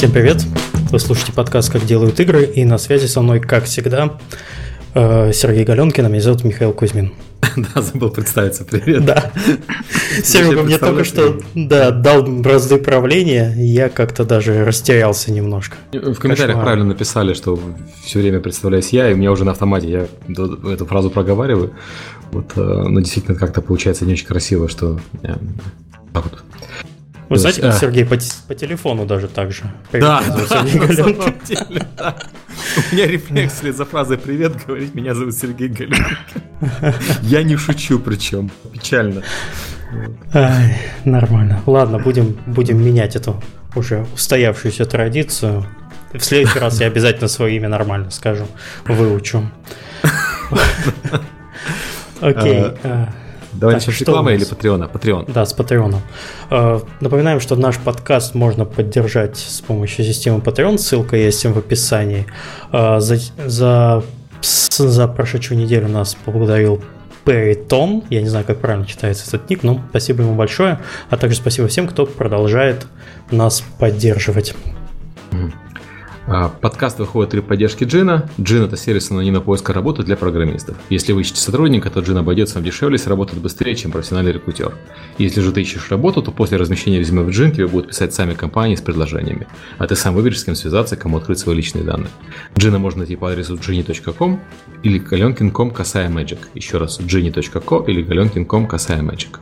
Всем привет! Вы слушаете подкаст «Как делают игры» и на связи со мной, как всегда, э, Сергей Галенкин, а меня зовут Михаил Кузьмин. Да, забыл представиться. Привет. Да. Серега мне только что да, дал бразды правления, я как-то даже растерялся немножко. В комментариях Кошмар. правильно написали, что все время представляюсь я, и у меня уже на автомате я эту фразу проговариваю. Вот, э, но действительно как-то получается не очень красиво, что я, так вот вы То знаете, есть, а... Сергей по, по телефону даже так же. Да, да, деле, да. У меня рефлекс вслед за фразой «Привет» говорить «Меня зовут Сергей Галенкин». Я не шучу причем. Печально. Ай, нормально. Ладно, будем, будем менять эту уже устоявшуюся традицию. В следующий раз я обязательно свое имя нормально скажу, выучу. Окей. А, Давай начнем с рекламы или Патреона? Патреон. Да, с Патреона. Э, напоминаем, что наш подкаст можно поддержать с помощью системы Patreon, ссылка есть в описании. Э, за, за, за прошедшую неделю нас поблагодарил Перри Том, я не знаю, как правильно читается этот ник, но спасибо ему большое, а также спасибо всем, кто продолжает нас поддерживать. А, подкаст выходит при поддержке Джина. Джин – это сервис анонимной поиска работы для программистов. Если вы ищете сотрудника, то Джин обойдется вам дешевле и сработает быстрее, чем профессиональный рекрутер. Если же ты ищешь работу, то после размещения резюме в Джин тебе будут писать сами компании с предложениями, а ты сам выберешь, с кем связаться кому открыть свои личные данные. Джина можно найти по адресу gini.com или galenkin.com касая magic. Еще раз, gini.com или galenkin.com касая magic.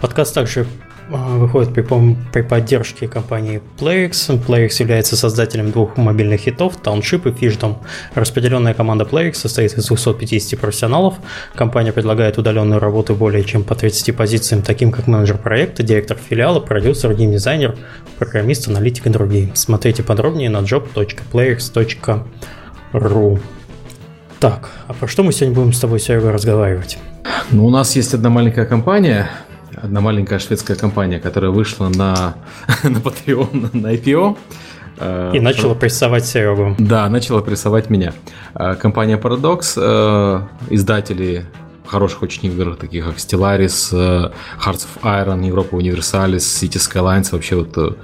Подкаст также выходит при, при поддержке компании PlayX. PlayX является создателем двух мобильных хитов Township и Fishdom. Распределенная команда PlayX состоит из 250 профессионалов. Компания предлагает удаленную работу более чем по 30 позициям, таким как менеджер проекта, директор филиала, продюсер, геймдизайнер, программист, аналитик и другие. Смотрите подробнее на job.playx.ru. Так, а про что мы сегодня будем с тобой, Серега, разговаривать? Ну, у нас есть одна маленькая компания, одна маленькая шведская компания, которая вышла на, на Patreon, на IPO. Э, И начала прессовать Серегу. Да, начала прессовать меня. Э, компания Paradox, э, издатели хороших очень игр, таких как Stellaris, Hearts of Iron, Европа Universalis, City Skylines, вообще вот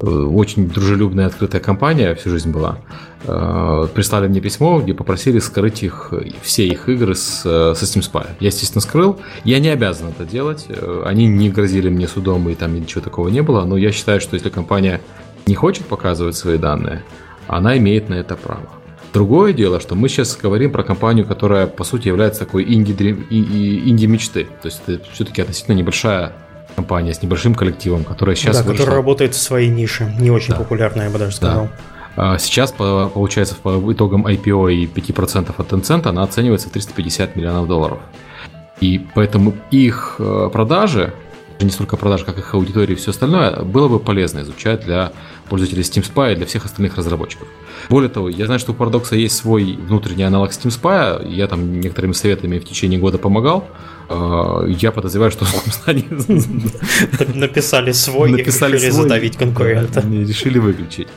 очень дружелюбная открытая компания всю жизнь была. Э, прислали мне письмо, где попросили скрыть их, все их игры с, со Steam Spy. Я, естественно, скрыл. Я не обязан это делать. Э, они не грозили мне судом, и там ничего такого не было. Но я считаю, что если компания не хочет показывать свои данные, она имеет на это право. Другое дело, что мы сейчас говорим про компанию, которая, по сути, является такой инди-мечты. То есть это все-таки относительно небольшая компания с небольшим коллективом, которая сейчас Да, вышла... которая работает в своей нише, не очень да. популярная, я бы даже сказал. Да. А сейчас, получается, по итогам IPO и 5% от Tencent она оценивается в 350 миллионов долларов. И поэтому их э, продажи, не столько продажи, как их аудитории и все остальное, было бы полезно изучать для пользователей Steam Spy и для всех остальных разработчиков. Более того, я знаю, что у Paradox есть свой внутренний аналог Steam Spy, я там некоторыми советами в течение года помогал, а, я подозреваю, что они написали свой и решили задавить конкурента. Решили выключить.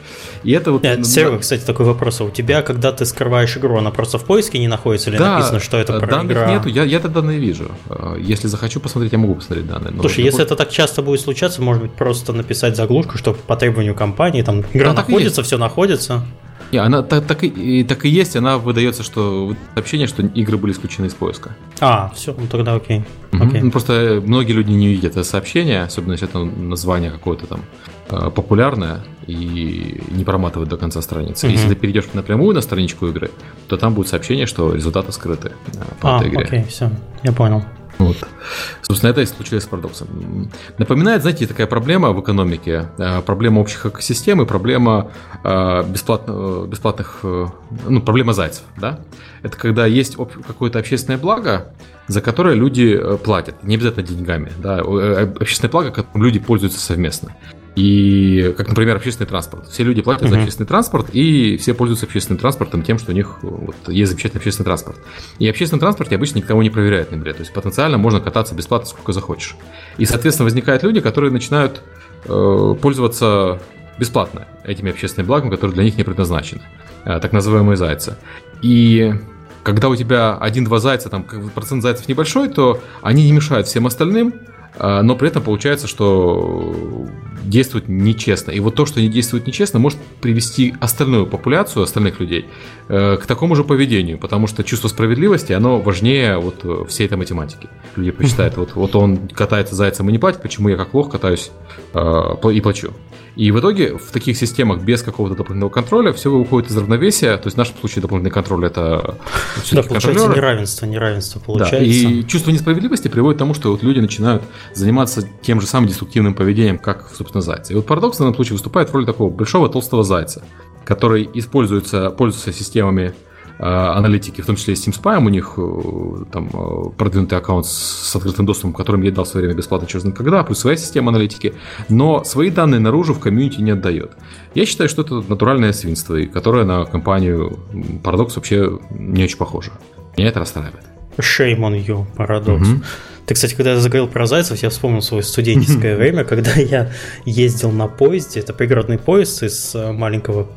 И это вот... Нет, Серега, кстати, такой вопрос. А у тебя, когда ты скрываешь игру, она просто в поиске не находится или да, написано, что это про данных игра? нету, я, я это данные вижу. А, если захочу посмотреть, я могу посмотреть данные. Слушай, если это так часто будет случаться, может быть, просто написать заглушку, что по требованию компании там игра а находится, все находится. Не, она так, так, и, так и есть, она выдается, что сообщение, что игры были исключены из поиска. А, все, ну тогда окей. Угу. окей. Ну, просто многие люди не видят это сообщение, особенно если это название какое-то там э, популярное и не проматывает до конца страницы. Угу. Если ты перейдешь напрямую на страничку игры, то там будет сообщение, что результаты скрыты э, по а, этой игре. Окей, все, я понял. Вот. Собственно, это и случилось с парадоксом. Напоминает, знаете, такая проблема в экономике, э, проблема общих экосистем и проблема э, бесплатно, бесплатных, э, ну, проблема зайцев, да? Это когда есть какое-то общественное благо, за которое люди платят, не обязательно деньгами, да, общественное благо, которым люди пользуются совместно. И, как, например, общественный транспорт. Все люди платят за общественный транспорт, и все пользуются общественным транспортом тем, что у них вот, есть замечательный общественный транспорт. И общественный транспорт обычно никого не проверяет на билет. То есть потенциально можно кататься бесплатно сколько захочешь. И, соответственно, возникают люди, которые начинают э, пользоваться бесплатно этими общественными благами, которые для них не предназначены. Э, так называемые зайцы. И когда у тебя один-два зайца, там процент зайцев небольшой, то они не мешают всем остальным, но при этом получается, что действуют нечестно. И вот то, что они действуют нечестно, может привести остальную популяцию, остальных людей э, к такому же поведению, потому что чувство справедливости, оно важнее вот э, всей этой математики. Люди посчитают, вот, вот он катается зайцем и не платит, почему я как лох катаюсь э, и плачу. И в итоге в таких системах без какого-то дополнительного контроля все выходит из равновесия. То есть в нашем случае дополнительный контроль это да, получается неравенство, неравенство получается. Да, и чувство несправедливости приводит к тому, что вот люди начинают заниматься тем же самым деструктивным поведением, как, собственно, зайцы. И вот парадокс в данном случае выступает в роли такого большого толстого зайца, который используется, пользуется системами аналитики, в том числе и Steam Spy, у них э, там э, продвинутый аккаунт с открытым доступом, которым я дал в свое время бесплатно черт знает когда, плюс своя система аналитики, но свои данные наружу в комьюнити не отдает. Я считаю, что это натуральное свинство, и которое на компанию Paradox вообще не очень похоже. Меня это расстраивает. Shame on you, Paradox. Угу. Ты, кстати, когда я заговорил про зайцев, я вспомнил свое студенческое время, когда я ездил на поезде, это пригородный поезд из маленького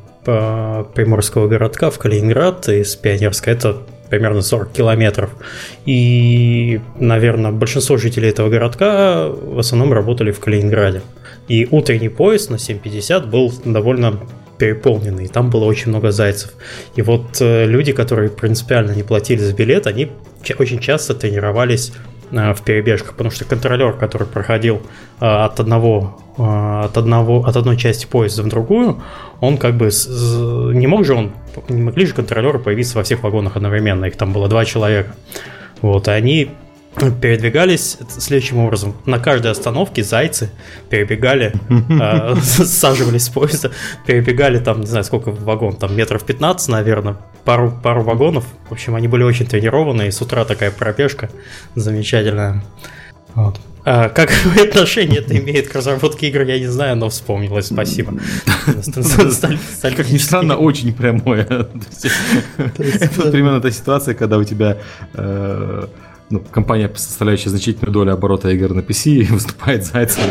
приморского городка в Калининград из Пионерска. Это примерно 40 километров. И, наверное, большинство жителей этого городка в основном работали в Калининграде. И утренний поезд на 7.50 был довольно переполненный, там было очень много зайцев. И вот э, люди, которые принципиально не платили за билет, они очень часто тренировались в перебежках, потому что контролер, который проходил э, от одного э, от одного от одной части поезда в другую, он как бы не мог же он не могли же контролеры появиться во всех вагонах одновременно, их там было два человека, вот, и они передвигались следующим образом. На каждой остановке зайцы перебегали, э, саживались с поезда, перебегали там, не знаю, сколько вагон, там метров 15, наверное, пару, пару вагонов. В общем, они были очень тренированы, и с утра такая пробежка замечательная. Вот. А какое отношение это имеет к разработке игр, я не знаю, но вспомнилось, спасибо. Как ни странно, очень прямое. Это примерно та ситуация, когда у тебя э, ну, компания, составляющая значительную долю оборота игр на PC, выступает зайцем.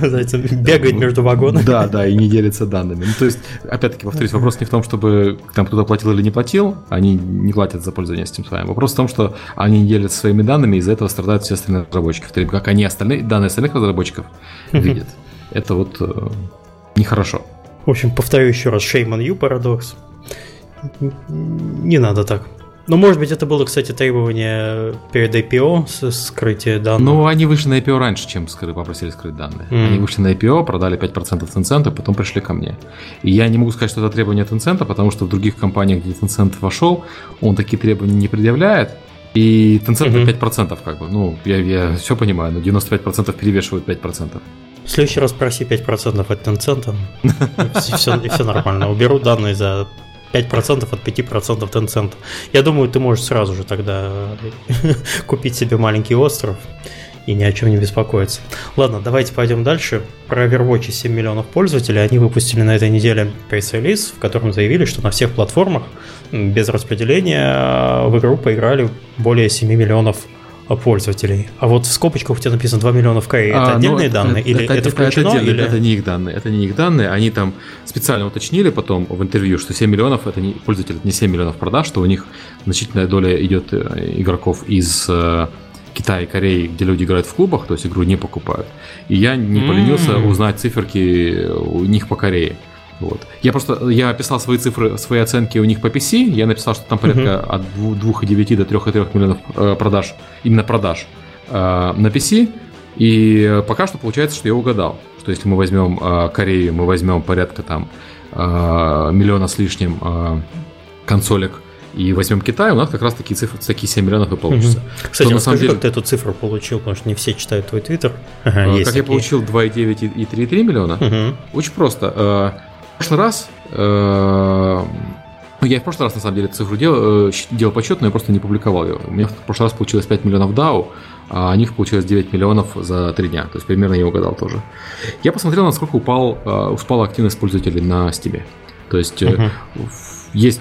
Зайцем бегает между вагонами. Да, да, и не делится данными. Ну, то есть, опять-таки, повторюсь, вопрос не в том, чтобы там кто-то платил или не платил, они не платят за пользование Steam своим. Вопрос в том, что они не делятся своими данными, и из-за этого страдают все остальные разработчики, в то время как они остальные, данные остальных разработчиков видят. Это вот э, нехорошо. В общем, повторю еще раз, shame on you, парадокс. Не надо так. Ну, может быть, это было, кстати, требование перед IPO, скрытие данных. Ну, они вышли на IPO раньше, чем скры, попросили скрыть данные. Mm. Они вышли на IPO, продали 5% Tencent, и потом пришли ко мне. И я не могу сказать, что это требование Tencent, потому что в других компаниях, где Tencent вошел, он такие требования не предъявляет. И Tencent mm-hmm. 5%, как бы. Ну, я, я все понимаю, но 95% перевешивают 5%. В следующий раз проси 5% от Tencent, и все, и все нормально. Уберу данные за 5% от 5% Tencent. Я думаю, ты можешь сразу же тогда купить себе маленький остров и ни о чем не беспокоиться. Ладно, давайте пойдем дальше. Про Overwatch 7 миллионов пользователей. Они выпустили на этой неделе пресс-релиз, в котором заявили, что на всех платформах без распределения в игру поиграли более 7 миллионов пользователей. А вот в скобочках у тебя написано 2 миллиона в Корее. Это а, ну, отдельные ну, данные? Это, или это, это включено? Это, или... это не их данные. Это не их данные. Они там специально уточнили потом в интервью, что 7 миллионов это не пользователи, это не 7 миллионов продаж, что у них значительная доля идет э, игроков из э, Китая и Кореи, где люди играют в клубах, то есть игру не покупают. И я не поленился mm-hmm. узнать циферки у них по Корее. Вот. Я просто я описал свои цифры, свои оценки у них по PC. Я написал, что там порядка uh-huh. от 2,9 до 3,3 миллионов э, продаж, именно продаж э, на PC. И пока что получается, что я угадал. Что если мы возьмем э, Корею, мы возьмем порядка там э, миллиона с лишним э, консолек и возьмем Китай, у нас как раз такие цифры, такие 7 миллионов и получится. Угу. Кстати, что, на самом деле... как ты эту цифру получил, потому что не все читают твой твиттер. Ага, как такие. я получил 2,9 и 3,3 миллиона? Угу. Очень просто. Прошлый раз э, ну, я в прошлый раз, на самом деле, цифру делал, э, делал подсчет, но я просто не публиковал ее. У меня в прошлый раз получилось 5 миллионов DAO, а у них получилось 9 миллионов за 3 дня. То есть примерно я угадал тоже. Я посмотрел, насколько упал, э, упала активность пользователей на Steam. То есть uh-huh. есть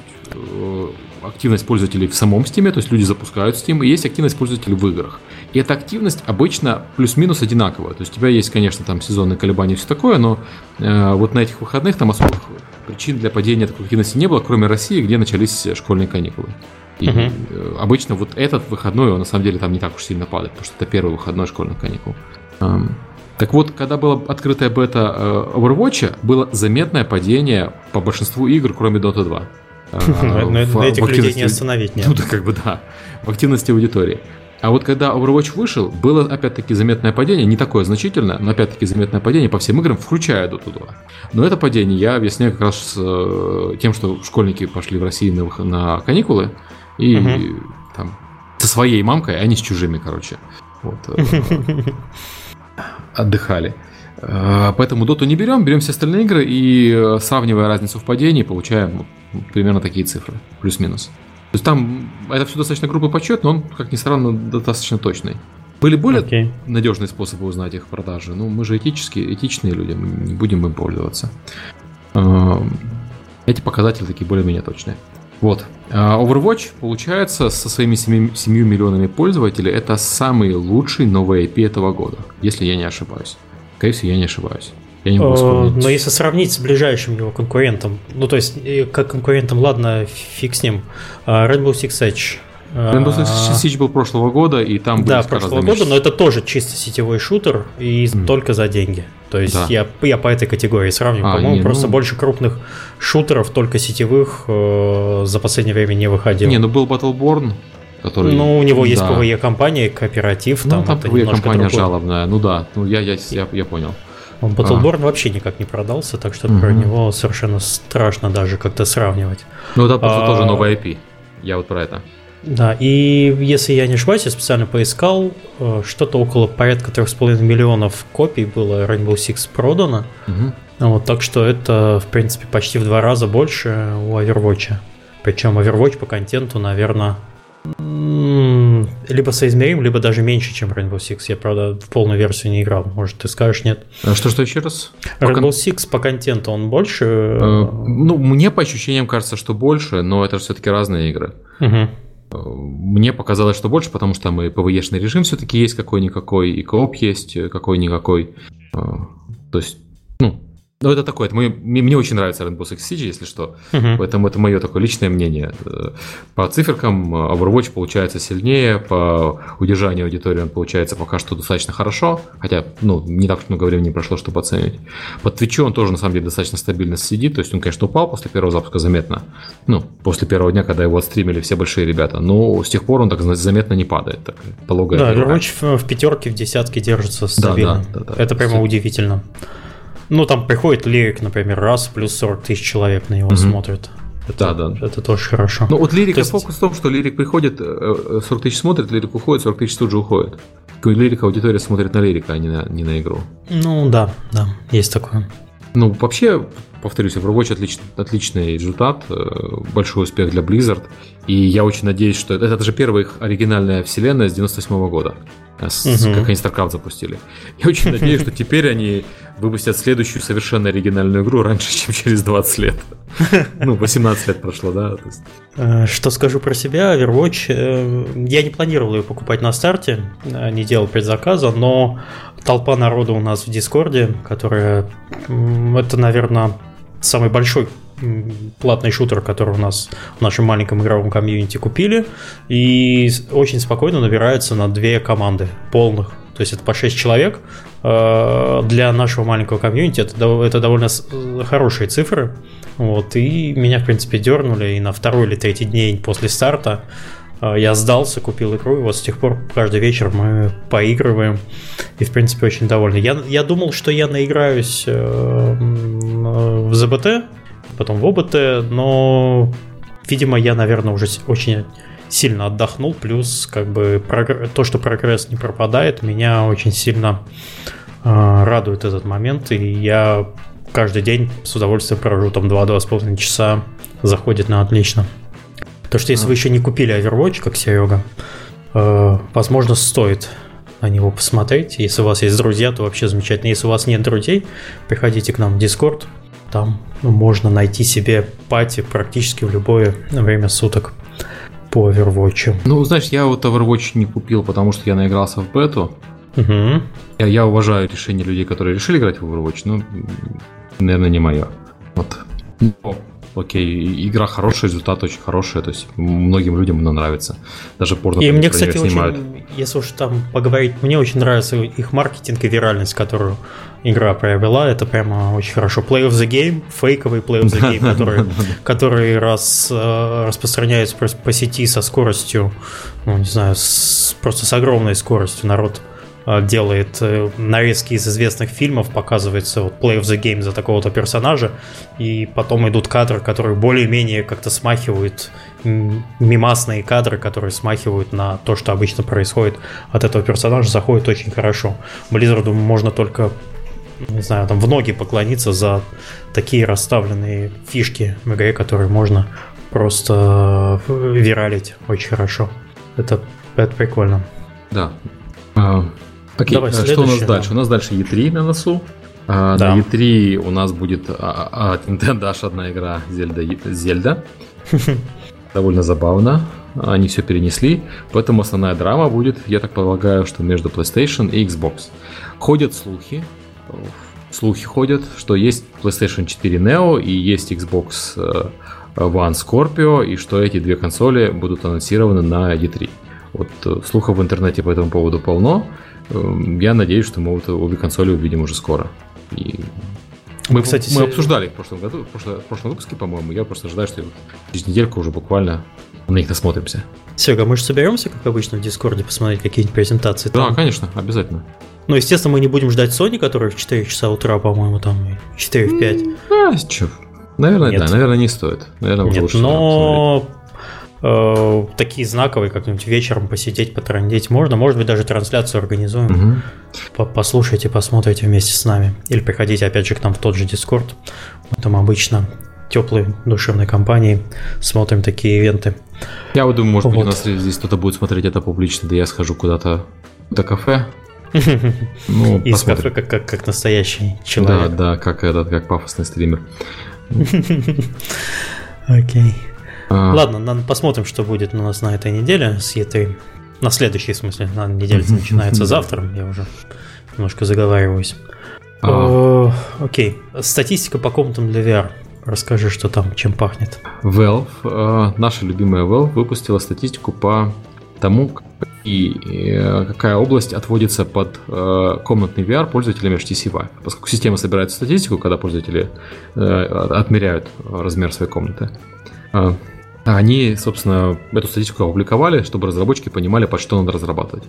активность пользователей в самом Steam, то есть люди запускают Steam, и есть активность пользователей в играх. И эта активность обычно плюс-минус одинаковая. То есть у тебя есть, конечно, там сезонные колебания и все такое, но э, вот на этих выходных там особых причин для падения такой активности не было, кроме России, где начались школьные каникулы. И uh обычно вот этот выходной, он на самом деле там не так уж сильно падает, потому что это первый выходной школьных каникул. Так вот, когда была открытая бета э, Overwatch, было заметное падение по большинству игр, кроме Dota 2. Но этих людей не остановить нет. Ну, да, как бы да, в активности аудитории. А вот когда Overwatch вышел, было опять-таки заметное падение, не такое значительное, но опять-таки заметное падение по всем играм, включая Dota 2. Но это падение я объясняю как раз с э, тем, что школьники пошли в Россию на, на каникулы и угу. там со своей мамкой, а не с чужими, короче. Вот, э, отдыхали. Э, поэтому доту не берем, берем все остальные игры и сравнивая разницу в падении, получаем примерно такие цифры, плюс-минус. То есть там это все достаточно грубый подсчет, но он, как ни странно, достаточно точный. Были более okay. надежные способы узнать их продажи. Ну, мы же этические, этичные люди, мы не будем им пользоваться. Эм, эти показатели такие более-менее точные. Вот. А Overwatch, получается, со своими 7, 7 миллионами пользователей, это самый лучший новый IP этого года, если я не ошибаюсь. Скорее всего, я не ошибаюсь. Я не могу э, вспомнить. Но если сравнить с ближайшим его конкурентом, ну то есть как конкурентом, ладно, фиг с ним, а, Rainbow Six Siege. Rainbow Six Siege был прошлого года, и там Да, прошлого года, но это тоже чисто сетевой шутер, и mm. только за деньги. То есть да. я, я по этой категории сравниваю. А, По-моему, просто ну... больше крупных шутеров, только сетевых, э, за последнее время не выходил. Не, ну был Battleborn, который... Ну, у него есть да. PvE-компания, кооператив. Ну, там, там PvE-компания жалобная. Ну да, ну я, я, я, я понял. Он Battleborn а. вообще никак не продался, так что угу. про него совершенно страшно даже как-то сравнивать. Ну, это просто а, тоже новый IP. Я вот про это. Да, и если я не ошибаюсь, я специально поискал, э, что-то около порядка 3,5 миллионов копий было Rainbow Six продано. Угу. Вот, так что это, в принципе, почти в два раза больше у Overwatch. Причем Overwatch по контенту, наверное, либо соизмерим, либо даже меньше, чем Rainbow Six. Я, правда, в полную версию не играл. Может, ты скажешь нет? А что, что еще раз? Rainbow по Six по контенту он больше? Э, ну, мне по ощущениям кажется, что больше, но это все-таки разные игры. Угу. Мне показалось, что больше, потому что там и PvE-шный режим все-таки есть какой-никакой, и кооп есть какой-никакой. Э, то есть, ну, это такое, это мое, мне очень нравится Rainbow Six Siege, если что. Uh-huh. Поэтому это мое такое личное мнение. По циферкам Overwatch получается сильнее, по удержанию аудитории он получается пока что достаточно хорошо, хотя, ну, не так много времени прошло, чтобы оценить. По Twitch он тоже, на самом деле, достаточно стабильно сидит, то есть он, конечно, упал после первого запуска заметно, ну, после первого дня, когда его отстримили все большие ребята, но с тех пор он так заметно не падает. Так, пологая да, Overwatch в, в пятерке, в десятке держится стабильно. Да, да, да, да. Это прямо удивительно. Ну, там приходит лирик, например, раз, плюс 40 тысяч человек на него угу. смотрят. Это, да, да. Это тоже хорошо. Ну, вот лирика, есть... фокус в том, что лирик приходит, 40 э, тысяч смотрит, лирик уходит, 40 тысяч тут же уходит. Лирика аудитория смотрит на лирика, а не на, не на игру. Ну, да, да, есть такое. Ну, вообще, повторюсь, Overwatch отличный, отличный результат, э, большой успех для Blizzard. И я очень надеюсь, что это, это же первая их оригинальная вселенная с 98 -го года. Э, с, угу. Как они StarCraft запустили. Я очень надеюсь, что теперь они выпустят следующую совершенно оригинальную игру раньше, чем через 20 лет. Ну, 18 лет прошло, да. Э, что скажу про себя, Overwatch, я не планировал ее покупать на старте, не делал предзаказа, но толпа народа у нас в Дискорде, которая, это, наверное, самый большой платный шутер, который у нас в нашем маленьком игровом комьюнити купили, и очень спокойно набирается на две команды полных. То есть это по 6 человек. Э, для нашего маленького комьюнити это, это довольно хорошие цифры. Вот, и меня, в принципе, дернули, и на второй или третий день после старта э, я сдался, купил игру, и вот с тех пор каждый вечер мы поигрываем, и, в принципе, очень довольны. Я, я думал, что я наиграюсь э, в ЗБТ, потом в ОБТ, но, видимо, я, наверное, уже очень сильно отдохнул, плюс как бы то, что прогресс не пропадает, меня очень сильно э, радует этот момент, и я каждый день с удовольствием провожу там 2-2,5 часа, заходит на отлично. То, что если вы еще не купили Overwatch, как Серега, э, возможно, стоит на него посмотреть. Если у вас есть друзья, то вообще замечательно. Если у вас нет друзей, приходите к нам в Discord, там ну, можно найти себе пати практически в любое время суток по Overwatch. Ну, знаешь, я вот Overwatch не купил, потому что я наигрался в бету. Угу. Я, я уважаю решение людей, которые решили играть в Overwatch, но, наверное, не мое. Вот. Но окей, игра хорошая, результат очень хороший, то есть многим людям она нравится. Даже порно И мне, кстати, очень, если уж там поговорить, мне очень нравится их маркетинг и виральность, которую игра приобрела. Это прямо очень хорошо. Play of the Game, фейковый Play of the Game, который, который раз, э, распространяется по сети со скоростью, ну, не знаю, с, просто с огромной скоростью народ Э, делает э, нарезки из известных фильмов, показывается вот Play of the Game за такого-то персонажа, и потом идут кадры, которые более-менее как-то смахивают мимасные кадры, которые смахивают на то, что обычно происходит от этого персонажа, заходит очень хорошо. Blizzard можно только не знаю, там в ноги поклониться за такие расставленные фишки в игре, которые можно просто э, виралить очень хорошо. Это, это прикольно. Да. А, Окей, Давай, э, что у нас дальше? Да. У нас дальше E3 на носу. А, да. На E3 у нас будет а, а, от Nintendo аж одна игра Зельда. Зельда. Довольно забавно. Они все перенесли. Поэтому основная драма будет, я так полагаю, что между PlayStation и Xbox. Ходят слухи, слухи ходят, что есть PlayStation 4 Neo и есть Xbox э, One Scorpio, и что эти две консоли будут анонсированы на E3. Вот э, слухов в интернете по этому поводу полно. Эм, я надеюсь, что мы вот обе консоли увидим уже скоро. И мы, кстати, мы обсуждали в прошлом году, в прошлом, в прошлом выпуске, по-моему. Я просто ожидаю, что через недельку уже буквально на них насмотримся. Серега, мы же соберемся, как обычно, в Дискорде посмотреть какие-нибудь презентации? Да, там? конечно, обязательно. Ну, естественно, мы не будем ждать Sony, который в 4 часа утра, по-моему, там 4 в 5. А, что? Наверное, Нет. да, наверное, не стоит. Наверное, Нет, лучше но э, такие знаковые, как-нибудь вечером посидеть, потрындеть можно. Может быть, даже трансляцию организуем. Угу. Послушайте, посмотрите вместе с нами. Или приходите опять же к нам в тот же Дискорд. Мы там обычно теплой душевной компании смотрим такие ивенты. Я вот думаю, может вот. быть, у нас здесь кто-то будет смотреть это публично, да я схожу куда-то до кафе. Ну, Из кафе как, как, как настоящий человек. Да, да, как этот, как пафосный стример. Окей. А... Ладно, посмотрим, что будет у нас на этой неделе с E3. На следующей, в смысле, на неделе начинается завтра, я уже немножко заговариваюсь. А... Окей, статистика по комнатам для VR. Расскажи, что там, чем пахнет. Valve, э, наша любимая Valve, выпустила статистику по тому, и э, какая область отводится под э, комнатный VR пользователями HTC Vive. Поскольку система собирает статистику, когда пользователи отмеряют размер своей комнаты. Они, собственно, эту статистику опубликовали, чтобы разработчики понимали, под что надо разрабатывать.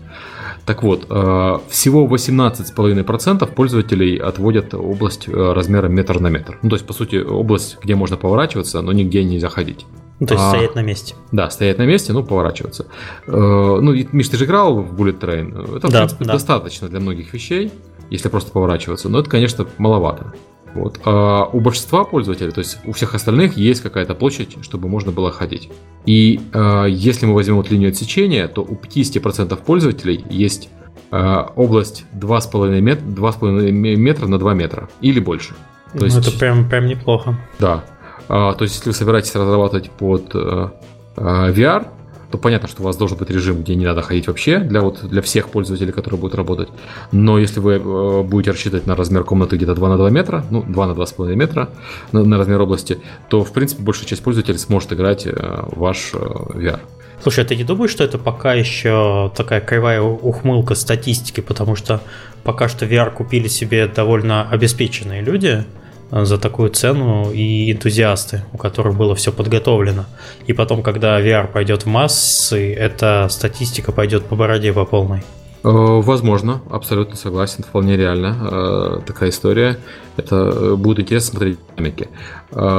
Так вот, э, всего 18,5% пользователей отводят область э, размером метр на метр. Ну, то есть, по сути, область, где можно поворачиваться, но нигде нельзя ходить. Ну, то есть а, стоять на месте. Да, стоять на месте, ну, поворачиваться. Э, ну, Миш, ты же играл в Bullet Train. Это, в да, принципе, да. достаточно для многих вещей, если просто поворачиваться. Но это, конечно, маловато. Вот. А у большинства пользователей, то есть у всех остальных, есть какая-то площадь, чтобы можно было ходить. И э, если мы возьмем вот линию отсечения, то у 50% пользователей есть э, область 2,5 метра, 2,5 метра на 2 метра или больше. То ну, есть, это прям, прям неплохо. Да. А, то есть, если вы собираетесь разрабатывать под э, VR, то понятно, что у вас должен быть режим, где не надо ходить вообще для, вот, для всех пользователей, которые будут работать. Но если вы э, будете рассчитывать на размер комнаты где-то 2 на 2 метра, ну, 2 на 2,5 метра на, на размер области, то, в принципе, большая часть пользователей сможет играть э, ваш э, VR. Слушай, а ты не думаешь, что это пока еще такая кривая ухмылка статистики, потому что пока что VR купили себе довольно обеспеченные люди, за такую цену и энтузиасты, у которых было все подготовлено. И потом, когда VR пойдет в массы, эта статистика пойдет по бороде по полной. Э, возможно, абсолютно согласен, вполне реально э, такая история. Это э, будет интересно смотреть динамики.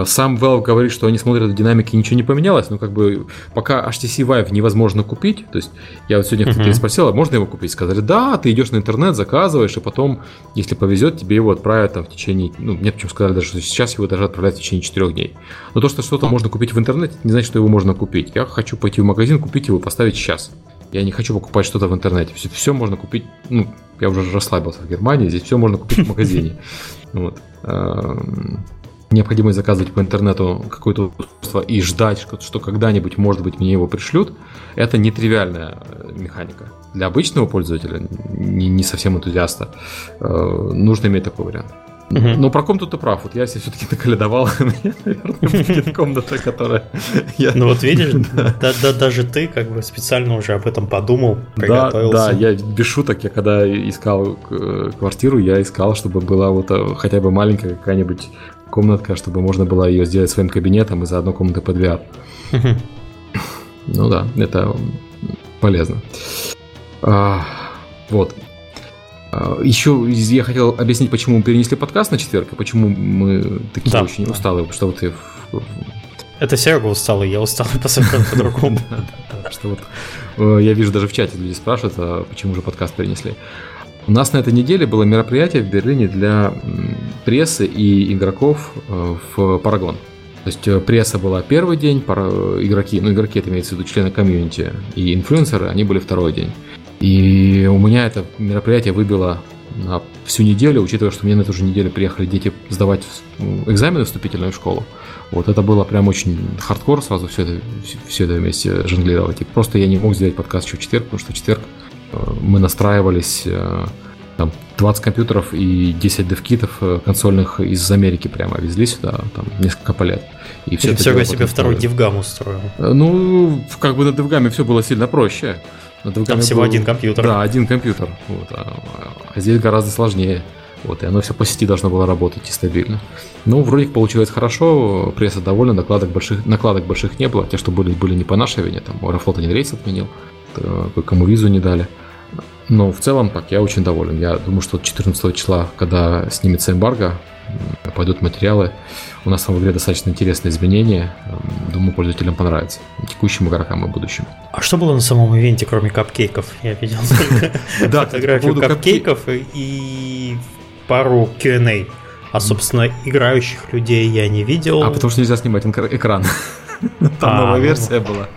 Сам Valve говорит, что они смотрят в динамике, ничего не поменялось, но как бы пока HTC Vive невозможно купить, то есть я вот сегодня uh-huh. спросил, а можно его купить? Сказали, да, ты идешь на интернет, заказываешь, и потом, если повезет, тебе его отправят там в течение, ну, мне почему сказали даже, что сейчас его даже отправляют в течение 4 дней. Но то, что что-то можно купить в интернете, не значит, что его можно купить. Я хочу пойти в магазин, купить его, поставить сейчас. Я не хочу покупать что-то в интернете. Все, все можно купить, ну, я уже расслабился в Германии, здесь все можно купить в магазине. Вот. Эм, необходимо заказывать по интернету какое-то устройство и ждать, что, что когда-нибудь, может быть, мне его пришлют, это нетривиальная э, механика. Для обычного пользователя, не, не совсем энтузиаста, э, нужно иметь такой вариант. Но про комнату ты прав. Вот я себе все-таки наколедовал. наверное, будет комната, которая... Ну вот видишь, даже ты как бы специально уже об этом подумал, Да, да, я без шуток, я когда искал э, квартиру, я искал, чтобы была вот э, хотя бы маленькая какая-нибудь комнатка, чтобы можно было ее сделать своим кабинетом и заодно комнаты под VR. Ну да, это полезно. А, вот. А, Еще я хотел объяснить, почему мы перенесли подкаст на четверг, и почему мы такие да, очень да. усталые, что вот ты... Это Серега усталый, я устал посмотреть по-другому. Что вот э, я вижу даже в чате люди спрашивают, а почему же подкаст перенесли. У нас на этой неделе было мероприятие в Берлине для прессы и игроков э, в Парагон. То есть э, пресса была первый день, игроки, ну игроки это имеется в виду члены комьюнити и инфлюенсеры, они были второй день. И у меня это мероприятие выбило на всю неделю, учитывая, что мне на эту же неделю приехали дети сдавать экзамены вступительные в школу. Вот это было прям очень хардкор сразу все это, все это вместе жонглировать. И просто я не мог сделать подкаст еще в четверг, потому что в четверг э, мы настраивались э, там 20 компьютеров и 10 девкитов э, консольных из Америки прямо везли сюда, там несколько палет. И все, все себе второй дивгам устроил. Ну, как бы на дивгаме все было сильно проще. Там всего был, один компьютер. Да, один компьютер. Вот, а, а здесь гораздо сложнее. Вот, и оно все по сети должно было работать и стабильно. Ну, вроде получилось хорошо, пресса довольна, накладок больших, накладок больших не было. Те, что были, были не по нашей вине, там Аэрофлот один рейс отменил, кому визу не дали. Но в целом так, я очень доволен. Я думаю, что 14 числа, когда снимется эмбарго, пойдут материалы. У нас в игре достаточно интересные изменения. Думаю, пользователям понравится. Текущим игрокам и будущим. А что было на самом ивенте, кроме капкейков? Я видел фотографию капкейков и пару Q&A. А, собственно, играющих людей я не видел. А потому что нельзя снимать экран. Там а, новая ну, версия была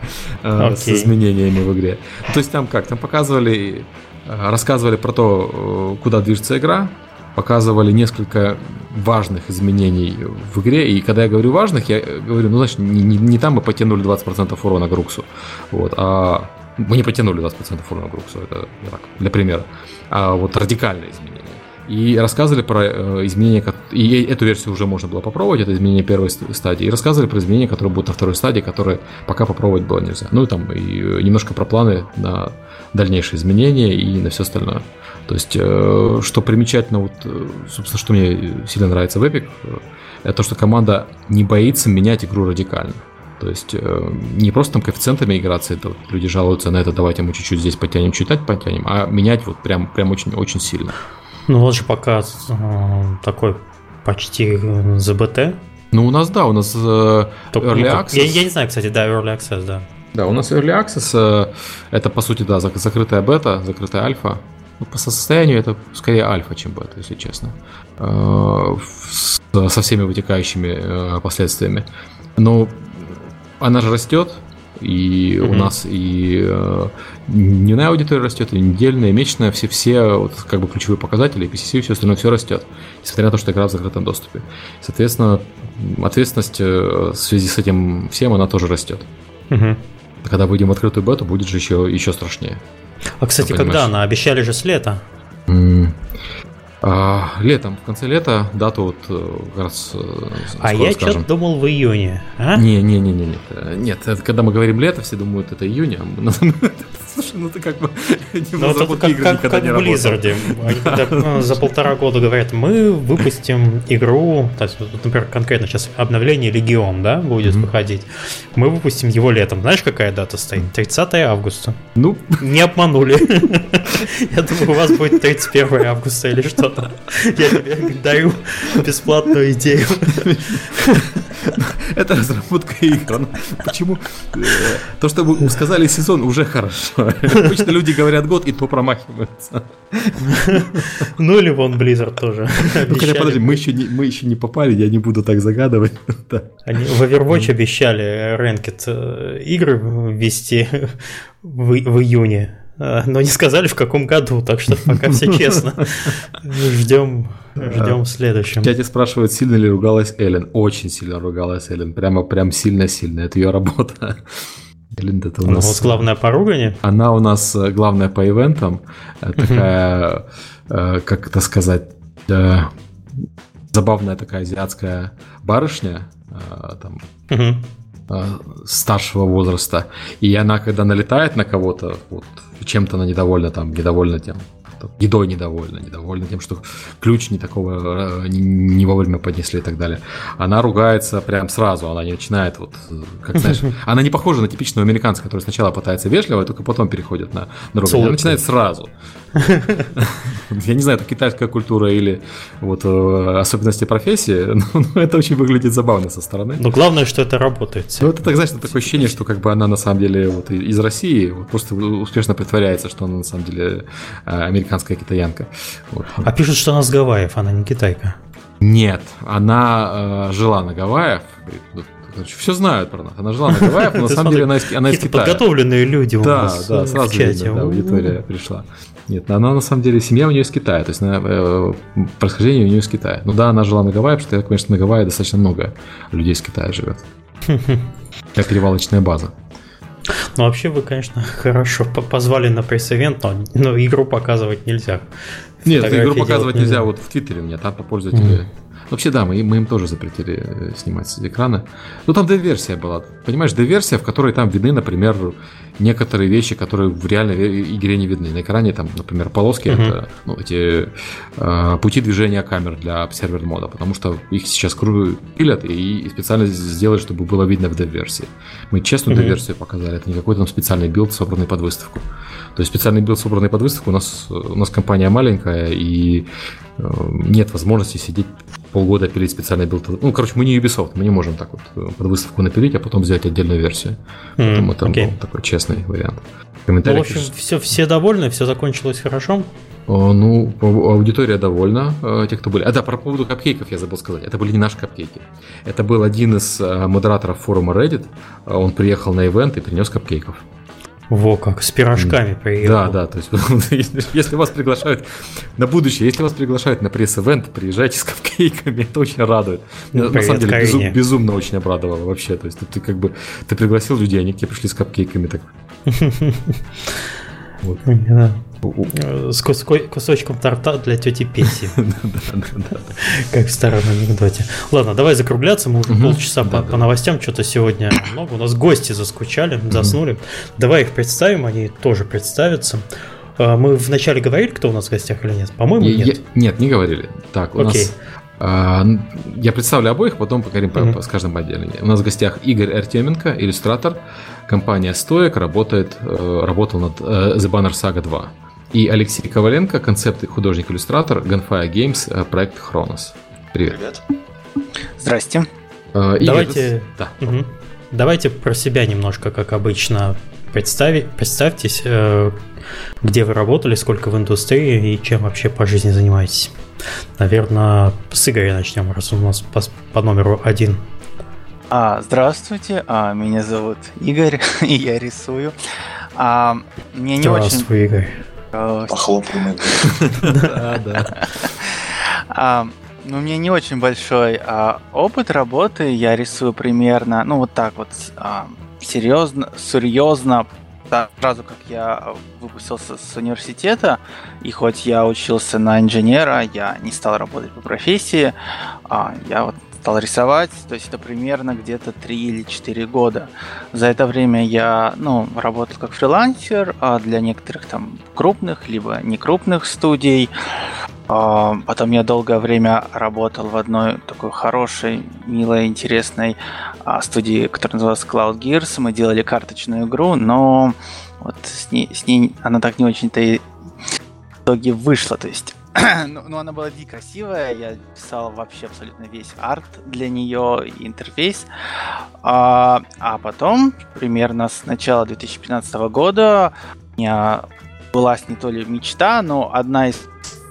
э, с изменениями в игре. То есть там как? Там показывали, э, рассказывали про то, э, куда движется игра, показывали несколько важных изменений в игре. И когда я говорю важных, я говорю, ну, значит, не, не, не там мы потянули 20% урона Груксу, вот, а мы не потянули 20% урона Груксу, это так, для примера, а вот радикальные изменения. И рассказывали про э, изменения, и эту версию уже можно было попробовать, это изменение первой стадии, и рассказывали про изменения, которые будут на второй стадии, которые пока попробовать было нельзя. Ну и там и немножко про планы на дальнейшие изменения и на все остальное. То есть, э, что примечательно, вот, э, собственно, что мне сильно нравится в Epic, э, это то, что команда не боится менять игру радикально. То есть не просто там коэффициентами играться, это вот люди жалуются на это, давайте мы чуть-чуть здесь потянем, читать потянем, а менять вот прям, прям очень, очень сильно. Ну вот же пока такой почти ЗБТ. Ну у нас да, у нас Только, Early Access. Я, я не знаю, кстати, да, Early Access, да. Да, у нас Early Access это по сути, да, закрытая бета, закрытая альфа. Ну, по состоянию это скорее альфа, чем бета, если честно. Э, со всеми вытекающими э, последствиями. Но она же растет, и mm-hmm. у нас и э, дневная аудитория растет, и недельная, и месячная, все, все вот, как бы ключевые показатели, PCC, все остальное, все растет, несмотря на то, что игра в закрытом доступе. Соответственно, ответственность в связи с этим всем, она тоже растет. Mm-hmm. Когда выйдем в открытую бету, будет же еще, еще страшнее. А, кстати, когда она? Обещали же с лета. А, летом, в конце лета, дату вот э, как раз э, А я что-то думал в июне. А? Не, не, не, не, нет. Нет, это, когда мы говорим лето, все думают, это июнь, а Слушай, ну ты как бы ну, это как, как, как в Blizzard. Они за полтора года говорят, мы выпустим игру, то есть, например, конкретно сейчас обновление Легион, да, будет выходить. Мы выпустим его летом. Знаешь, какая дата стоит? 30 августа. Ну. Не обманули. Я думаю, у вас будет 31 августа или что-то. Я тебе даю бесплатную идею. Это разработка игр. Почему? То, что вы сказали сезон, уже хорошо. Обычно люди говорят год и то промахиваются. Ну или вон Blizzard тоже. Ну хотя подожди, мы еще, не, мы еще не попали, я не буду так загадывать. Они в Overwatch обещали рэнкет э, игры ввести в, в июне. Э, но не сказали в каком году, так что пока все честно. Ждем, ждем в следующем. Тебя спрашивают, сильно ли ругалась Эллен. Очень сильно ругалась Эллен. Прямо прям сильно-сильно. Это ее работа. Эллен, это у нас... Вот главная по ругани? Она у нас э, главная по ивентам. Э, такая, как это сказать, забавная такая азиатская барышня, там, старшего возраста, и она, когда налетает на кого-то, вот, чем-то она недовольна, там, недовольна тем, едой недовольна, недовольна тем, что ключ не такого э, не вовремя поднесли и так далее. Она ругается прям сразу, она не начинает вот, как знаешь, она не похожа на типичного американца, который сначала пытается вежливо, а только потом переходит на, на ругань. Она начинает сразу. Я не знаю, это китайская культура или вот э, особенности профессии, но это очень выглядит забавно со стороны. Но главное, что это работает. Ну, это так, знаешь, такое ощущение, что как бы она на самом деле вот из России вот, просто успешно притворяется, что она на самом деле э, американская китаянка. Вот. А пишут, что она с Гавайев, она не китайка. Нет, она э, жила на Гавайях, все знают про нас. Она жила на Гавайях, но на самом деле она из, она из Китая. подготовленные люди у да, нас Да, сразу видно, да, аудитория пришла. Нет, она на самом деле, семья у нее из Китая, то есть она, э, происхождение у нее из Китая. Ну да, она жила на Гавайях, потому что, конечно, на Гавайи достаточно много людей из Китая живет. Как перевалочная база. Ну, вообще вы, конечно, хорошо позвали на пресс-эвент, но, но игру показывать нельзя. Нет, игру показывать нельзя. нельзя вот в Твиттере у меня, там по пользователю mm. Вообще, да, мы, мы им тоже запретили э, снимать с экрана. Ну, там D-версия была. Понимаешь, D-версия, в которой там видны, например, некоторые вещи, которые в реальной игре не видны. На экране там, например, полоски, uh-huh. это ну, эти э, пути движения камер для observer мода, потому что их сейчас пилят и специально сделали, чтобы было видно в dev-версии. Мы честную uh-huh. dev-версию показали, это не какой-то там специальный билд, собранный под выставку. То есть специальный билд, собранный под выставку, у нас, у нас компания маленькая, и э, нет возможности сидеть полгода пилить специальный билд. Ну, короче, мы не Ubisoft, мы не можем так вот э, под выставку напилить, а потом взять отдельную версию. Mm, Поэтому это okay. был такой честный вариант. Ну, в общем, все, все довольны, все закончилось хорошо. О, ну, аудитория довольна, э, те, кто были. А да, про поводу капкейков я забыл сказать. Это были не наши капкейки. Это был один из э, модераторов форума Reddit. Он приехал на ивент и принес капкейков. Во как, с пирожками приехал. Да, да, то есть если вас приглашают на будущее, если вас приглашают на пресс-эвент, приезжайте с капкейками, это очень радует. Ну, на самом деле безум, безумно очень обрадовало вообще, то есть ты, ты как бы, ты пригласил людей, они к тебе пришли с капкейками, так. Вот. С кусочком торта для тети Песи. Как в старом анекдоте. Ладно, давай закругляться. Мы уже полчаса по новостям. Что-то сегодня много. У нас гости заскучали, заснули. Давай их представим, они тоже представятся. А, мы вначале говорили, кто у нас в гостях или нет? По-моему, нет. Нет, не говорили. Так, у нас а, я представлю обоих, потом поговорим mm-hmm. с каждым отдельно. У нас в гостях Игорь Артеменко, иллюстратор. Компания Stoic работает, э, работал над э, The Banner Saga 2. И Алексей Коваленко, концепт и художник-иллюстратор Gunfire Games, э, проект Хронос. Привет. Привет. Здрасте. Игорь, Давайте... Да. Угу. Давайте про себя немножко, как обычно, представить, представьтесь, где вы работали, сколько в индустрии и чем вообще по жизни занимаетесь. Наверное, с Игоря начнем, раз у нас по, по номеру один. А, здравствуйте, а, меня зовут Игорь, и я рисую. А, мне не Здравствуй, очень... Игорь. Похлопаем. Да, да. А, ну, у меня не очень большой а, опыт работы. Я рисую примерно, ну, вот так вот, а, серьезно, серьезно сразу как я выпустился с университета, и хоть я учился на инженера, я не стал работать по профессии, а я вот стал рисовать, то есть это примерно где-то 3 или 4 года. За это время я ну, работал как фрилансер а для некоторых там крупных, либо некрупных студий. А, потом я долгое время работал в одной такой хорошей, милой, интересной а, студии, которая называлась Cloud Gears. Мы делали карточную игру, но вот с ней, с ней она так не очень-то и в итоге вышла. То есть ну, ну, она была дико красивая, я писал вообще абсолютно весь арт для нее, интерфейс. А, а потом, примерно с начала 2015 года, у меня была не то ли мечта, но одна из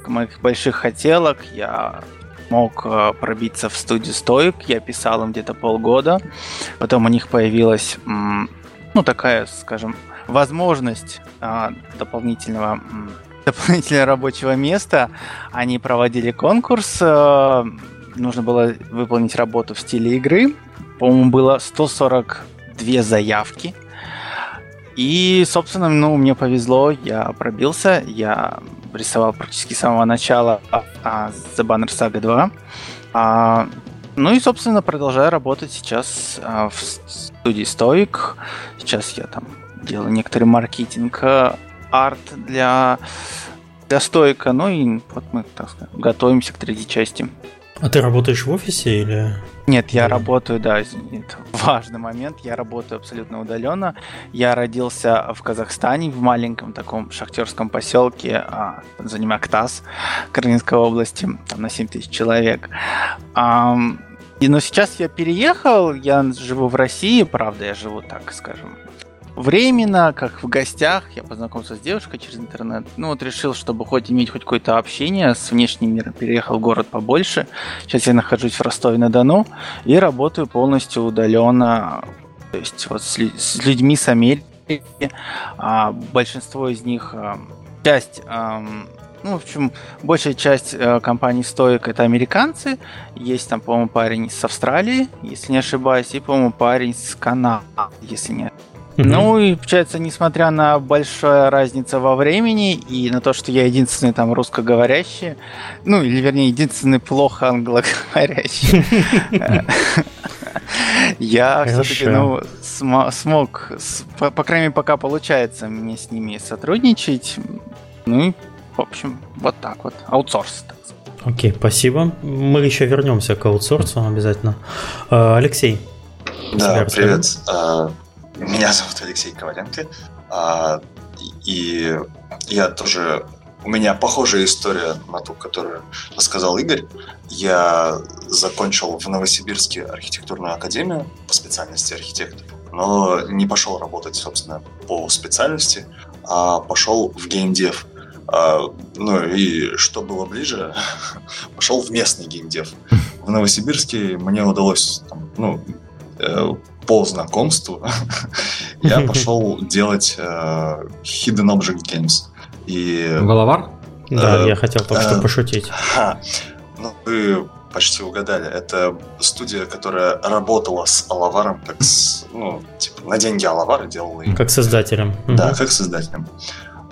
моих больших хотелок. Я мог э, пробиться в студию Стоик. Я писал им где-то полгода. Потом у них появилась, ну, такая, скажем, возможность а, дополнительного дополнительного рабочего места. Они проводили конкурс. Э, нужно было выполнить работу в стиле игры. По-моему, было 142 заявки. И, собственно, ну, мне повезло, я пробился, я рисовал практически с самого начала а, The Banner Saga 2. А, ну и, собственно, продолжаю работать сейчас а, в студии Stoic. Сейчас я там делаю некоторый маркетинг, а, арт для, для Stoic. Ну и вот мы, так сказать, готовимся к третьей части. А ты работаешь в офисе или? Нет, я работаю, да, это важный момент. Я работаю абсолютно удаленно. Я родился в Казахстане, в маленьком таком шахтерском поселке а, Занимактас Крымской области, там на 7 тысяч человек. А, и, но сейчас я переехал, я живу в России, правда, я живу, так скажем, временно, как в гостях, я познакомился с девушкой через интернет. Ну вот решил, чтобы хоть иметь хоть какое-то общение с внешним миром, переехал в город побольше. Сейчас я нахожусь в Ростове-на-Дону и работаю полностью удаленно, то есть вот с, с людьми с Америки. А, большинство из них, а, часть ну, в общем, большая часть э, компаний стоек это американцы. Есть там, по-моему, парень с Австралии, если не ошибаюсь, и, по-моему, парень с Канады, если не ну и получается, несмотря на большую разницу во времени и на то, что я единственный там русскоговорящий, ну или вернее единственный плохо англоговорящий, я все-таки ну, смог, по крайней мере, пока получается мне с ними сотрудничать. Ну и, в общем, вот так вот. Аутсорс. Окей, спасибо. Мы еще вернемся к аутсорсу обязательно. А, Алексей. Да, привет. Меня зовут Алексей Коваленко, а, и я тоже... У меня похожая история на ту, которую рассказал Игорь. Я закончил в Новосибирске архитектурную академию по специальности архитектор, но не пошел работать, собственно, по специальности, а пошел в геймдев. А, ну и что было ближе, пошел в местный геймдев. В Новосибирске мне удалось там, ну, по знакомству я пошел делать э, Hidden Object Games. И, Головар? Да, э, я хотел только что э, пошутить. Ну, вы почти угадали. Это студия, которая работала с Алаваром, как с, ну, типа, на деньги Алавара делала. Как создателем. Да, как создателем.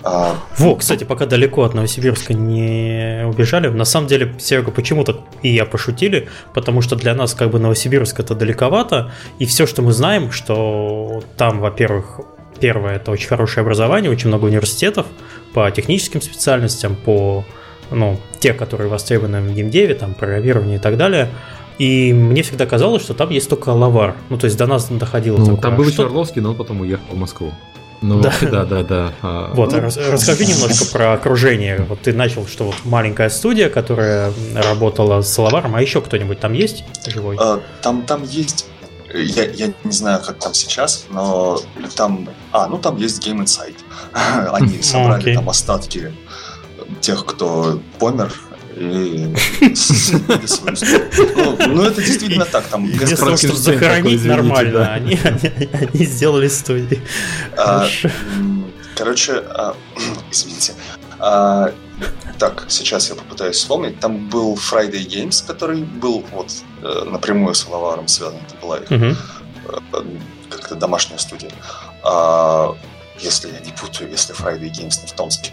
А, Во, кстати, пока далеко от Новосибирска не убежали, на самом деле, Серега, почему-то и я пошутили, потому что для нас как бы Новосибирск это далековато, и все, что мы знаем, что там, во-первых, первое, это очень хорошее образование, очень много университетов по техническим специальностям, по, ну, те, которые востребованы в геймдеве, там, программирование и так далее, и мне всегда казалось, что там есть только лавар. Ну, то есть до нас доходило ну, такое. Там был еще Орловский, но он потом уехал в Москву. Ну, да, да, да. да. А, вот, ну, расскажи немножко про окружение. Вот ты начал, что вот маленькая студия, которая работала с Соловаром, а еще кто-нибудь там есть живой? А, там, там есть я, я не знаю, как там сейчас, но там... А, ну там есть Game Insight. Они собрали okay. там остатки тех, кто помер, ну, это действительно так. Там чтобы захоронить нормально, они, они, сделали студии. А, короче, а, извините. А, так, сейчас я попытаюсь вспомнить. Там был Friday Games, который был вот э, напрямую с Лаваром связан. Это была их э, как-то домашняя студия. Если я не путаю, если Friday Games не в Томске.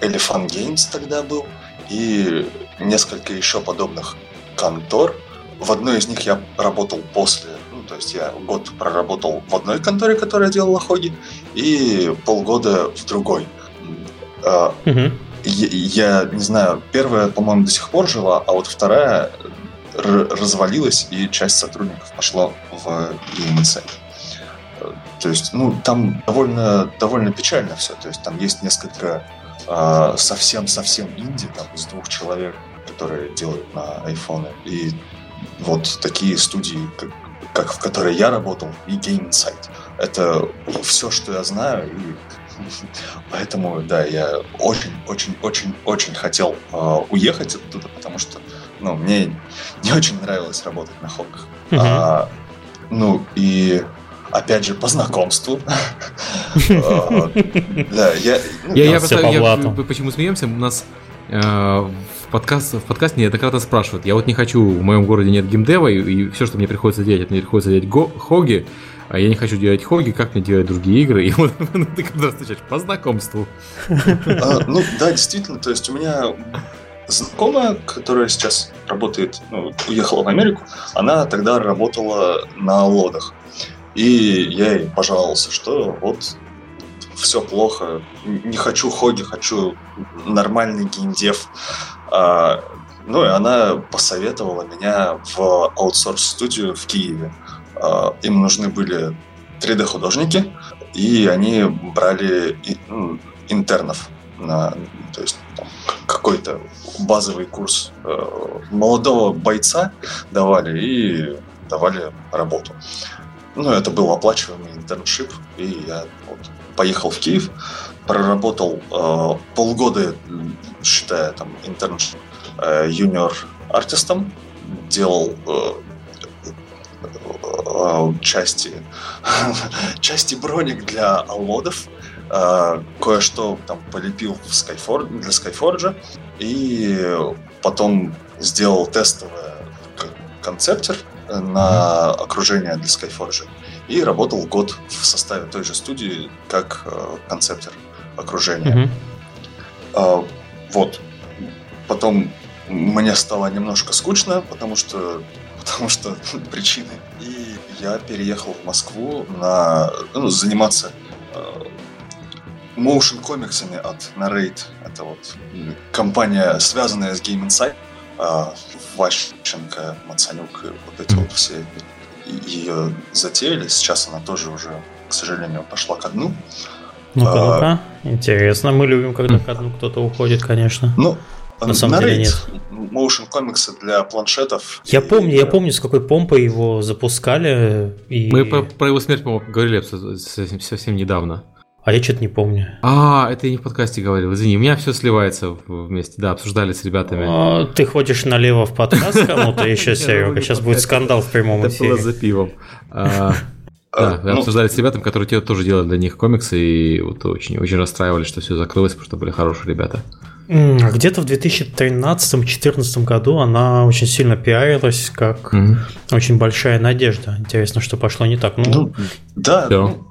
Elephant Games тогда был и несколько еще подобных контор. В одной из них я работал после, ну, то есть я год проработал в одной конторе, которая делала хоги, и полгода в другой. Uh-huh. Я, я не знаю, первая, по-моему, до сих пор жива, а вот вторая развалилась, и часть сотрудников пошла в GameInsight. То есть, ну, там довольно, довольно печально все. То есть, там есть несколько совсем-совсем инди, там, из двух человек, которые делают на айфоны. И вот такие студии, как, как в которой я работал, и Game Insight. Это все, что я знаю, и поэтому, да, я очень-очень-очень-очень хотел э, уехать оттуда, потому что, ну, мне не очень нравилось работать на хоках. Mm-hmm. А, ну, и опять же, по знакомству. А, да, я... Ну, я почему смеемся? У нас э, в, подкаст, в подкасте неоднократно спрашивают. Я вот не хочу, в моем городе нет геймдева, и, и все, что мне приходится делать, это мне приходится делать го, хоги, а я не хочу делать хоги, как мне делать другие игры? И вот ты когда встречаешь по знакомству. А, ну да, действительно, то есть у меня знакомая, которая сейчас работает, ну, уехала в Америку, она тогда работала на лодах. И я ей пожаловался, что вот все плохо, не хочу хоги, хочу нормальный геймдев. А, ну и она посоветовала меня в аутсорс-студию в Киеве. А, им нужны были 3D-художники, и они брали ну, интернов на, то есть какой-то базовый курс э, молодого бойца давали и давали работу. Ну, это был оплачиваемый internship, и я вот, поехал в Киев, проработал э, полгода, считая там internship э, junior -артистом, делал э, э, части, части броник для аллодов, э, кое-что там полепил в Skyforge, для Skyforge, и потом сделал тестовый концептер на окружение для Skyforge и работал год в составе той же студии как э, концептер окружения. Mm-hmm. Вот. Потом мне стало немножко скучно, потому что потому что причины. И я переехал в Москву на ну, заниматься э, моушен комиксами от Narrate. Это вот компания, связанная с Game Insight. Э, Ващенко, Мацанюк и вот эти вот все ее затеяли. Сейчас она тоже уже, к сожалению, пошла ко дну. Ну-ка, ну-ка. А, Интересно. Мы любим, когда ко дну кто-то уходит, конечно. Ну, на самом деле нет. Motion комиксы для планшетов. Я помню, я помню, с какой помпой его запускали. И... Мы про, про его смерть, по-моему, говорили совсем, совсем недавно. А я что-то не помню. А, это я не в подкасте говорил, извини, у меня все сливается вместе, да, обсуждали с ребятами. А, ты ходишь налево в подкаст кому-то еще, Серега, сейчас будет скандал в прямом эфире. Это было за пивом. А, да, мы ну, обсуждали с ребятами, которые тоже делали для них комиксы, и вот очень, очень расстраивались, что все закрылось, потому что были хорошие ребята. Где-то в 2013-2014 году она очень сильно пиарилась, как mm-hmm. очень большая надежда. Интересно, что пошло не так. Ну, ну да, ну,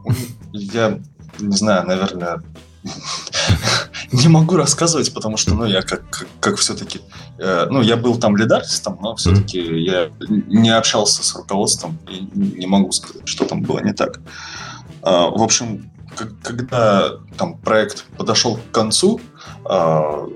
я не знаю, наверное, не могу рассказывать, потому что, ну, я как, как, как все-таки, э, ну, я был там лидартистом, но все-таки mm-hmm. я не общался с руководством и не могу сказать, что там было не так. Э, в общем, как, когда там проект подошел к концу, э,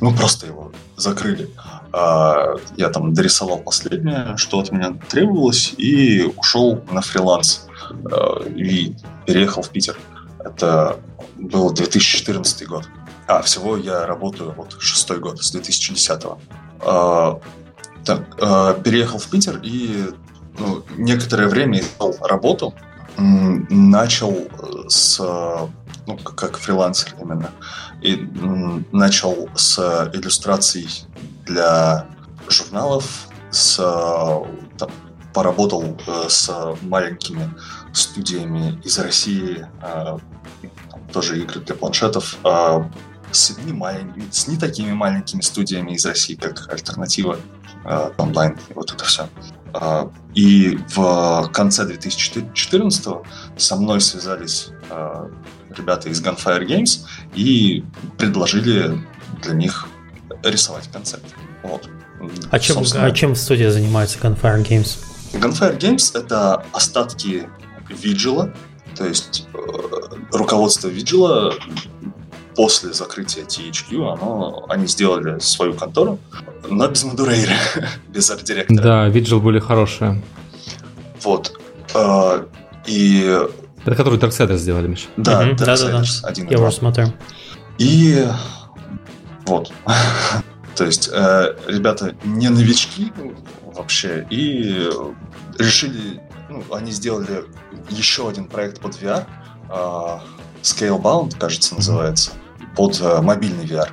ну, просто его закрыли, э, я там дорисовал последнее, что от меня требовалось, и ушел на фриланс э, и переехал в Питер. Это был 2014 год. А, всего я работаю вот шестой год, с 2010 -го. А, так, а, переехал в Питер и ну, некоторое время искал работу. Начал э, с, ну, как фрилансер именно, и начал с иллюстраций для журналов, с, поработал э, с маленькими студиями из России, э, тоже игры для планшетов, э, с не, маленькими, с не такими маленькими студиями из России, как Альтернатива, онлайн и вот это все. И в конце 2014 со мной связались ребята из Gunfire Games и предложили для них рисовать концепт. Вот. А чем, а чем студия занимается Gunfire Games? Gunfire Games — это остатки Vigil, то есть э, руководство Vigil после закрытия THQ, оно, они сделали свою контору, но без Мадурейра, без арт-директора. Да, Vigil были хорошие. Вот. Э, и... Это который Darksiders сделали, Миша? Да, да, да, да. 1 и Я 2. смотрю. И вот. То есть э, ребята не новички вообще, и решили, ну, они сделали еще один проект под VR, э, Scalebound, кажется, называется, под э, мобильный VR.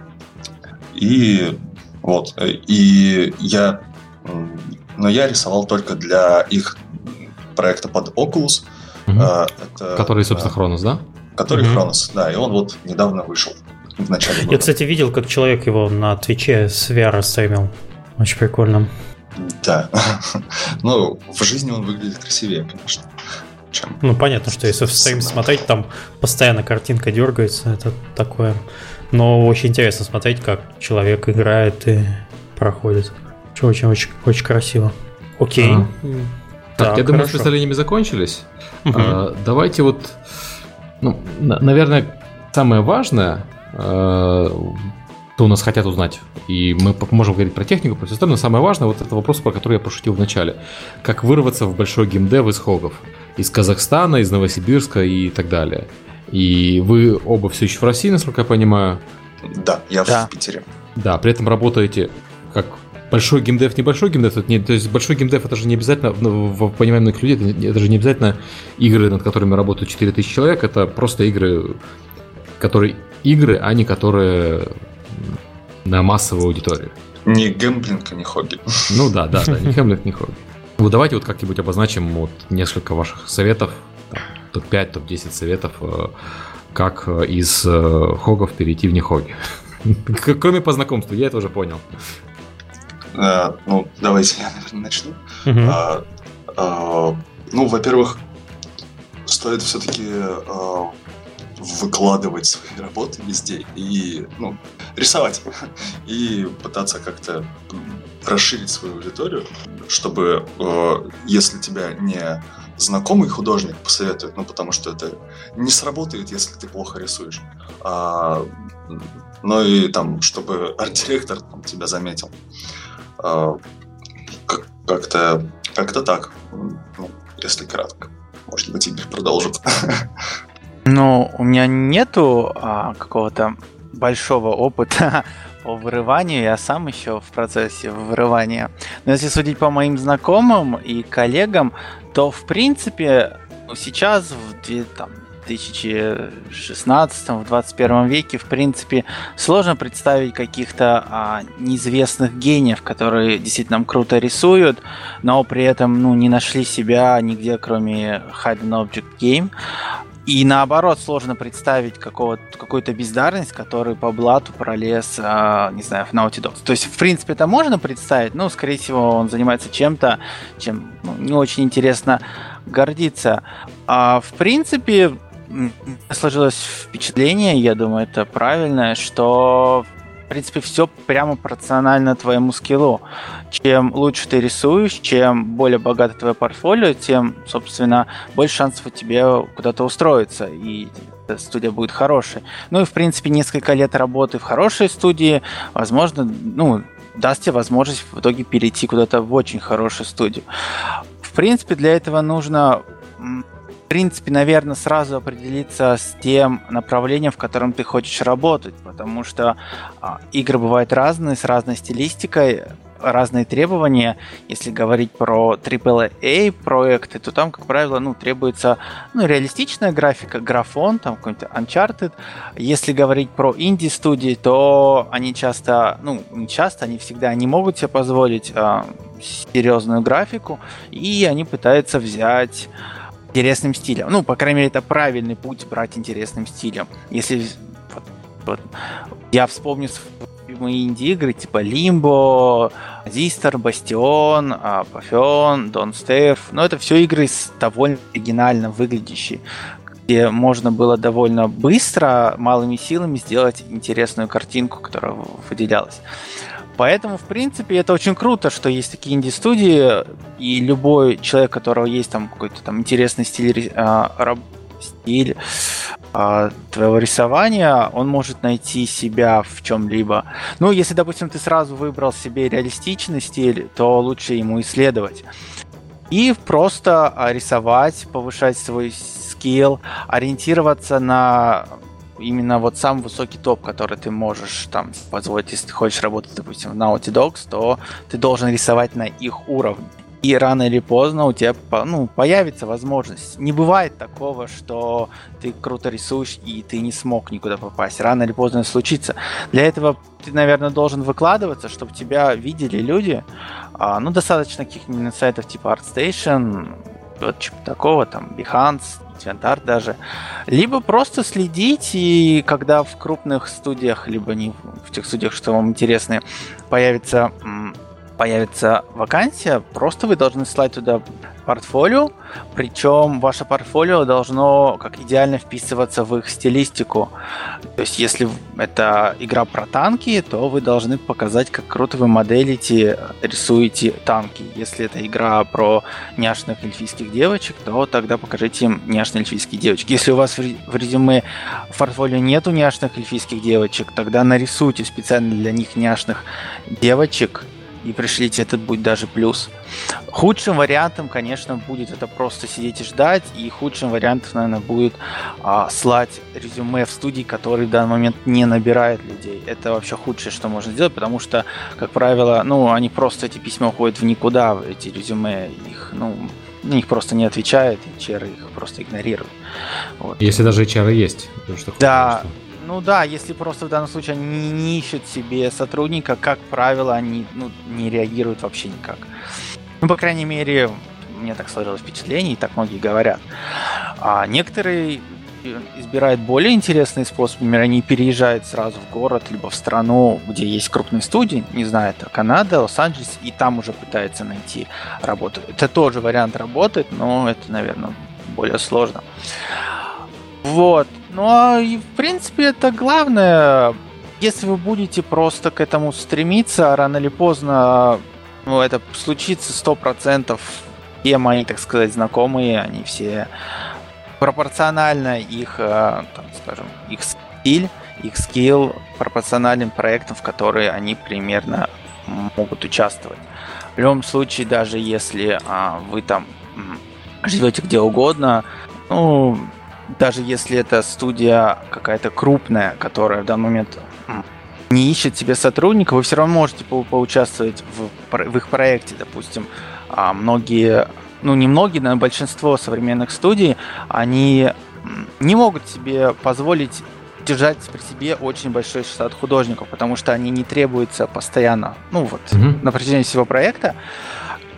И вот, э, и я, но я рисовал только для их проекта под Oculus. Угу. Э, это, который, собственно, Хронос, да? Который угу. Хронос, да, и он вот недавно вышел в начале года. Я, кстати, видел, как человек его на Твиче с VR стримил. Очень прикольно. Да. ну, в жизни он выглядит красивее, конечно, чем... Ну, понятно, что если в стрим смотреть, там постоянно картинка дергается, это такое... Но очень интересно смотреть, как человек играет и проходит. Очень-очень очень красиво. Окей. А. Так, так, я думаю, что представлениями закончились. Угу. А, давайте вот, ну, на, наверное, самое важное, а, что у нас хотят узнать, и мы можем говорить про технику, про все остальное, но самое важное, вот это вопрос, про который я пошутил в начале. Как вырваться в большой геймдев из Хогов? Из Казахстана, из Новосибирска и так далее. И вы оба все еще в России, насколько я понимаю? Да, я да. в Питере. Да, при этом работаете как большой геймдев, небольшой геймдев, это не, то есть большой геймдев это же не обязательно, в, в понимании многих людей, это, это же не обязательно игры, над которыми работают 4000 человек, это просто игры, которые игры, а не которые на массовую аудиторию. Не гэмблинг, а не хобби. Ну да, да, да, не гэмблинг, не хобби. Вот давайте вот как-нибудь обозначим вот несколько ваших советов, топ-5, топ-10 советов, э, как из э, хогов перейти в не хоги. Кроме по знакомству, я это уже понял. А, ну, давайте я, наверное, начну. А, а, ну, во-первых, стоит все-таки выкладывать свои работы везде и ну, рисовать и пытаться как-то расширить свою аудиторию, чтобы э, если тебя не знакомый художник посоветует, ну потому что это не сработает, если ты плохо рисуешь, а, но и там, чтобы арт-директор там, тебя заметил. А, как-то как-то так, ну, если кратко. Может быть, Игорь продолжит. Ну, у меня нету а, какого-то большого опыта по вырыванию, я сам еще в процессе вырывания. Но если судить по моим знакомым и коллегам, то в принципе ну, сейчас в там, 2016 в 21 веке, в принципе, сложно представить каких-то а, неизвестных гениев, которые действительно круто рисуют, но при этом ну, не нашли себя нигде, кроме Hidden Object Game. И наоборот, сложно представить какую-то бездарность, который по блату пролез, а, не знаю, в Naughty Dog. То есть, в принципе, это можно представить, но, скорее всего, он занимается чем-то, чем ну, не очень интересно гордиться. А, в принципе, сложилось впечатление, я думаю, это правильное, что в принципе, все прямо пропорционально твоему скиллу. Чем лучше ты рисуешь, чем более богато твое портфолио, тем, собственно, больше шансов у тебя куда-то устроиться, и студия будет хорошей. Ну и, в принципе, несколько лет работы в хорошей студии, возможно, ну, даст тебе возможность в итоге перейти куда-то в очень хорошую студию. В принципе, для этого нужно в принципе, наверное, сразу определиться с тем направлением, в котором ты хочешь работать, потому что а, игры бывают разные, с разной стилистикой, разные требования. Если говорить про AAA проекты, то там, как правило, ну, требуется ну, реалистичная графика, графон, там какой-то Uncharted. Если говорить про инди-студии, то они часто, ну, не часто, они всегда не могут себе позволить а, серьезную графику, и они пытаются взять интересным стилем. Ну, по крайней мере, это правильный путь брать интересным стилем. Если вот, я вспомню мои инди-игры типа Limbo, Зистер, Бастион, Пафион, Don't Starve. Но это все игры с довольно оригинально выглядящие где можно было довольно быстро, малыми силами сделать интересную картинку, которая выделялась. Поэтому, в принципе, это очень круто, что есть такие инди-студии, и любой человек, у которого есть там какой-то там интересный стиль, э, стиль э, твоего рисования, он может найти себя в чем-либо. Ну, если, допустим, ты сразу выбрал себе реалистичный стиль, то лучше ему исследовать. И просто рисовать, повышать свой скилл, ориентироваться на именно вот сам высокий топ, который ты можешь там позволить, если ты хочешь работать, допустим, в Naughty Dogs, то ты должен рисовать на их уровне. И рано или поздно у тебя ну, появится возможность. Не бывает такого, что ты круто рисуешь и ты не смог никуда попасть. Рано или поздно это случится. Для этого ты, наверное, должен выкладываться, чтобы тебя видели люди. А, ну, достаточно каких-нибудь сайтов типа ArtStation, вот типа такого, там, Behance, DeviantArt даже. Либо просто следить, и когда в крупных студиях, либо не в тех студиях, что вам интересны, появится появится вакансия, просто вы должны слать туда портфолио, причем ваше портфолио должно как идеально вписываться в их стилистику. То есть, если это игра про танки, то вы должны показать, как круто вы моделите, рисуете танки. Если это игра про няшных эльфийских девочек, то тогда покажите им няшные эльфийские девочки. Если у вас в резюме в портфолио нету няшных эльфийских девочек, тогда нарисуйте специально для них няшных девочек и пришлите, это будет даже плюс. Худшим вариантом, конечно, будет это просто сидеть и ждать, и худшим вариантом, наверное, будет а, слать резюме в студии, который в данный момент не набирает людей. Это вообще худшее, что можно сделать, потому что, как правило, ну, они просто эти письма уходят в никуда, эти резюме, их, ну, на них просто не отвечают, и HR их просто игнорируют. Вот. Если даже HR есть. Что да, что... Ну да, если просто в данном случае они не, ищут себе сотрудника, как правило, они ну, не реагируют вообще никак. Ну, по крайней мере, мне так сложилось впечатление, и так многие говорят. А некоторые избирают более интересный способ. Например, они переезжают сразу в город, либо в страну, где есть крупные студии, не знаю, это Канада, Лос-Анджелес, и там уже пытаются найти работу. Это тоже вариант работает, но это, наверное, более сложно. Вот. Ну, а и, в принципе, это главное. Если вы будете просто к этому стремиться, рано или поздно ну, это случится сто процентов. Все мои, так сказать, знакомые, они все пропорционально их, э, там, скажем, их стиль, их скилл пропорциональным проектам, в которые они примерно могут участвовать. В любом случае, даже если а, вы там живете где угодно, ну, даже если это студия какая-то крупная, которая в данный момент не ищет себе сотрудника, вы все равно можете по поучаствовать в, в их проекте. Допустим, а, многие, ну не многие, но большинство современных студий, они не могут себе позволить держать при себе очень большой штат художников, потому что они не требуются постоянно, ну вот, mm-hmm. на протяжении всего проекта.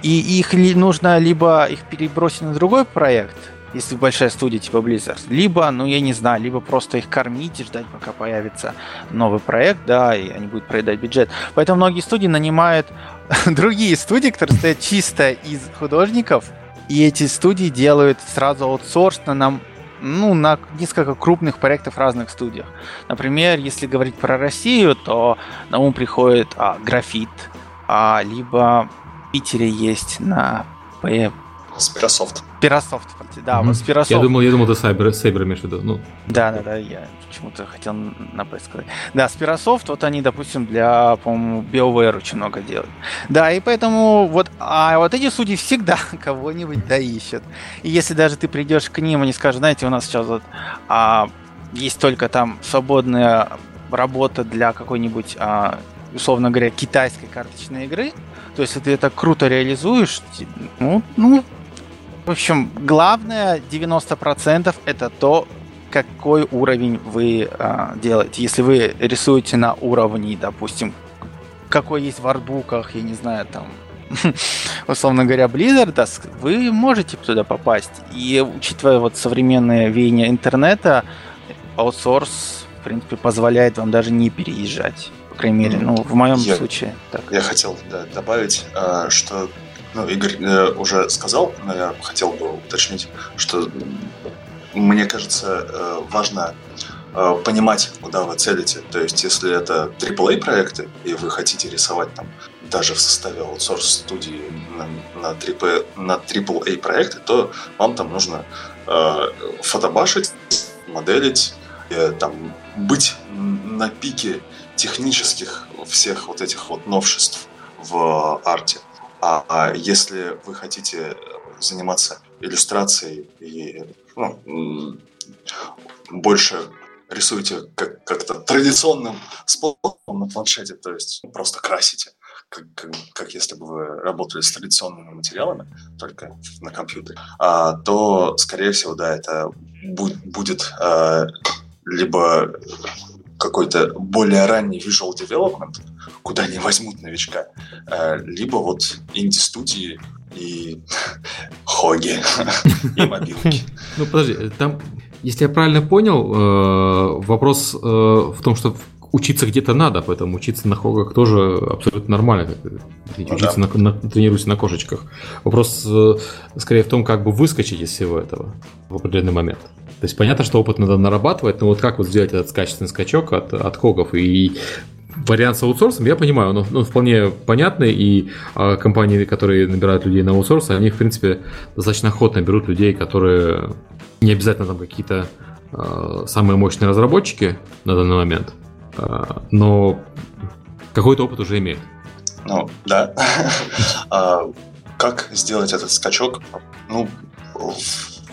И их нужно либо их перебросить на другой проект, если большая студия типа Blizzard, либо, ну я не знаю, либо просто их кормить и ждать, пока появится новый проект, да, и они будут проедать бюджет. Поэтому многие студии нанимают другие студии, которые стоят чисто из художников, и эти студии делают сразу аутсорс на нам ну, на несколько крупных проектов в разных студиях. Например, если говорить про Россию, то на ум приходит а, графит, а, либо в Питере есть на Спирософт. Спирософт, да, mm-hmm. вот Спирософт. Я думал, я думал, ты Сайбер, Сайбер имеешь в виду. Ну. Да, да, да, я почему-то хотел на П сказать. Да, Спирософт, вот они, допустим, для, по-моему, BioWare очень много делают. Да, и поэтому вот, а вот эти судьи всегда кого-нибудь да ищут. И если даже ты придешь к ним, они скажут, знаете, у нас сейчас вот а, есть только там свободная работа для какой-нибудь а, условно говоря, китайской карточной игры. То есть, если ты это круто реализуешь, ну, ну в общем, главное 90% это то, какой уровень вы э, делаете. Если вы рисуете на уровне, допустим, какой есть в артбуках, я не знаю, там, условно говоря, Blizzard, вы можете туда попасть. И учитывая вот современные веяния интернета, аутсорс, в принципе, позволяет вам даже не переезжать. По крайней мере, ну, в моем я, случае. Так. Я хотел да, добавить, а, что ну, Игорь э, уже сказал, но я хотел бы уточнить, что мне кажется, э, важно э, понимать, куда вы целите. То есть, если это AAA проекты, и вы хотите рисовать там даже в составе аутсорс студии на, на, AAA, на AAA проекты, то вам там нужно э, фотобашить, моделить, э, там, быть на пике технических всех вот этих вот новшеств в арте. А, а если вы хотите заниматься иллюстрацией и ну, больше рисуете как- как-то традиционным способом на планшете, то есть просто красите, как, как, как если бы вы работали с традиционными материалами, только на компьютере, а, то, скорее всего, да, это будет, будет а, либо какой-то более ранний visual development, куда не возьмут новичка, э, либо вот инди-студии и хоги и мобилки. Ну подожди, там, если я правильно понял, э, вопрос э, в том, что учиться где-то надо, поэтому учиться на хогах тоже абсолютно нормально. Ну, учиться да. на, на, тренируйся на кошечках. Вопрос э, скорее в том, как бы выскочить из всего этого в определенный момент. То есть понятно, что опыт надо нарабатывать, но вот как вот сделать этот качественный скачок от, от хогов и вариант с аутсорсом, я понимаю, он, он вполне понятный, и э, компании, которые набирают людей на аутсорс, они, в принципе, достаточно охотно берут людей, которые не обязательно там какие-то э, самые мощные разработчики на данный момент, э, но какой-то опыт уже имеют. Ну, да. Как сделать этот скачок? Ну,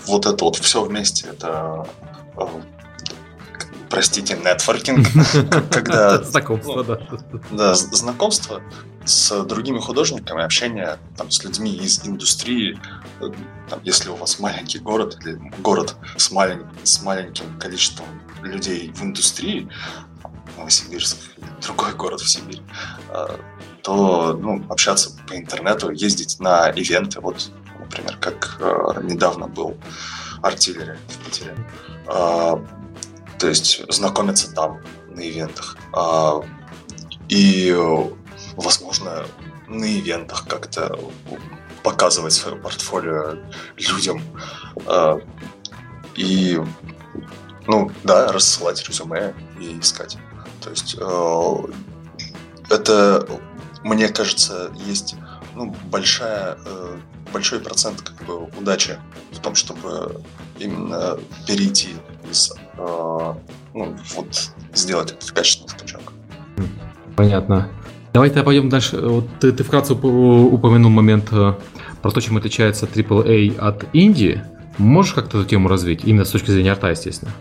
вот это вот все вместе, это простите, нетворкинг, когда... Знакомство, да. Да, знакомство с другими художниками, общение там, с людьми из индустрии. Там, если у вас маленький город или город с, малень... с маленьким количеством людей в индустрии, Новосибирск другой город в Сибири, а, то ну, общаться по интернету, ездить на ивенты, вот, например, как э, недавно был артиллерия в Питере. Э, то есть знакомиться там на ивентах. А, и, возможно, на ивентах как-то показывать свое портфолио людям. А, и, ну, да, рассылать резюме и искать. То есть э, это, мне кажется, есть ну, большая, э, большой процент как бы, удачи в том, чтобы именно перейти из, э, ну, вот, сделать этот качественный скачок. Понятно. Давайте пойдем дальше. Вот ты, ты вкратце упомянул момент э, про то, чем отличается AAA от Индии. Можешь как-то эту тему развить? Именно с точки зрения арта, естественно.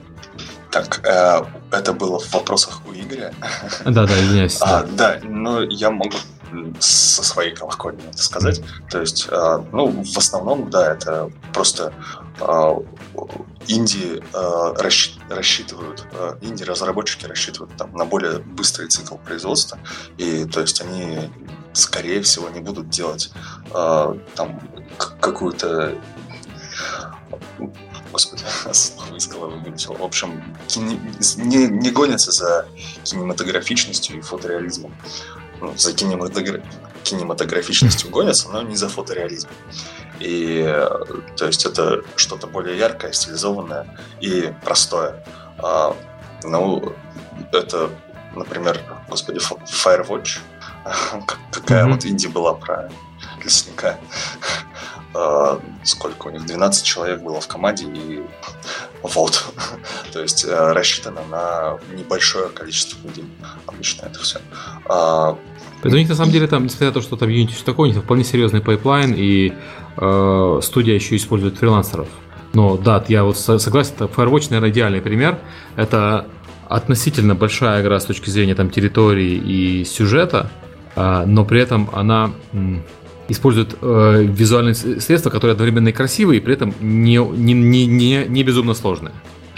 Так, э, это было в вопросах у Игоря. Да, да, извиняюсь. А, да, но я могу со своей колокольни это сказать. То есть, э, ну, в основном, да, это просто э, инди э, рассчитывают, инди-разработчики рассчитывают там, на более быстрый цикл производства, и то есть они, скорее всего, не будут делать там какую-то господи, слово из головы вылетело. В общем, кине... не, не гонятся за кинематографичностью и фотореализмом ну, за кинематогра... кинематографичностью гонятся, но не за фотореализм. И то есть это что-то более яркое, стилизованное и простое. А, ну, это, например, господи, Firewatch, какая mm-hmm. вот инди была про лесника. А, сколько у них? 12 человек было в команде, и вот. То есть э, рассчитано на небольшое количество людей. Обычно это все. Это у них на самом деле там, несмотря на то, что там Unity все такое, у них вполне серьезный пайплайн, и э, студия еще использует фрилансеров. Но да, я вот согласен, Firewatch, наверное, идеальный пример. Это относительно большая игра с точки зрения там территории и сюжета, э, но при этом она использует э, визуальные средства, которые одновременно и красивые, и при этом не, не, не, не, не безумно сложные.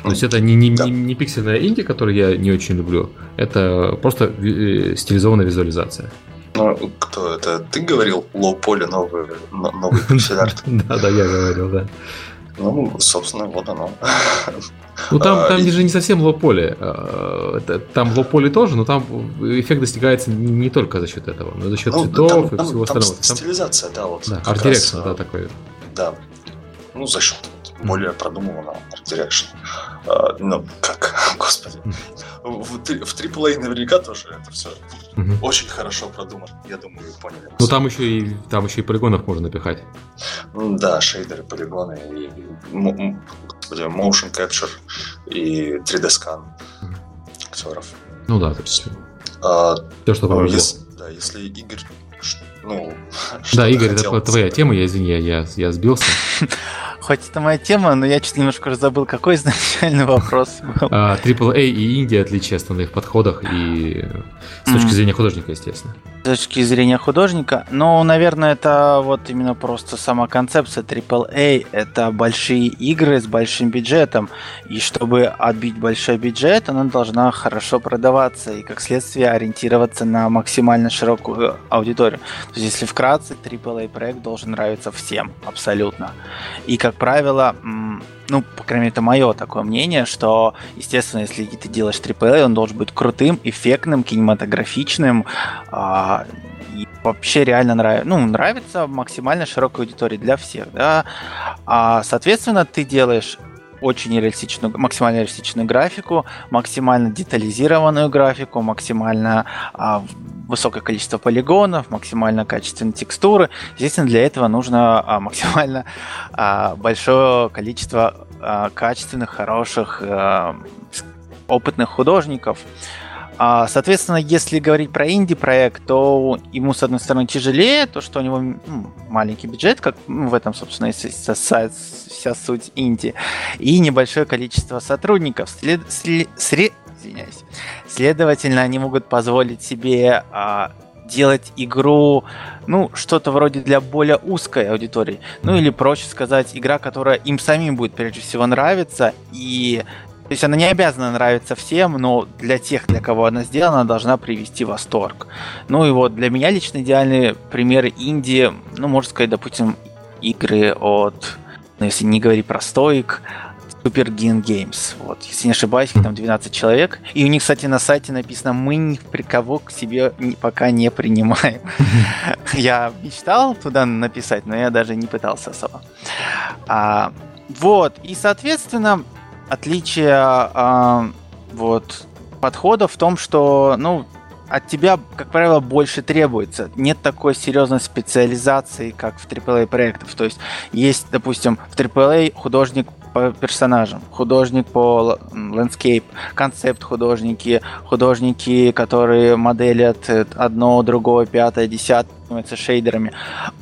То есть это не, не, да. не, не пиксельная инди, которую я не очень люблю, это просто э, стилизованная визуализация. Ну, кто это? Ты говорил лоу-поле новый, новый пиксель-арт? Да, да, я говорил, да. Ну, собственно, вот оно. Ну там, а, там же не совсем low poly. А, там low poly тоже, но там эффект достигается не только за счет этого, но за счет ну, цветов там, и там, всего там остального. Стилизация, да, вот. Да, арт да, такой. Да. Ну, за счет более продуманного art direction. А, ну, как, господи. В, в AAA наверняка тоже это все mm очень хорошо продумано. Я думаю, вы поняли. Ну, там еще и, там еще и полигонов можно напихать. Да, шейдеры, полигоны, и, господи, motion capture и 3D-скан mm актеров. Ну да, то есть... А, то, что ну, если, да, если Игорь ну, да, Игорь, это твоя тема, я извини, я, я сбился. Хоть это моя тема, но я чуть немножко забыл, какой изначальный вопрос был. AAA и Индия отличие основных подходах и с точки зрения художника, естественно. Точки зрения художника, ну, наверное, это вот именно просто сама концепция AAA. Это большие игры с большим бюджетом, и чтобы отбить большой бюджет, она должна хорошо продаваться и, как следствие, ориентироваться на максимально широкую аудиторию. То есть, если вкратце, AAA проект должен нравиться всем, абсолютно. И, как правило, ну, по крайней мере, это мое такое мнение, что, естественно, если ты делаешь AAA, он должен быть крутым, эффектным, кинематографичным, а, и вообще реально нравится, ну, нравится максимально широкой аудитории для всех, да. А, соответственно, ты делаешь очень реалистичную, максимально реалистичную графику, максимально детализированную графику, максимально а, высокое количество полигонов, максимально качественные текстуры. Естественно, для этого нужно а, максимально а, большое количество а, качественных, хороших, а, опытных художников. Соответственно, если говорить про инди-проект, то ему, с одной стороны, тяжелее, то, что у него ну, маленький бюджет, как ну, в этом, собственно, вся, вся суть инди, и небольшое количество сотрудников. След, след, извиняюсь. Следовательно, они могут позволить себе а, делать игру, ну, что-то вроде для более узкой аудитории. Ну, или проще сказать, игра, которая им самим будет прежде всего нравиться, и то есть она не обязана нравиться всем, но для тех, для кого она сделана, должна привести восторг. Ну и вот для меня лично идеальные примеры инди, ну, можно сказать, допустим, игры от, ну, если не говорить про стоик, Super Game Games. Вот, если не ошибаюсь, там 12 человек. И у них, кстати, на сайте написано, мы ни при кого к себе пока не принимаем. Я мечтал туда написать, но я даже не пытался особо. А, вот, и, соответственно, отличие а, вот подхода в том, что, ну, от тебя, как правило, больше требуется. Нет такой серьезной специализации, как в AAA проектах. То есть есть, допустим, в AAA художник по персонажам, художник по landscape, концепт художники, художники, которые моделят одно, другое, пятое, десятое, шейдерами.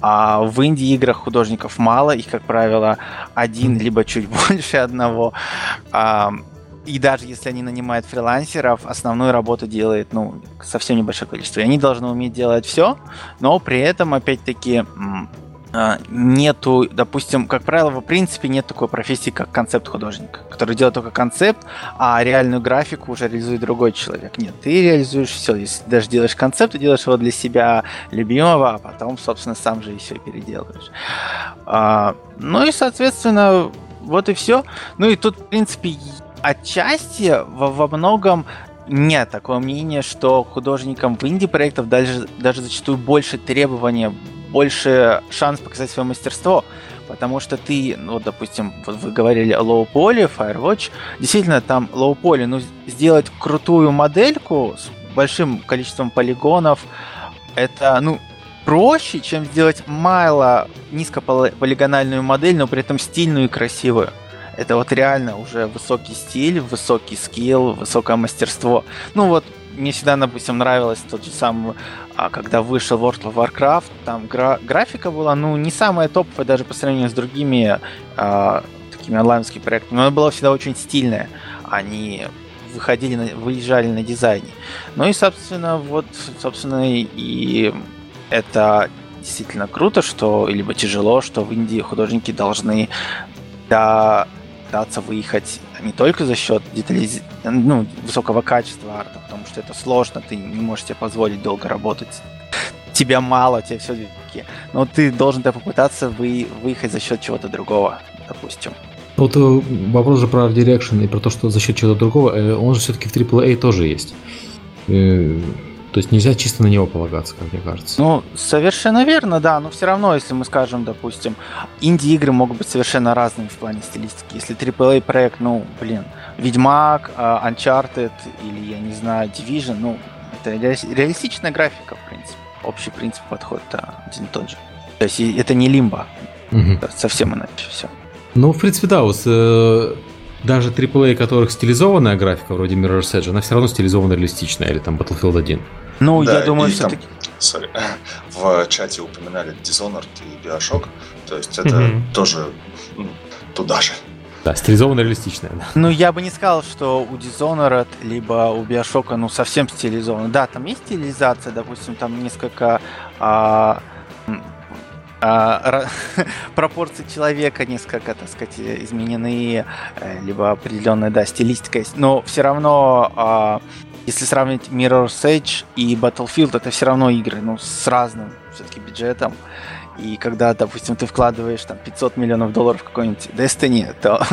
А в инди-играх художников мало, их, как правило, один, либо чуть больше одного. И даже если они нанимают фрилансеров, основную работу делает, ну, совсем небольшое количество. И они должны уметь делать все, но при этом, опять-таки, а, нету, допустим, как правило, в принципе нет такой профессии, как концепт художника, который делает только концепт, а реальную графику уже реализует другой человек. Нет, ты реализуешь все. Если даже делаешь концепт, ты делаешь его для себя любимого, а потом, собственно, сам же и все переделываешь. А, ну и, соответственно, вот и все. Ну и тут, в принципе, отчасти во, во многом нет такого мнения, что художникам в инди-проектов даже, даже зачастую больше требования больше шанс показать свое мастерство, потому что ты, ну, допустим, вот вы говорили о low poly, Firewatch, действительно, там low poly, ну, сделать крутую модельку с большим количеством полигонов, это, ну, проще, чем сделать мало низкополигональную модель, но при этом стильную и красивую. Это вот реально уже высокий стиль, высокий скилл, высокое мастерство. Ну вот мне всегда, допустим, нравилось тот же самый, а, когда вышел World of Warcraft, там гра- графика была, ну, не самая топовая даже по сравнению с другими а, такими онлайновскими проектами, но она была всегда очень стильная. Они выходили, на, выезжали на дизайне. Ну и, собственно, вот, собственно, и это действительно круто, что, либо тяжело, что в Индии художники должны да, пытаться выехать не только за счет детализ... ну, высокого качества арта, потому что это сложно, ты не можешь себе позволить долго работать. Тебя мало, тебе все таки но ты должен попытаться вы... выехать за счет чего-то другого, допустим. Вот э, вопрос же про Art Direction и про то, что за счет чего-то другого, э, он же все-таки в AAA тоже есть. То есть нельзя чисто на него полагаться, как мне кажется. Ну, совершенно верно, да. Но все равно, если мы скажем, допустим, инди-игры могут быть совершенно разными в плане стилистики. Если AAA проект, ну, блин, Ведьмак, а, Uncharted или, я не знаю, Division, ну, это реалистичная графика, в принципе. Общий принцип подхода один и тот же. То есть это не лимба. Угу. Совсем иначе все. Ну, в принципе, да, вот э, даже AAA, которых стилизованная графика, вроде Mirror's Edge, она все равно стилизованно реалистичная, или там Battlefield 1. Ну, да, я думаю, все-таки... Sorry, в чате упоминали Dishonored и Bioshock, то есть это mm-hmm. тоже ну, туда же. Да, стилизованно реалистичная. Да. Ну, я бы не сказал, что у Dishonored либо у Bioshock, ну, совсем стилизовано. Да, там есть стилизация, допустим, там несколько а, а, пропорции человека несколько, так сказать, изменены, э, либо определенная, да, стилистика есть. Но все равно а, если сравнить Mirror's Edge и Battlefield, это все равно игры, ну, с разным все-таки бюджетом. И когда, допустим, ты вкладываешь там 500 миллионов долларов в какой-нибудь Destiny, то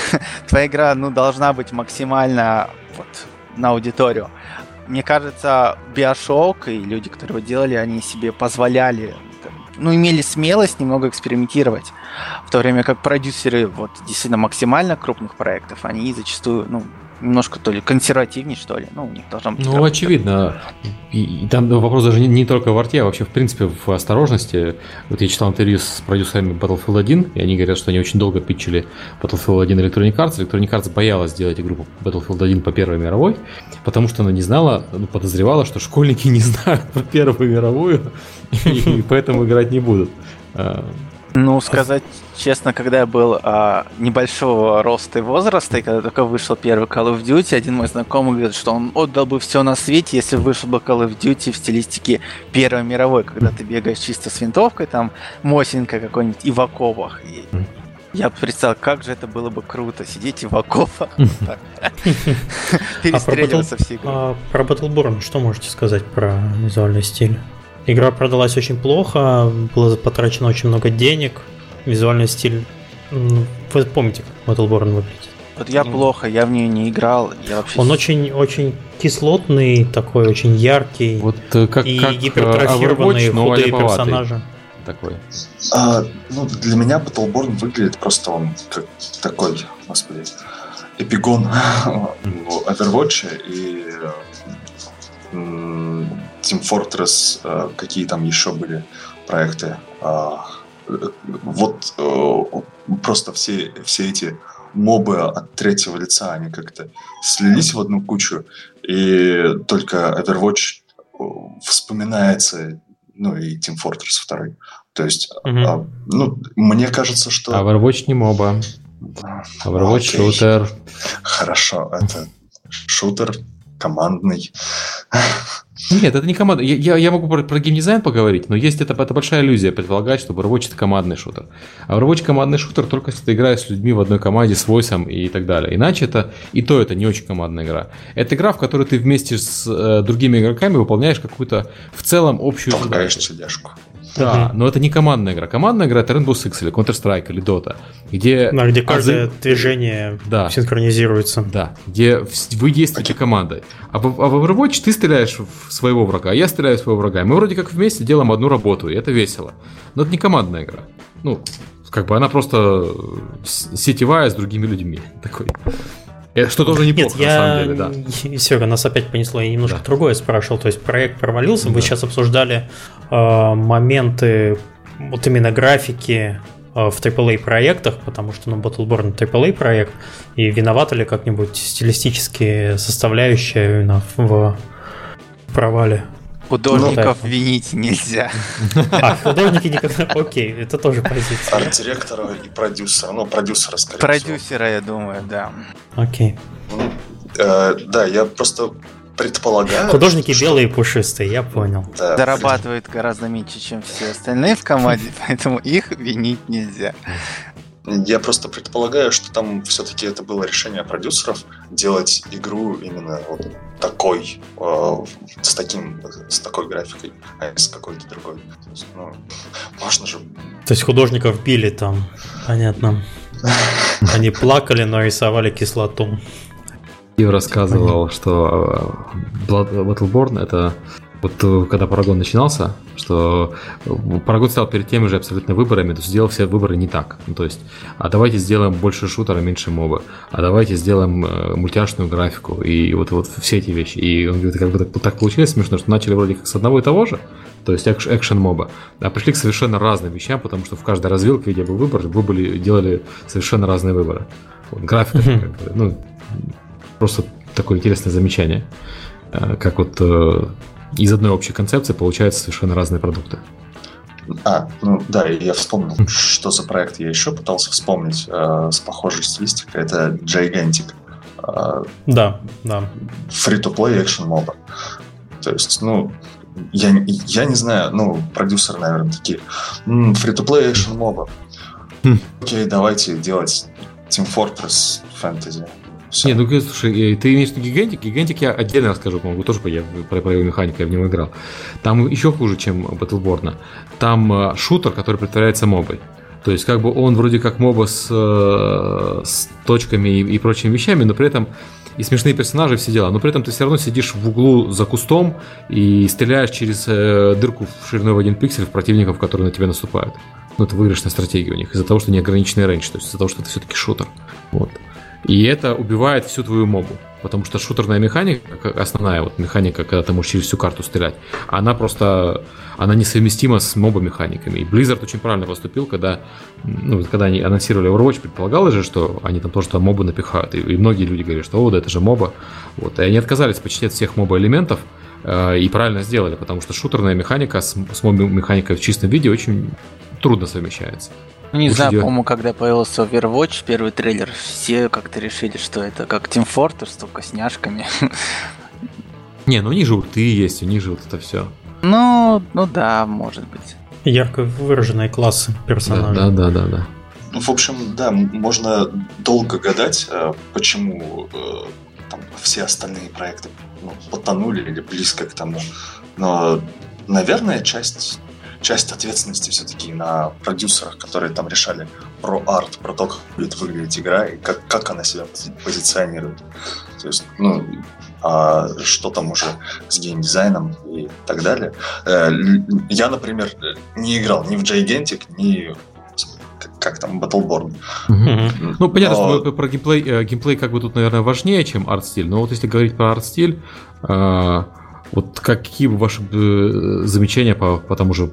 твоя игра ну, должна быть максимально вот, на аудиторию. Мне кажется, Bioshock и люди, которые его делали, они себе позволяли, ну, имели смелость немного экспериментировать. В то время как продюсеры вот действительно максимально крупных проектов, они зачастую, ну, немножко то ли консервативнее, что ли. Ну, у них должно быть. Ну, очевидно. И, и там вопрос даже не, не только в арте, а вообще, в принципе, в осторожности. Вот я читал интервью с продюсерами Battlefield 1, и они говорят, что они очень долго питчили Battlefield 1 Electronic Arts. Electronic Arts боялась сделать игру Battlefield 1 по Первой мировой, потому что она не знала, ну, подозревала, что школьники не знают про Первую мировую, и поэтому играть не будут. А, ну, сказать честно, когда я был а, небольшого роста и возраста, и когда только вышел первый Call of Duty, один мой знакомый говорит, что он отдал бы все на свете, если вышел бы Call of Duty в стилистике Первой мировой, когда ты бегаешь чисто с винтовкой, там, мосинка какой-нибудь, и в оковах. И я представил, как же это было бы круто, сидеть в окопах, перестреливаться всей Про Battleborn что можете сказать про визуальный стиль? Игра продалась очень плохо, было потрачено очень много денег, визуальный стиль... Вы помните, как Battleborn выглядит? Вот я плохо, я в нее не играл. Я вообще... Он очень, очень кислотный, такой очень яркий. Вот э, как, и как э, гипертрофированные Overwatch, худые персонажи. Такой. А, ну, для меня Battleborn выглядит просто он как такой, господи, эпигон Overwatch и Team Fortress, э, какие там еще были проекты. А, вот э, просто все, все эти мобы от третьего лица, они как-то слились в одну кучу, и только Overwatch э, вспоминается, ну и Team Fortress 2. То есть, угу. а, ну, мне кажется, что... Overwatch не моба. Overwatch шутер. Хорошо, это шутер командный. Нет, это не команда. Я, я, я могу про, про геймдизайн поговорить, но есть это, это большая иллюзия предполагать, что Overwatch это командный шутер. А Overwatch командный шутер только если ты играешь с людьми в одной команде, с войсом и так далее. Иначе это и то это не очень командная игра. Это игра, в которой ты вместе с э, другими игроками выполняешь какую-то в целом общую задачу. тележку. Да, но это не командная игра. Командная игра это Rainbow Six или Counter-Strike или Dota, где... Да, где каждое азы... движение да. синхронизируется. Да, где вы действуете командой. А в, а в Overwatch ты стреляешь в своего врага, а я стреляю в своего врага. И мы вроде как вместе делаем одну работу, и это весело. Но это не командная игра. Ну, как бы она просто сетевая с другими людьми. Такой. Что тоже неплохо, Нет, я... на самом деле, да. Серега, нас опять понесло, я немножко да. другое спрашивал. То есть проект провалился, да. вы сейчас обсуждали э, моменты вот именно графики э, в AAA проектах, потому что ну, Battleborn AAA проект, и виновата ли как-нибудь стилистические составляющие именно в провале? Художников ну, винить нельзя. А, художники никогда... Окей, это тоже позиция. Арт-директора и продюсера. Ну, продюсера, скорее Продюсера, я думаю, да. Окей. Э, да, я просто предполагаю... Художники что... белые и пушистые, я понял. Да. Зарабатывают гораздо меньше, чем все остальные в команде, поэтому их винить нельзя. Я просто предполагаю, что там все-таки это было решение продюсеров делать игру именно вот такой, э, с таким, с такой графикой, а не с какой-то другой. То есть, ну, можно же. То есть художников били там, понятно. Они плакали, но рисовали кислоту. Ив рассказывал, что э, Battleborn это вот э, когда Парагон начинался, что э, Парагон стал перед теми же абсолютно выборами, то есть сделал все выборы не так. Ну, то есть, а давайте сделаем больше шутера, меньше моба, а давайте сделаем э, мультяшную графику, и вот, вот все эти вещи. И он говорит, как бы так, так получилось смешно, что начали вроде как с одного и того же, то есть экшен моба, а пришли к совершенно разным вещам, потому что в каждой развилке, где был выбор, вы были, делали совершенно разные выборы. Вот, графика, как бы, ну, просто такое интересное замечание, как вот из одной общей концепции получаются совершенно разные продукты. А, ну да, я вспомнил, что за проект я еще пытался вспомнить э, с похожей стилистикой. Это Gigantic. Э, да, да. Free-to-play action моба. То есть, ну, я, я не знаю, ну, продюсеры, наверное, такие. Free-to-play action моба. Хм. Окей, давайте делать Team Fortress Fantasy. Все. Не, ну слушай, ты имеешь в виду гигантик? Гигантик я отдельно расскажу, по-моему, тоже я про, про его механику я в него играл. Там еще хуже, чем Battleborn. Там э, шутер, который притворяется мобой. То есть, как бы он вроде как моба с, э, с точками и, и прочими вещами, но при этом и смешные персонажи, все дела. Но при этом ты все равно сидишь в углу за кустом и стреляешь через э, дырку шириной в один пиксель в противников, которые на тебя наступают. Ну, это выигрышная стратегия у них из-за того, что неограниченный рейндж, то есть из-за того, что это все-таки шутер. Вот. И это убивает всю твою мобу. Потому что шутерная механика, основная вот механика, когда ты можешь через всю карту стрелять, она просто, она несовместима с моба-механиками. И Blizzard очень правильно поступил, когда, ну, когда они анонсировали Overwatch, предполагалось же, что они там тоже там мобы напихают. И, и многие люди говорят, что, о, да это же моба. Вот. И они отказались почти от всех моба-элементов, э, и правильно сделали, потому что шутерная механика с, с моба-механикой в чистом виде очень трудно совмещается. Ну, не знаю, по-моему, когда появился Overwatch, первый трейлер, все как-то решили, что это как Team Fortress, только с няшками. Не, ну у них же ульты есть, у них же вот это все. Ну, ну да, может быть. Ярко выраженные классы персонажей. Да, да, да, да. да. Ну, в общем, да, можно долго гадать, э, почему э, там, все остальные проекты ну, потонули или близко к тому. Но, наверное, часть часть ответственности все-таки на продюсерах, которые там решали про арт, про то, как будет выглядеть игра и как, как она себя позиционирует. То есть, ну, а что там уже с геймдизайном и так далее. Э, я, например, не играл ни в Gigantic, ни как там, Battleborn. Угу. Ну, понятно, но... что про геймплей, э, геймплей как бы тут, наверное, важнее, чем арт-стиль, но вот если говорить про арт-стиль, э, вот какие бы ваши э, замечания по, по тому же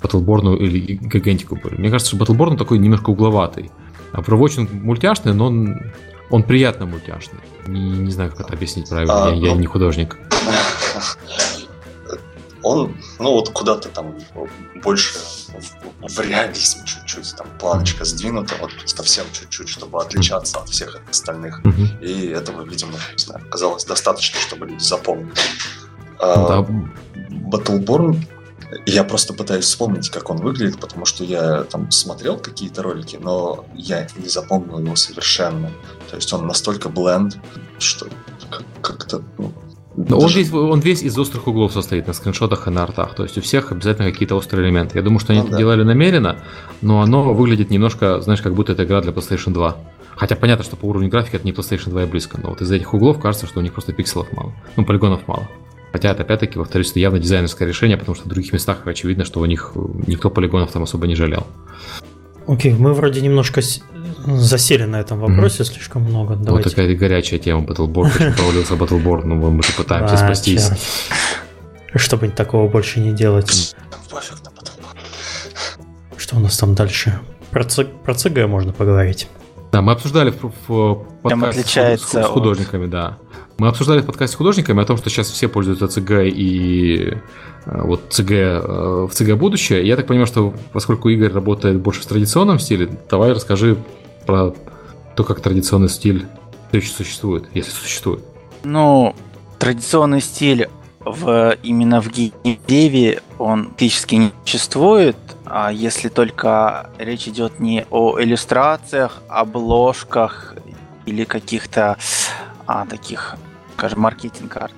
Battleborn или Гигантику были? Мне кажется, что Battleborn такой немножко угловатый. А Overwatch мультяшный, но он, он приятно мультяшный. Не, не знаю, как это объяснить правильно, а, я, ну, я не художник. Он, ну вот куда-то там больше в, в реализм чуть-чуть, там планочка сдвинута, вот совсем чуть-чуть, чтобы отличаться от всех остальных. Mm-hmm. И этого, видимо, не знаю, казалось достаточно, чтобы люди запомнили. А, да. Battleborn я просто пытаюсь вспомнить, как он выглядит, потому что я там смотрел какие-то ролики, но я не запомнил его совершенно. То есть он настолько бленд, что как-то... Ну, но даже... он, весь, он весь из острых углов состоит на скриншотах и на артах. То есть у всех обязательно какие-то острые элементы. Я думаю, что они ну, это да. делали намеренно, но оно выглядит немножко, знаешь, как будто это игра для PlayStation 2. Хотя понятно, что по уровню графики это не PlayStation 2 и близко. Но вот из этих углов кажется, что у них просто пикселов мало. Ну, полигонов мало. Хотя это опять-таки, повторюсь, это явно дизайнерское решение, потому что в других местах очевидно, что у них никто полигонов там особо не жалел. Окей, мы вроде немножко засели на этом вопросе, mm-hmm. слишком много. Давайте. Вот такая горячая тема Battleborn, почему провалился Battleborn, но мы же пытаемся спастись. Чтобы такого больше не делать. Что у нас там дальше? Про, ЦГ можно поговорить. Да, мы обсуждали в, в подкасте с, с художниками, да. Мы обсуждали в подкасте с художниками о том, что сейчас все пользуются ЦГ и э, вот ЦГ э, в ЦГ будущее. Я так понимаю, что поскольку Игорь работает больше в традиционном стиле, давай расскажи про то, как традиционный стиль все еще существует, если существует. Ну, традиционный стиль в, именно в геймдеве он фактически не существует, а если только речь идет не о иллюстрациях, обложках или каких-то а, таких, скажем, маркетинг-карт.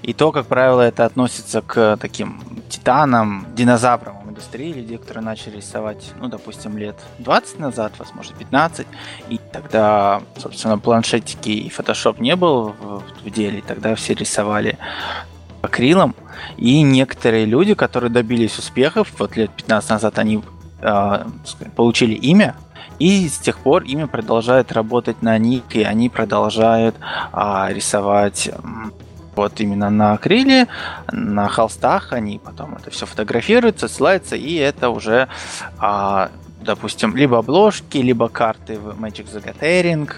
И то, как правило, это относится к таким титанам, динозаврам индустрии, людей, которые начали рисовать, ну, допустим, лет 20 назад, возможно, 15, и тогда, собственно, планшетики и фотошоп не был в, в деле, тогда все рисовали акрилом, и некоторые люди, которые добились успехов, вот лет 15 назад они э, получили имя, и с тех пор ими продолжают работать на них, и они продолжают а, рисовать вот именно на акриле, на холстах, они потом это все фотографируются, ссылаются, и это уже, а, допустим, либо обложки, либо карты в Magic the Gathering,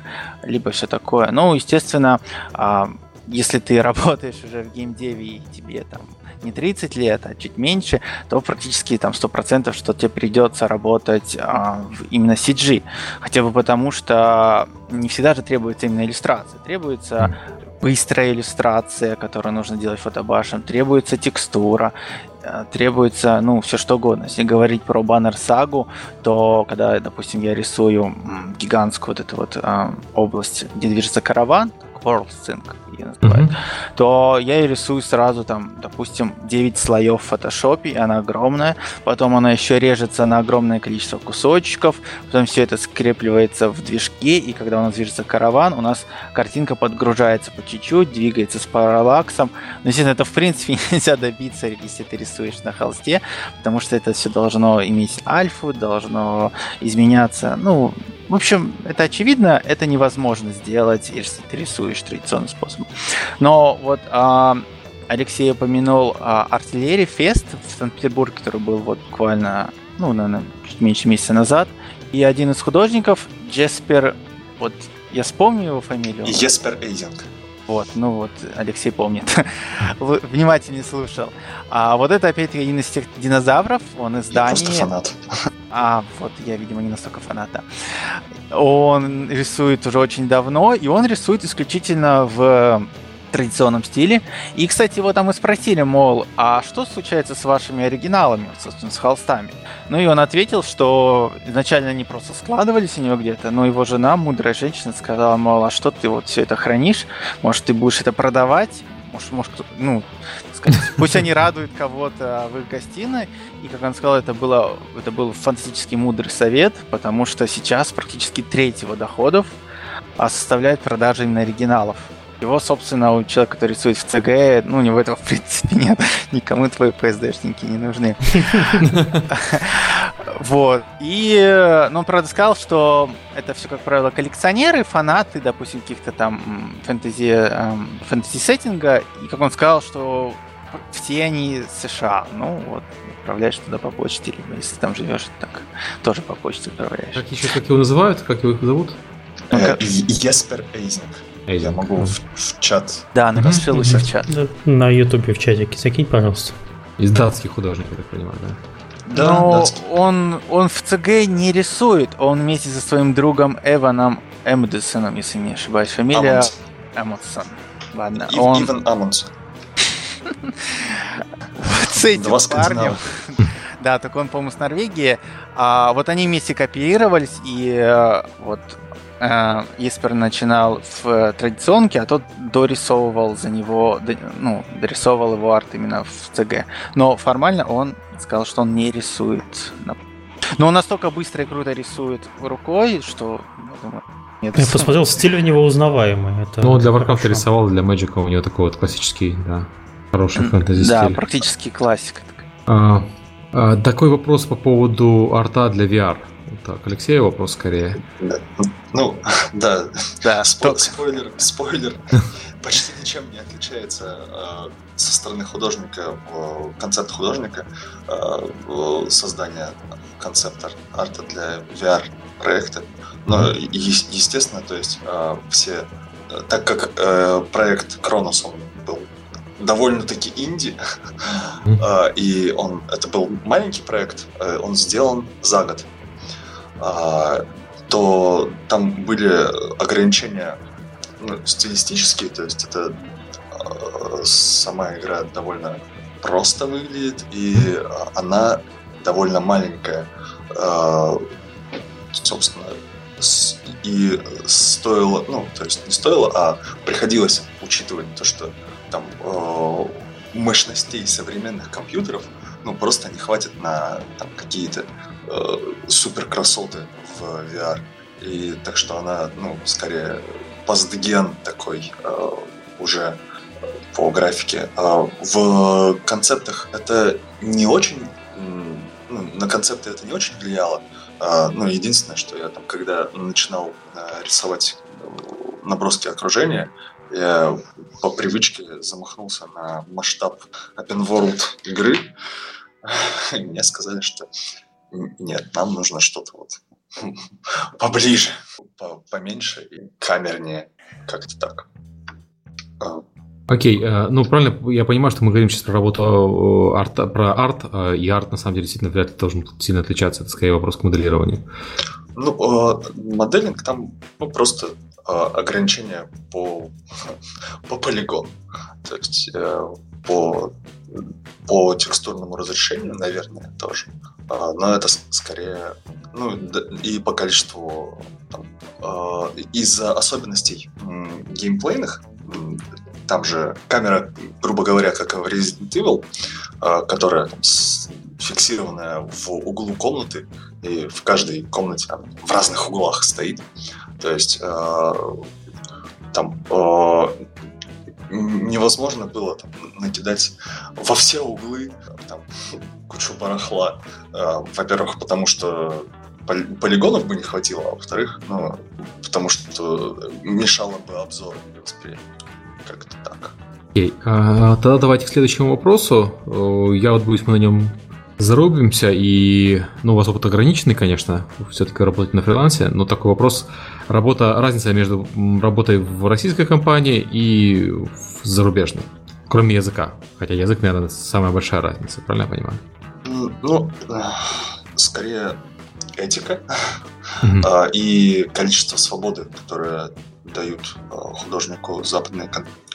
либо все такое. Ну, естественно, а, если ты работаешь уже в геймдеве и тебе там не 30 лет, а чуть меньше, то практически там 100% что тебе придется работать а, в именно CG. Хотя бы потому, что не всегда же требуется именно иллюстрация. Требуется быстрая иллюстрация, которую нужно делать фотобашем, требуется текстура, э, требуется, ну, все что угодно. Если говорить про баннер сагу, то когда, допустим, я рисую гигантскую вот эту вот э, область, где движется караван, World Sync ее называют, mm-hmm. то я ее рисую сразу там, допустим, 9 слоев в фотошопе, и она огромная, потом она еще режется на огромное количество кусочков, потом все это скрепливается в движке, и когда у нас движется караван, у нас картинка подгружается по чуть-чуть, двигается с параллаксом. Но, естественно, это в принципе нельзя добиться, если ты рисуешь на холсте, потому что это все должно иметь альфу, должно изменяться, ну, в общем, это очевидно, это невозможно сделать, если ты рисуешь традиционным способом. Но вот а, Алексей упомянул а, артиллерии фест в Санкт-Петербурге, который был вот буквально, ну, наверное, чуть меньше месяца назад. И один из художников, Джеспер, вот я вспомню его фамилию. Еспер Эйзинг. Вот, ну вот, Алексей помнит. Внимательнее слушал. А вот это, опять-таки, один из тех динозавров, он из Дании. Просто фанат. А, вот я, видимо, не настолько фаната. Он рисует уже очень давно, и он рисует исключительно в традиционном стиле. И, кстати, его там и спросили, мол, а что случается с вашими оригиналами, собственно, с холстами? Ну и он ответил, что изначально они просто складывались у него где-то, но его жена, мудрая женщина, сказала, мол, а что ты вот все это хранишь? Может, ты будешь это продавать? Может, может, ну, сказать, пусть они радуют кого-то в их гостиной. И, как он сказал, это, было, это был фантастически мудрый совет, потому что сейчас практически треть его доходов а, составляет продажа именно оригиналов. Его, собственно, у человека, который рисует в ЦГ, ну, у него этого, в принципе, нет. Никому твои PSD-шники не нужны. Вот. И, ну, он, правда, сказал, что это все, как правило, коллекционеры, фанаты, допустим, каких-то там фэнтези, эм, фэнтези-сеттинга. И, как он сказал, что все они США. Ну, вот, отправляешь туда по почте, либо если там живешь, так тоже по почте отправляешь. Как еще, как его называют? Как его зовут? Э, Еспер Эйзинг. Я могу в, в чат. Да, напиши лучше в чат. На ютубе в чатике закинь, пожалуйста. Из датских художников, я так понимаю, да? Да, Но он, он в ЦГ не рисует, он вместе со своим другом Эваном Эмдисоном, если не ошибаюсь, фамилия Эмодсон. Ладно, Ив, он... Иван Амундсен. С этим парнем. Да, так он, по-моему, с Норвегии. А, вот они вместе копировались, и э, вот э, Еспер начинал в традиционке, а тот дорисовывал за него, ну, дорисовывал его арт именно в ЦГ. Но формально он сказал, что он не рисует. Но он настолько быстро и круто рисует рукой, что, думаю, нет. Я посмотрел, стиль у него узнаваемый. Это ну, для Warcraft рисовал, для Magic у него такой вот классический, да, хороший фэнтези стиль. Да, практически классика. А, а, такой вопрос по поводу арта для VR. Так, Алексей вопрос скорее. Ну, да. да Спо- спойлер, спойлер. Почти ничем не отличается э, со стороны художника, э, концепт художника, э, создания концепта арта для VR-проекта. Но, mm-hmm. е- естественно, то есть э, все... Так как э, проект Кронос, он был довольно-таки инди, mm-hmm. и он это был маленький проект, э, он сделан за год. А, то там были ограничения ну, стилистические, то есть это э, сама игра довольно просто выглядит, и она довольно маленькая. Собственно, и стоило, ну, то есть не стоило, а приходилось учитывать то, что там мощностей современных компьютеров, ну, просто не хватит на какие-то э, супер красоты в VR. И так что она, ну, скорее постген такой э, уже по графике. А в концептах это не очень, ну, на концепты это не очень влияло. А, ну, единственное, что я там, когда начинал э, рисовать наброски окружения, я по привычке замахнулся на масштаб open world игры. Мне сказали, что нет, нам нужно что-то вот поближе, поменьше и камернее, как-то так. А. Окей, okay, ну правильно, я понимаю, что мы говорим сейчас про работу арт, про арт, а, и арт на самом деле действительно вряд ли должен сильно отличаться, это скорее вопрос к моделированию. Ну, моделинг там ну, просто ограничения по, по полигону. То есть по, по текстурному разрешению, наверное, тоже. Но это скорее, ну, и по количеству там, из-за особенностей геймплейных там же камера, грубо говоря, как в Resident Evil, а, которая там, фиксированная в углу комнаты, и в каждой комнате она в разных углах стоит. То есть а, там а, невозможно было там, накидать во все углы там, кучу барахла. Во-первых, потому что полигонов бы не хватило, а во-вторых, ну, потому что мешало бы или восприятию. Как-то так. Окей, а, тогда давайте к следующему вопросу. Я вот мы на нем зарубимся, и, ну, у вас опыт ограниченный, конечно, все-таки работать на фрилансе, но такой вопрос, работа, разница между работой в российской компании и в зарубежной, кроме языка, хотя язык, наверное, самая большая разница, правильно я понимаю? Ну, скорее этика mm-hmm. и количество свободы, которое дают э, художнику западные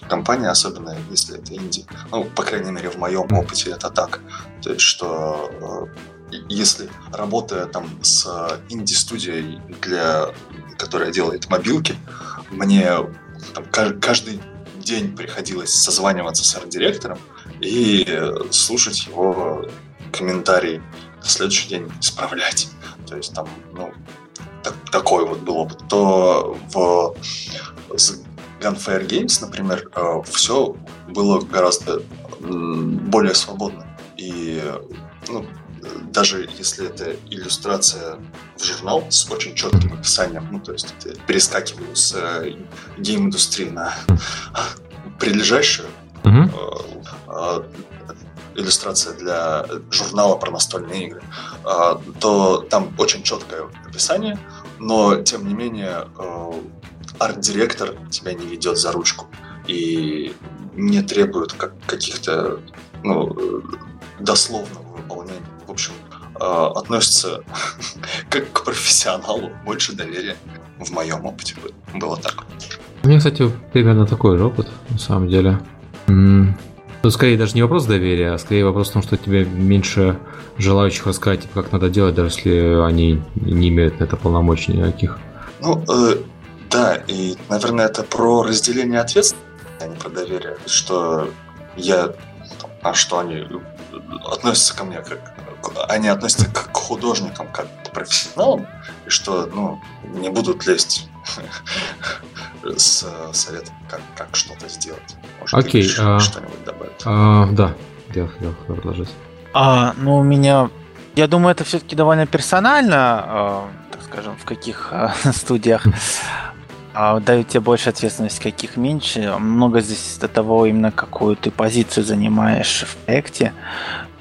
компании, особенно если это инди. Ну, по крайней мере, в моем опыте это так. То есть, что э, если работая там с инди-студией, для, которая делает мобилки, мне там, каждый день приходилось созваниваться с арт-директором и слушать его комментарии, на следующий день исправлять. То есть там, ну, так, такой вот был опыт, то в Gunfire Games, например, э, все было гораздо более свободно. И ну, даже если это иллюстрация в журнал с очень четким описанием, ну, то есть перескакиваю с э, гейм-индустрии на прилежащую, mm-hmm иллюстрация для журнала про настольные игры, а, то там очень четкое описание, но тем не менее э, арт-директор тебя не ведет за ручку и не требует как каких-то ну, дословного выполнения. В общем, э, относится как к профессионалу, больше доверия в моем опыте было так. У меня, кстати, примерно такой же опыт, на самом деле. Ну, скорее даже не вопрос доверия, а скорее вопрос в том, что тебе меньше желающих рассказать, типа, как надо делать, даже если они не имеют на это полномочий никаких. Ну, э, да, и, наверное, это про разделение ответственности, а не про доверие. Что я... А что они относятся ко мне как... Они относятся к художникам как к профессионалам, и что, ну, не будут лезть с советом, как, как что-то сделать. Может, Окей. А, что-нибудь добавить. А, да, я хотел предложить. А, ну, у меня... Я думаю, это все-таки довольно персонально, э, так скажем, в каких э, студиях э, дают тебе больше ответственности, каких меньше. Много здесь от того, именно какую ты позицию занимаешь в проекте.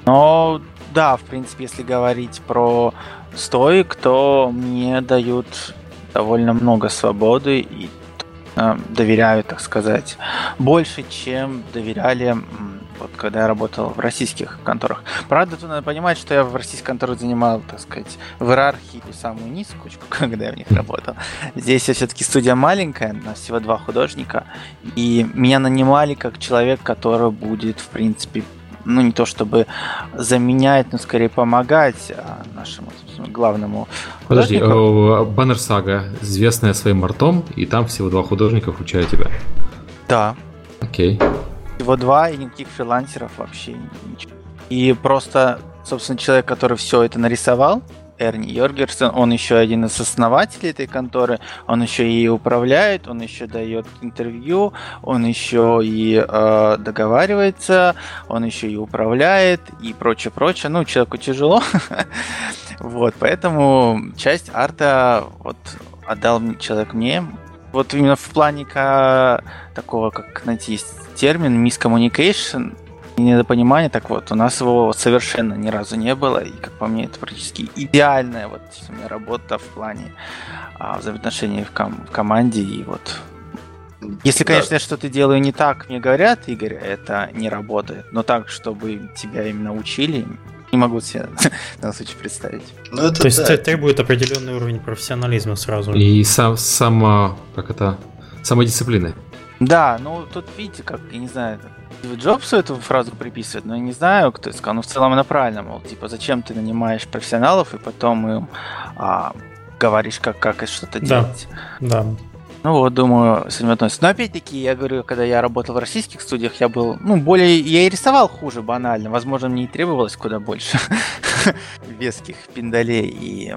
Но да, в принципе, если говорить про стоик, то мне дают довольно много свободы и э, доверяю, так сказать, больше, чем доверяли вот когда я работал в российских конторах. Правда, тут надо понимать, что я в российских конторах занимал, так сказать, в иерархии самую низкую, когда я в них работал. Здесь все-таки студия маленькая, у нас всего два художника, и меня нанимали как человек, который будет, в принципе, ну не то чтобы заменять, но скорее помогать а, нашему главному Подожди, Баннер Сага, известная своим артом, и там всего два художника, включая тебя. Да. Окей. Всего два, и никаких фрилансеров вообще ничего. И просто, собственно, человек, который все это нарисовал, Эрни Йоргерсон, он еще один из основателей этой конторы, он еще и управляет, он еще дает интервью, он еще и э, договаривается, он еще и управляет и прочее, прочее. Ну, человеку тяжело. Вот, поэтому часть арта вот отдал человек мне. Вот именно в плане такого, как, есть термин miscommunication, недопонимание, так вот, у нас его совершенно ни разу не было, и, как по мне, это практически идеальная вот у меня работа в плане а, взаимоотношений в, ком- в команде, и вот если, конечно, да. я что-то делаю не так, мне говорят, Игорь, это не работает. Но так, чтобы тебя именно учили, не могу себе в данном случае представить. Ну, это, То есть да. требует определенный уровень профессионализма сразу. И сам, сама, как это, самодисциплины. Да, ну тут видите, как, я не знаю, Джобсу эту фразу приписывают, но я не знаю, кто это сказал, но в целом она правильно, мол, типа, зачем ты нанимаешь профессионалов и потом им а, говоришь, как, как что-то да. делать. Да. Ну вот, думаю, с этим относится. Но опять-таки, я говорю, когда я работал в российских студиях, я был, ну, более, я и рисовал хуже банально. Возможно, мне и требовалось куда больше веских пиндалей и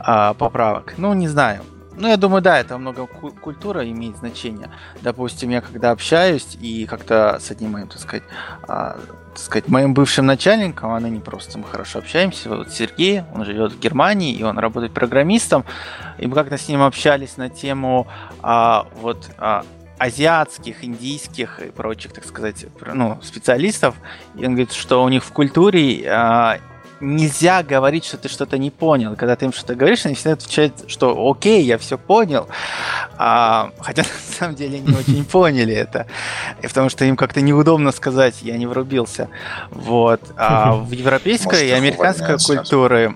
а, поправок. Ну, не знаю. Ну, я думаю, да, это много культура имеет значение. Допустим, я когда общаюсь и как-то с одним моим, так сказать, а, так сказать, моим бывшим начальником, а ныне просто мы хорошо общаемся, вот Сергей, он живет в Германии, и он работает программистом, и мы как-то с ним общались на тему а, вот а, азиатских, индийских и прочих, так сказать, ну, специалистов. И он говорит, что у них в культуре а, нельзя говорить, что ты что-то не понял. Когда ты им что-то говоришь, они всегда отвечают, что окей, я все понял. А, хотя на самом деле не очень поняли это. И потому что им как-то неудобно сказать, я не врубился. Вот. А в европейской и американской культуре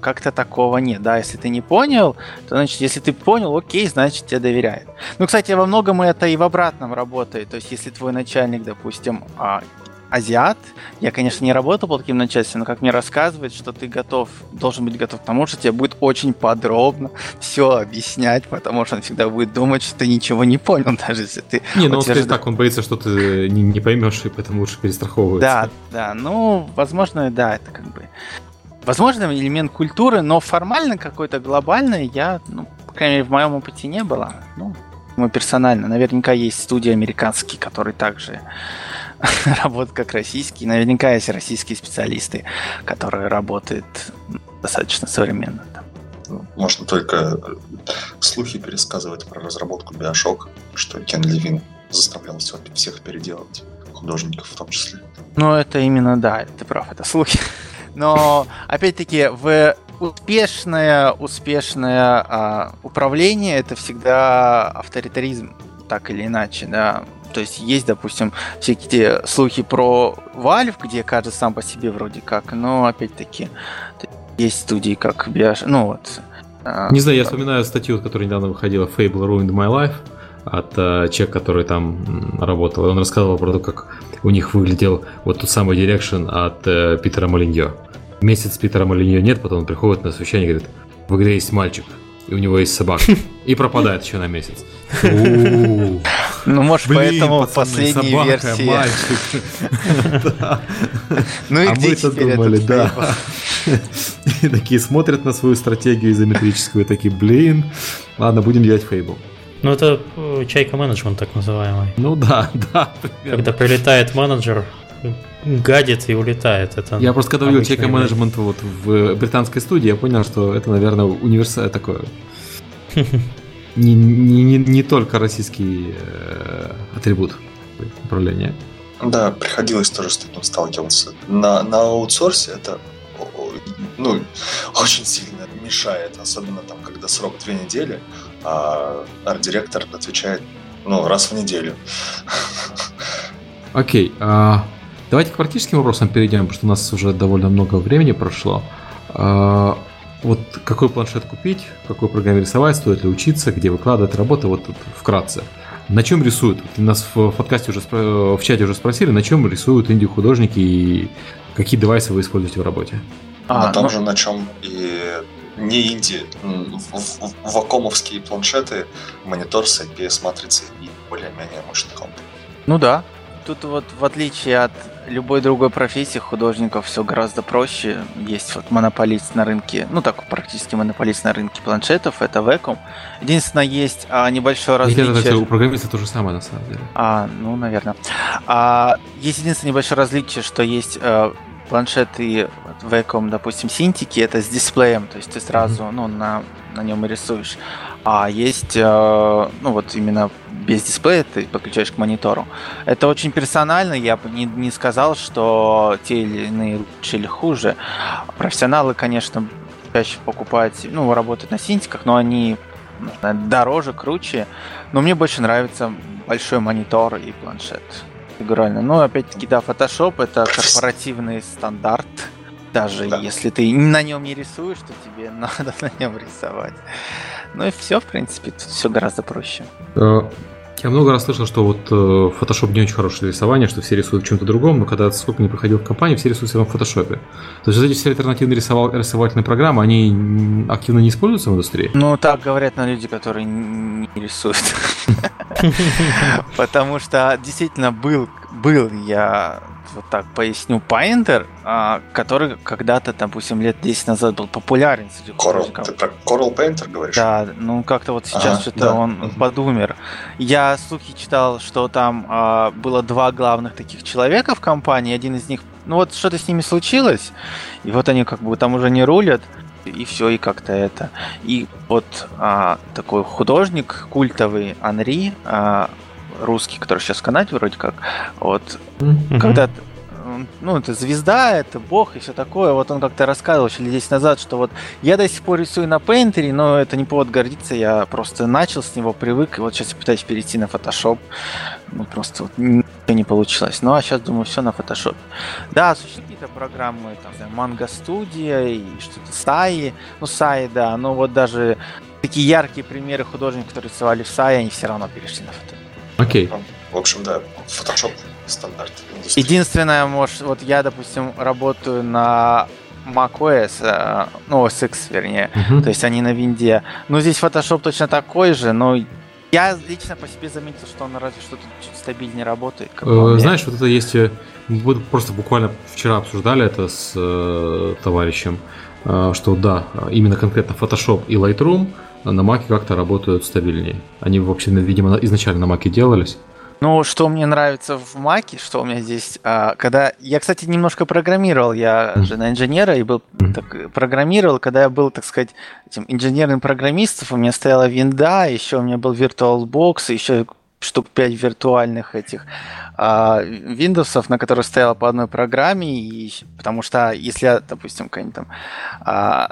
как-то такого нет. Да, если ты не понял, то значит, если ты понял, окей, значит, тебе доверяют. Ну, кстати, во многом это и в обратном работает. То есть, если твой начальник, допустим, а, азиат. Я, конечно, не работал по таким начальством, но как мне рассказывают, что ты готов, должен быть готов к тому, что тебе будет очень подробно все объяснять, потому что он всегда будет думать, что ты ничего не понял, даже если ты... Не, ну он скажет так, он боится, что ты не, не поймешь, и поэтому лучше перестраховывается. Да, да, ну, возможно, да, это как бы... Возможно, элемент культуры, но формально какой-то глобальный я, ну, по крайней мере, в моем опыте не было. Ну, мы персонально. Наверняка есть студии американские, которые также работают как российские. Наверняка есть российские специалисты, которые работают достаточно современно. Можно только слухи пересказывать про разработку Bioshock, что Кен Левин заставлял всех переделать, художников в том числе. Ну, это именно, да, ты прав, это слухи. Но, опять-таки, в успешное, успешное а, управление это всегда авторитаризм, так или иначе, да. То есть есть, допустим, всякие слухи про Valve, где каждый сам по себе вроде как, но опять-таки есть студии, как Bioshock, ну вот. А, Не знаю, я вспоминаю статью, которая недавно выходила, Fable Ruined My Life, от uh, человека, который там работал. И он рассказывал про то, как у них выглядел вот тот самый direction от uh, Питера Молиньё. Месяц Питера Молиньё нет, потом он приходит на совещание и говорит, в игре есть мальчик, и у него есть собака. И пропадает еще на месяц. Ну, может, поэтому последней версии... Ну и а мы-то думали, да. И такие смотрят на свою стратегию изометрическую, такие, блин, ладно, будем делать фейбл. Ну, это э, чайка менеджмент так называемый. Ну да, да. Когда прилетает менеджер, гадит и улетает. Это я просто когда увидел чека менеджмент вот в британской студии, я понял, что это, наверное, универсальное такое. Не, не, не, не только российский э, атрибут управления. Да, приходилось тоже с таким сталкиваться. На, на аутсорсе это ну, очень сильно мешает, особенно там, когда срок две недели, а арт-директор отвечает ну, раз в неделю. Окей, okay, а Давайте к практическим вопросам перейдем, потому что у нас уже довольно много времени прошло. А, вот какой планшет купить, какой программе рисовать, стоит ли учиться, где выкладывать работы, вот тут вкратце. На чем рисуют? Нас в подкасте уже в чате уже спросили, на чем рисуют инди-художники и какие девайсы вы используете в работе? А, на том ну... же, на чем и не инди, вакомовские планшеты, монитор с IPS-матрицей и более-менее мощный комп. Ну да, тут вот в отличие от любой другой профессии художников все гораздо проще. Есть вот монополист на рынке, ну так практически монополист на рынке планшетов, это Vacom. Единственное, есть а, небольшое различие. Это, у программиста то же самое на самом деле. А, ну, наверное. А, есть единственное небольшое различие, что есть а, планшеты Vacom, допустим, синтики, это с дисплеем, то есть ты сразу, mm-hmm. ну, на, на нем и рисуешь. А есть, э, ну, вот именно без дисплея ты подключаешь к монитору. Это очень персонально, я бы не, не сказал, что те или иные лучше или хуже. Профессионалы, конечно, чаще покупают, ну, работают на синтиках, но они дороже, круче. Но мне больше нравится большой монитор и планшет. Фигурально. Но опять-таки, да, Photoshop это корпоративный стандарт. Даже да. если ты на нем не рисуешь, то тебе надо на нем рисовать. Ну и все, в принципе, тут все гораздо проще. Э, я много раз слышал, что вот э, Photoshop не очень хорошее для рисования, что все рисуют в чем-то другом, но когда сколько не приходил в компанию, все рисуют все равно в Photoshop. То есть эти все альтернативные рисовал, рисовательные программы, они активно не используются в индустрии? Ну, так говорят на люди, которые не рисуют. Потому что действительно был, был я вот так поясню, Painter, а, который когда-то, допустим, лет 10 назад был популярен среди Coral, Ты про Coral Painter говоришь? Да, ну как-то вот сейчас ага, что-то да. он подумер. Я слухи читал, что там а, было два главных таких человека в компании, один из них, ну вот что-то с ними случилось, и вот они как бы там уже не рулят, и все, и как-то это. И вот а, такой художник культовый Анри, а, русский, который сейчас в Канаде вроде как, вот, mm-hmm. когда ну, это звезда, это бог и все такое. Вот он как-то рассказывал еще лет 10 назад, что вот я до сих пор рисую на Painter, но это не повод гордиться, я просто начал с него, привык, и вот сейчас я пытаюсь перейти на Photoshop. Ну, просто вот ничего не получилось. Ну, а сейчас, думаю, все на Photoshop. Да, существуют какие-то программы, там, Mango Studio и что-то Sai. Ну, Sai, да, но вот даже такие яркие примеры художников, которые рисовали в Sai, они все равно перешли на Photoshop. Окей. Okay. В общем, да, Photoshop стандарт. Индустрии. Единственное, может, вот я, допустим, работаю на macOS, э, ну, OS X, вернее, uh-huh. то есть они на винде. Ну, здесь Photoshop точно такой же, но я лично по себе заметил, что он разве что тут чуть стабильнее работает. Э, знаешь, вот это есть... Э, мы просто буквально вчера обсуждали это с э, товарищем, э, что да, именно конкретно Photoshop и Lightroom – на Маке как-то работают стабильнее. Они вообще, видимо, изначально на Маке делались. Ну, что мне нравится в Маке, что у меня здесь, а, когда я, кстати, немножко программировал, я же на инженера и был так, программировал, когда я был, так сказать, этим инженерным программистом, у меня стояла винда, еще у меня был VirtualBox, еще штук 5 виртуальных этих Windows, на которых стояла по одной программе, и, потому что если, допустим, какая-нибудь там а,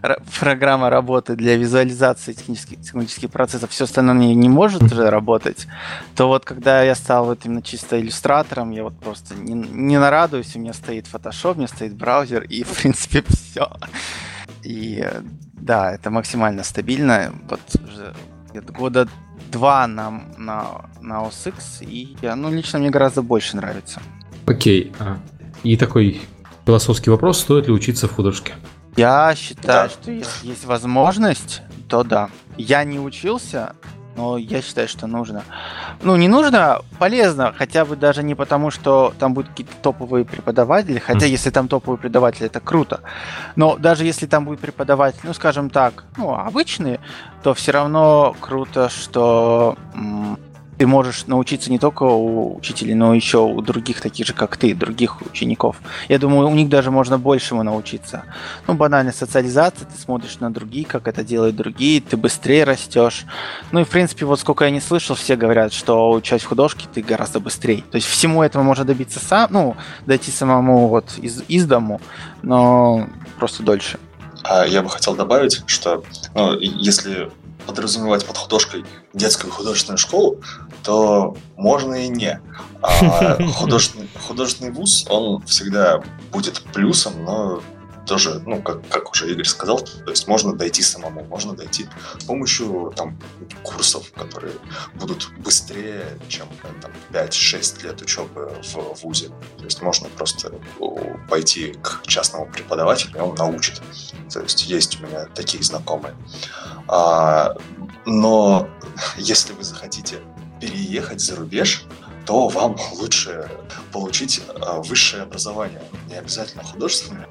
программа работает для визуализации технических, технических процессов, все остальное не, не может уже работать, то вот когда я стал вот именно чисто иллюстратором, я вот просто не, не нарадуюсь, у меня стоит Photoshop, у меня стоит браузер, и в принципе все. И да, это максимально стабильно. Вот уже года два на, на, на OS X, и ну, лично мне гораздо больше нравится. Окей. А, и такой философский вопрос, стоит ли учиться в художке? Я считаю, да. что если есть возможность, то да. Я не учился, но я считаю, что нужно. Ну, не нужно, полезно, хотя бы даже не потому, что там будут какие-то топовые преподаватели, хотя mm. если там топовые преподаватели, это круто. Но даже если там будет преподаватель, ну, скажем так, ну, обычные, то все равно круто, что ты можешь научиться не только у учителей, но еще у других таких же, как ты, других учеников. Я думаю, у них даже можно большему научиться. Ну, банальная социализация, ты смотришь на другие, как это делают другие, ты быстрее растешь. Ну и, в принципе, вот сколько я не слышал, все говорят, что учась в художке ты гораздо быстрее. То есть всему этому можно добиться сам, ну, дойти самому вот из, из дому, но просто дольше. А я бы хотел добавить, что ну, если подразумевать под художкой детскую художественную школу, то можно и не. А художественный, художественный вуз, он всегда будет плюсом, но тоже, ну, как, как уже Игорь сказал, то есть можно дойти самому, можно дойти с помощью там курсов, которые будут быстрее, чем там, 5-6 лет учебы в ВУЗе. То есть можно просто пойти к частному преподавателю, и он научит. То есть есть у меня такие знакомые. А, но если вы захотите переехать за рубеж, то вам лучше получить а, высшее образование. Не обязательно художественное,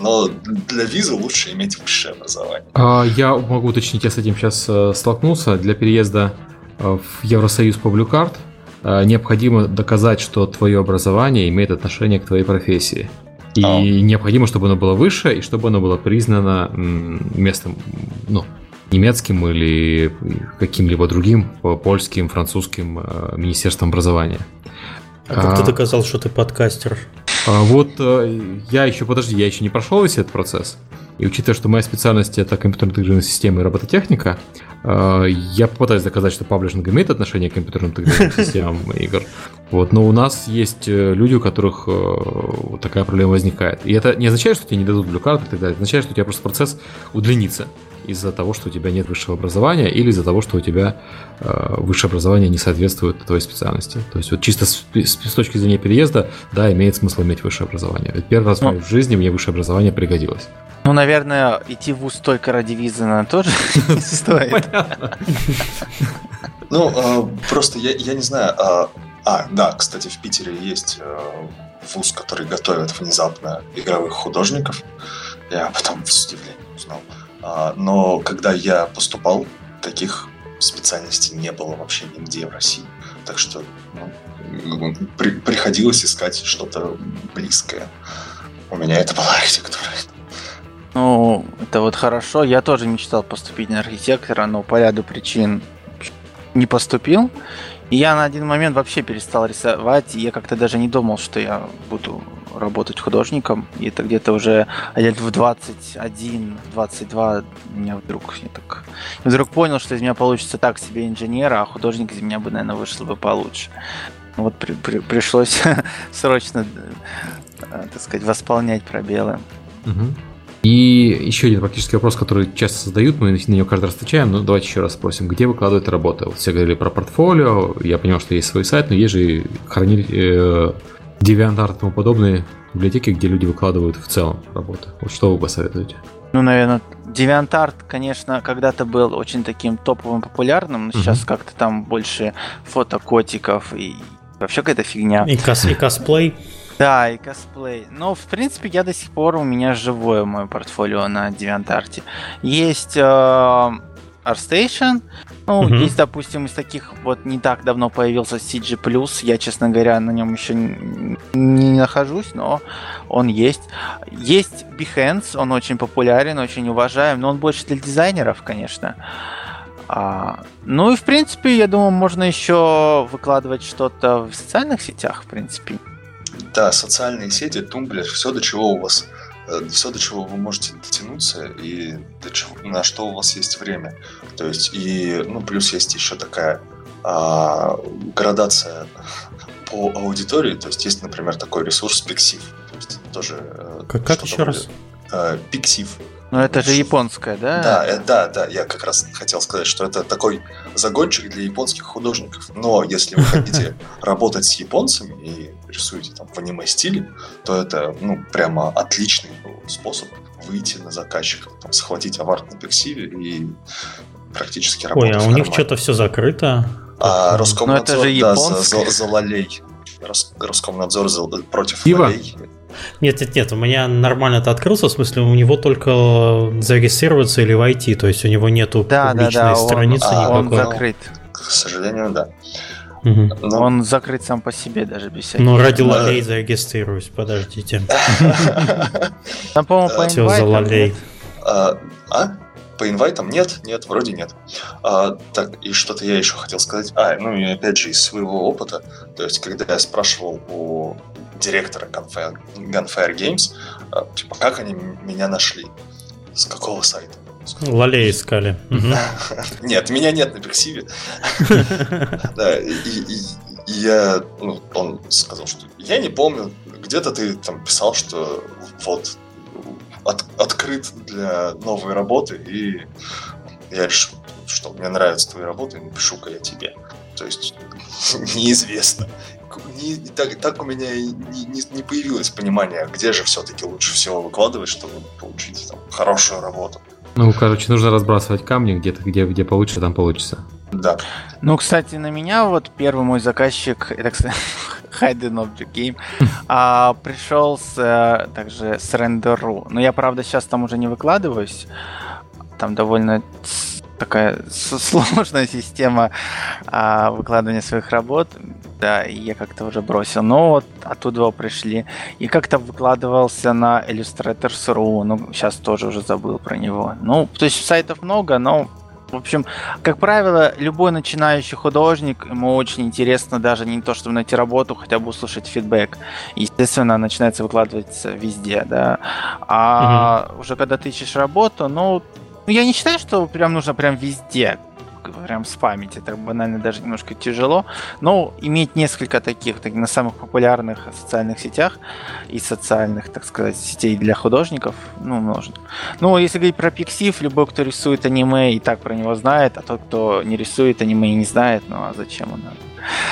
но для визы лучше иметь высшее образование. А, я могу уточнить, я с этим сейчас э, столкнулся. Для переезда э, в Евросоюз по э, необходимо доказать, что твое образование имеет отношение к твоей профессии. И а. необходимо, чтобы оно было выше, и чтобы оно было признано местом, ну, немецким или каким-либо другим польским, французским э, министерством образования. А как ты а, доказал, что ты подкастер? А, вот э, я еще, подожди, я еще не прошел весь этот процесс. И учитывая, что моя специальность это компьютерные интегрированные системы и робототехника, э, я попытаюсь доказать, что паблишинг имеет отношение к компьютерным интегрированным системам игр. Вот, но у нас есть люди, у которых э, такая проблема возникает. И это не означает, что тебе не дадут блюкарты и так далее. Это означает, что у тебя просто процесс удлинится из-за того, что у тебя нет высшего образования, или из-за того, что у тебя э, высшее образование не соответствует твоей специальности. То есть вот чисто с, с, с точки зрения переезда, да, имеет смысл иметь высшее образование. Ведь первый раз ну, в жизни мне высшее образование пригодилось. Ну, наверное, идти в ВУЗ только ради визы тоже не стоит. Ну, а, просто я, я не знаю. А, а, да, кстати, в Питере есть э, вуз, который готовит внезапно игровых художников. Я потом с удивлением узнал. А, но когда я поступал, таких специальностей не было вообще нигде в России. Так что ну, при, приходилось искать что-то близкое. У меня это была архитектура. Ну, это вот хорошо. Я тоже мечтал поступить на архитектора, но по ряду причин не поступил. И я на один момент вообще перестал рисовать, и я как-то даже не думал, что я буду работать художником. И это где-то уже лет в 21-22 меня вдруг я так вдруг понял, что из меня получится так себе инженера, а художник из меня бы, наверное, вышел бы получше. Вот при, при, пришлось срочно, э, так сказать, восполнять пробелы. Угу. И еще один практический вопрос, который часто задают, мы на него каждый раз отвечаем, но давайте еще раз спросим, где выкладывают работы? Вот все говорили про портфолио, я понял, что есть свой сайт, но есть же хранили, э, DeviantArt и тому подобные библиотеки, где люди выкладывают в целом работы. Вот что вы посоветуете? Ну, наверное, DeviantArt, конечно, когда-то был очень таким топовым, популярным, но сейчас uh-huh. как-то там больше фото котиков и вообще какая-то фигня. И, кос- и косплей. Да, и косплей. Но, в принципе, я до сих пор, у меня живое мое портфолио на DeviantArt. Есть э, ArtStation, ну, угу. есть, допустим, из таких вот не так давно появился CG+, я, честно говоря, на нем еще не, не нахожусь, но он есть. Есть Behance, он очень популярен, очень уважаем, но он больше для дизайнеров, конечно. А, ну и, в принципе, я думаю, можно еще выкладывать что-то в социальных сетях, в принципе. Да, социальные сети, тумблер, все, до чего у вас все, до чего вы можете дотянуться и до чего, на что у вас есть время. То есть, и, ну, плюс есть еще такая а, градация по аудитории. То есть, есть, например, такой ресурс Pixiv. То есть, тоже... Э, как, как еще раз? Э, Pixiv. Ну, это же японская, да? Да, э, да, да. Я как раз хотел сказать, что это такой загончик для японских художников. Но если вы хотите работать с японцами и рисуете там в аниме-стиле, то это, ну, прямо отличный способ выйти на заказчика, там, схватить аварт на пиксиве и практически работать. Ой, а у них что-то все закрыто. А Роскомнадзор, ну, это же да, за, за, за лолей. Роскомнадзор за, против Ива. лолей нет, нет, нет, у меня нормально это открылся, в смысле у него только зарегистрироваться или войти, то есть у него нету да, публичной да, да, страницы он, никакой. Он закрыт. К сожалению, да. Угу. Но... Он закрыт сам по себе даже без всяких. Ну, ради лолей зарегистрируюсь, подождите. Там, по-моему, по Все за лолей. А? По инвайтам нет, нет, вроде нет. А, так, и что-то я еще хотел сказать. А, ну и опять же из своего опыта, то есть когда я спрашивал у директора Gunfire, Gunfire Games, а, типа, как они меня нашли, с какого сайта. Лолей искали. Нет, меня нет на персиве. Да, и я, ну, он сказал, что я не помню, где-то ты там писал, что вот от, открыт для новой работы, и я решил, что мне нравятся твои работы, напишу-ка я тебе. То есть неизвестно. Не, так, так у меня не, не, не появилось понимание, где же все-таки лучше всего выкладывать, чтобы получить там, хорошую работу. Ну, короче, нужно разбрасывать камни где-то, где, где получится, там получится. Да. Ну, кстати, на меня вот первый мой заказчик, это, кстати, Hidden Object Game, а, пришел с, а, также с Render.ru. Но я, правда, сейчас там уже не выкладываюсь. Там довольно такая сложная система а, выкладывания своих работ. Да, и я как-то уже бросил. Но вот оттуда пришли. И как-то выкладывался на Illustrators.ru. Ну, сейчас тоже уже забыл про него. Ну, то есть сайтов много, но В общем, как правило, любой начинающий художник, ему очень интересно даже не то, чтобы найти работу, хотя бы услышать фидбэк. Естественно, начинается выкладываться везде, да. А угу. уже когда ты ищешь работу, ну, я не считаю, что прям нужно прям везде прям спамить. Это банально даже немножко тяжело. Но иметь несколько таких, так, на самых популярных социальных сетях и социальных, так сказать, сетей для художников, ну, нужно. Ну, если говорить про Пиксив, любой, кто рисует аниме, и так про него знает, а тот, кто не рисует аниме и не знает, ну, а зачем он надо?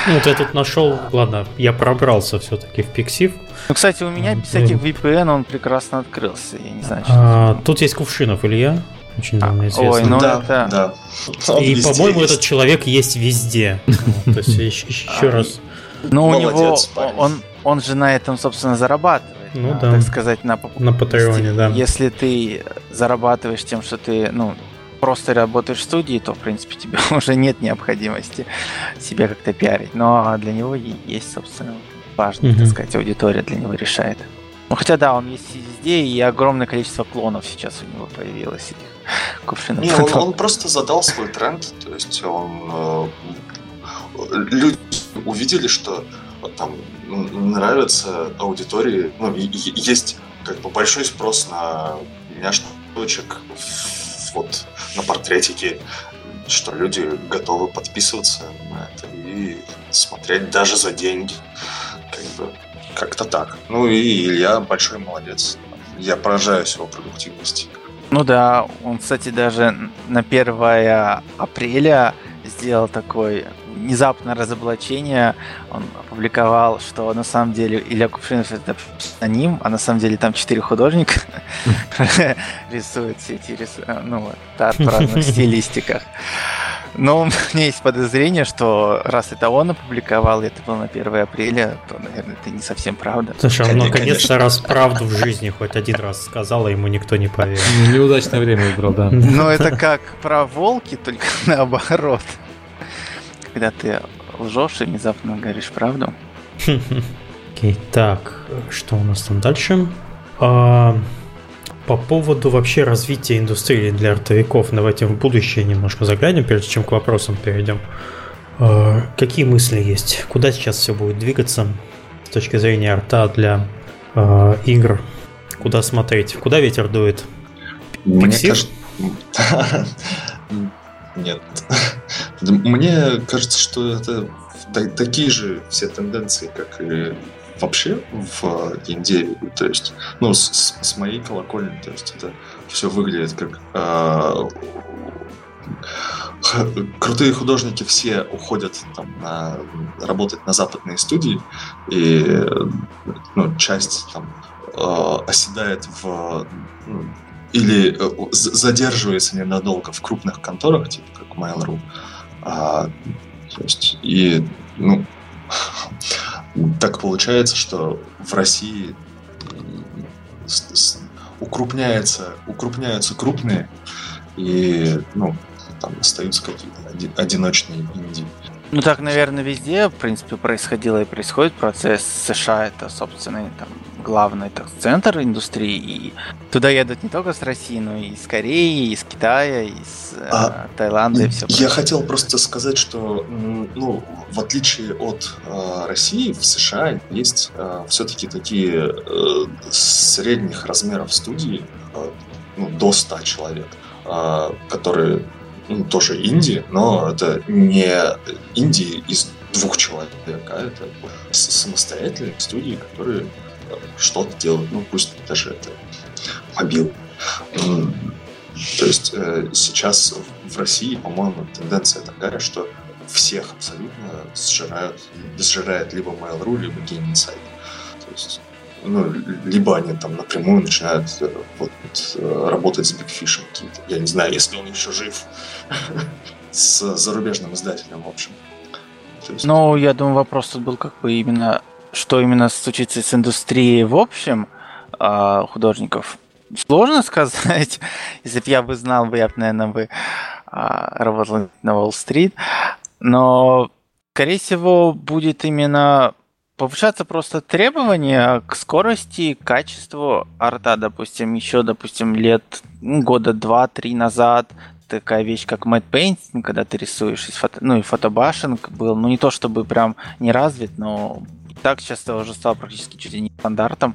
Ну, вот я тут нашел, ладно, я пробрался все-таки в Пиксив. Ну, кстати, у меня без всяких VPN он прекрасно открылся, я не знаю, что а, Тут есть Кувшинов, Илья, очень давно известно. Ой, ну да, это... да. И, по-моему, этот человек есть везде. То есть еще раз. Ну, у него, он, он же на этом, собственно, зарабатывает. Ну да. Так сказать, на, на Патреоне, да. Если ты зарабатываешь тем, что ты, ну, просто работаешь в студии, то, в принципе, тебе уже нет необходимости себя как-то пиарить. Но для него есть, собственно, важная, так сказать, аудитория для него решает. Ну, хотя да, он есть везде, и огромное количество клонов сейчас у него появилось. Кувшинов. Не, он, он просто задал свой тренд, то есть он... Э, люди увидели, что там нравится аудитории, ну, есть как бы большой спрос на няшночек, вот, на портретики, что люди готовы подписываться на это и смотреть даже за деньги. Как бы как-то так. Ну и Илья большой молодец. Я поражаюсь его продуктивности. Ну да, он, кстати, даже на 1 апреля сделал такой внезапное разоблачение. Он опубликовал, что на самом деле Илья Кувшинов это псевдоним, а на самом деле там четыре художника рисуют все эти ну, в разных стилистиках. Но у меня есть подозрение, что раз это он опубликовал, и это было на 1 апреля, то, наверное, это не совсем правда. Слушай, он наконец-то раз правду в жизни хоть один раз сказал, а ему никто не поверил. Ну, неудачное время выбрал, да. Ну, это как про волки, только наоборот. Когда ты лжешь и внезапно говоришь правду. Окей, так, что у нас там дальше? А, по поводу вообще развития индустрии для артовиков, давайте в будущее немножко заглянем, прежде чем к вопросам перейдем. А, какие мысли есть? Куда сейчас все будет двигаться с точки зрения арта для э, игр? Куда смотреть? Куда ветер дует? Мне кажется... Нет. Мне кажется, что это такие же все тенденции, как и вообще в геймдеве. То есть, ну, с, с моей колокольни, то есть это все выглядит как э, крутые художники все уходят там, на, работать на западные студии, и ну, часть там, э, оседает в ну, или э, задерживается ненадолго в крупных конторах, типа как Mail.ru. А, то есть, и ну, так получается, что в России укрупняется, укрупняются крупные, и ну, там остаются какие-то одиночные инди. Ну так, наверное, везде, в принципе, происходило и происходит процесс. США это, собственно, там, главный так, центр индустрии. И туда едут не только с России, но и из Кореи, из Китая, из э, а, Таиланда и все. Я хотел просто сказать, что, ну, в отличие от э, России, в США есть э, все-таки такие э, средних размеров студии, э, ну, до 100 человек, э, которые ну, тоже Индии, но это не Индии из двух человек, а это самостоятельные студии, которые что-то делают, ну пусть даже это мобил. То есть э, сейчас в России, по-моему, тенденция такая, что всех абсолютно сжирают, сжирает либо Mail.ru, либо Game Insight. То есть ну, либо они там напрямую начинают э, вот, э, работать с Бигфишем какие-то. Я не знаю, если он еще жив с зарубежным издателем, в общем. Есть... Ну, я думаю, вопрос тут был как бы именно, что именно случится с индустрией в общем а, художников. Сложно сказать. Если бы я бы знал, я бы, наверное, бы работал на Уолл-стрит. Но, скорее всего, будет именно повышаться просто требования к скорости, качеству арта, допустим, еще, допустим, лет года два-три назад такая вещь, как Mad Painting, когда ты рисуешь, фото, ну и фотобашинг был, ну не то чтобы прям не развит, но так сейчас это уже стало практически чуть ли не стандартом.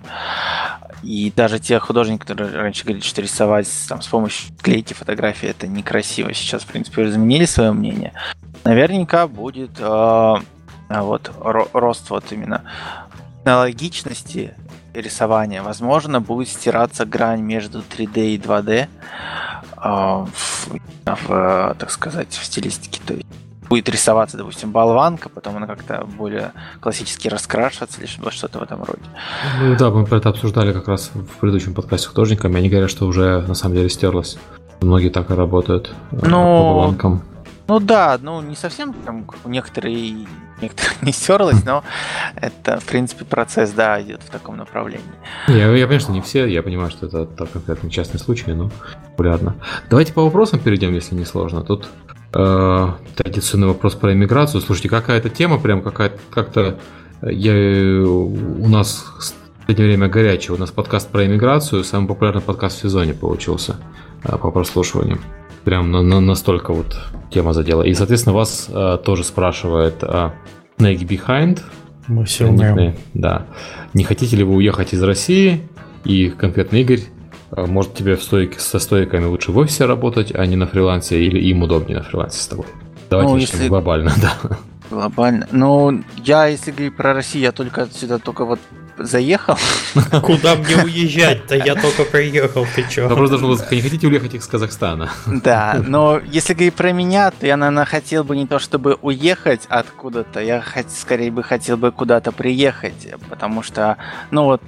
И даже те художники, которые раньше говорили, что рисовать там, с помощью клейки фотографии это некрасиво, сейчас, в принципе, уже изменили свое мнение. Наверняка будет э, вот рост вот именно логичности рисования. Возможно, будет стираться грань между 3D и 2D э, в, в, так сказать, в стилистике. То есть будет рисоваться, допустим, болванка, потом она как-то более классически раскрашиваться или что-то в этом роде. Ну да, мы про это обсуждали как раз в предыдущем подкасте с художниками. Они говорят, что уже на самом деле стерлось. Многие так и работают э, Но... по болванкам. Ну да, ну не совсем там у некоторые, некоторых не стерлось, но это, в принципе, процесс, да, идет в таком направлении. Я, я понимаю, что не все, я понимаю, что это так конкретно частный случай, но популярно. Давайте по вопросам перейдем, если не сложно. Тут э, традиционный вопрос про иммиграцию. Слушайте, какая-то тема прям какая-то как-то э, я, у нас в последнее время горячая. У нас подкаст про иммиграцию, самый популярный подкаст в сезоне получился э, по прослушиваниям. Прям на, на, настолько вот тема задела. И, соответственно, вас э, тоже спрашивает э, Snake Behind. Мы все умеем. Да. Не хотите ли вы уехать из России? И конкретно Игорь а, может тебе в стойке, со стойками лучше в офисе работать, а не на фрилансе, или им удобнее на фрилансе с тобой? Давайте ну, если... глобально, да. Глобально. Ну, я, если говорить про Россию, я только сюда только вот заехал. Куда мне уезжать-то? Я только приехал, ты чё? Вопрос даже был, не хотите уехать из Казахстана? Да, но если говорить про меня, то я, наверное, хотел бы не то чтобы уехать откуда-то, я скорее бы хотел бы куда-то приехать, потому что, ну вот,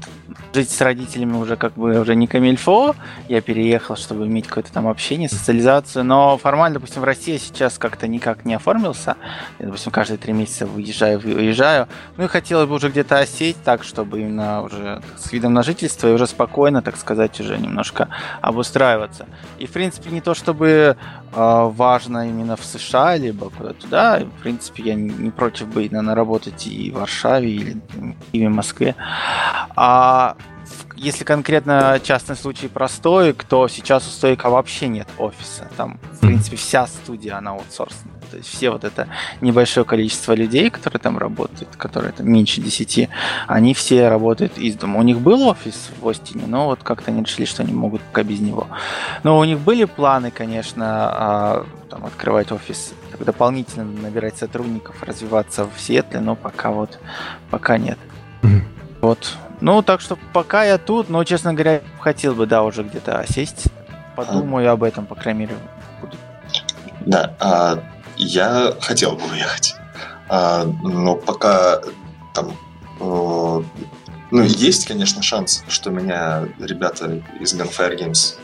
жить с родителями уже как бы уже не камильфо, я переехал, чтобы иметь какое-то там общение, социализацию, но формально, допустим, в России сейчас как-то никак не оформился, я, допустим, каждые три месяца выезжаю, выезжаю, ну и хотелось бы уже где-то осесть так, чтобы именно уже с видом на жительство и уже спокойно, так сказать, уже немножко обустраиваться. И, в принципе, не то чтобы э, важно именно в США, либо куда-то туда, в принципе, я не против бы, наверное, работать и в Варшаве, или в Москве. А если конкретно частный случай про стоик, то сейчас у стоика вообще нет офиса. Там, в принципе, вся студия, она аутсорсная. То есть все вот это небольшое количество людей, которые там работают, которые там меньше 10, они все работают из дома. У них был офис в Остине, но вот как-то они решили, что они могут пока без него. Но у них были планы, конечно, а, там, открывать офис, дополнительно набирать сотрудников, развиваться в Сиэтле, но пока вот пока нет. Mm-hmm. Вот. Ну, так что пока я тут, но, честно говоря, хотел бы, да, уже где-то сесть. Подумаю а... об этом, по крайней мере, буду. Да, а, я хотел бы уехать. А, но пока там... О, ну, есть, конечно, шанс, что меня ребята из Gunfire Games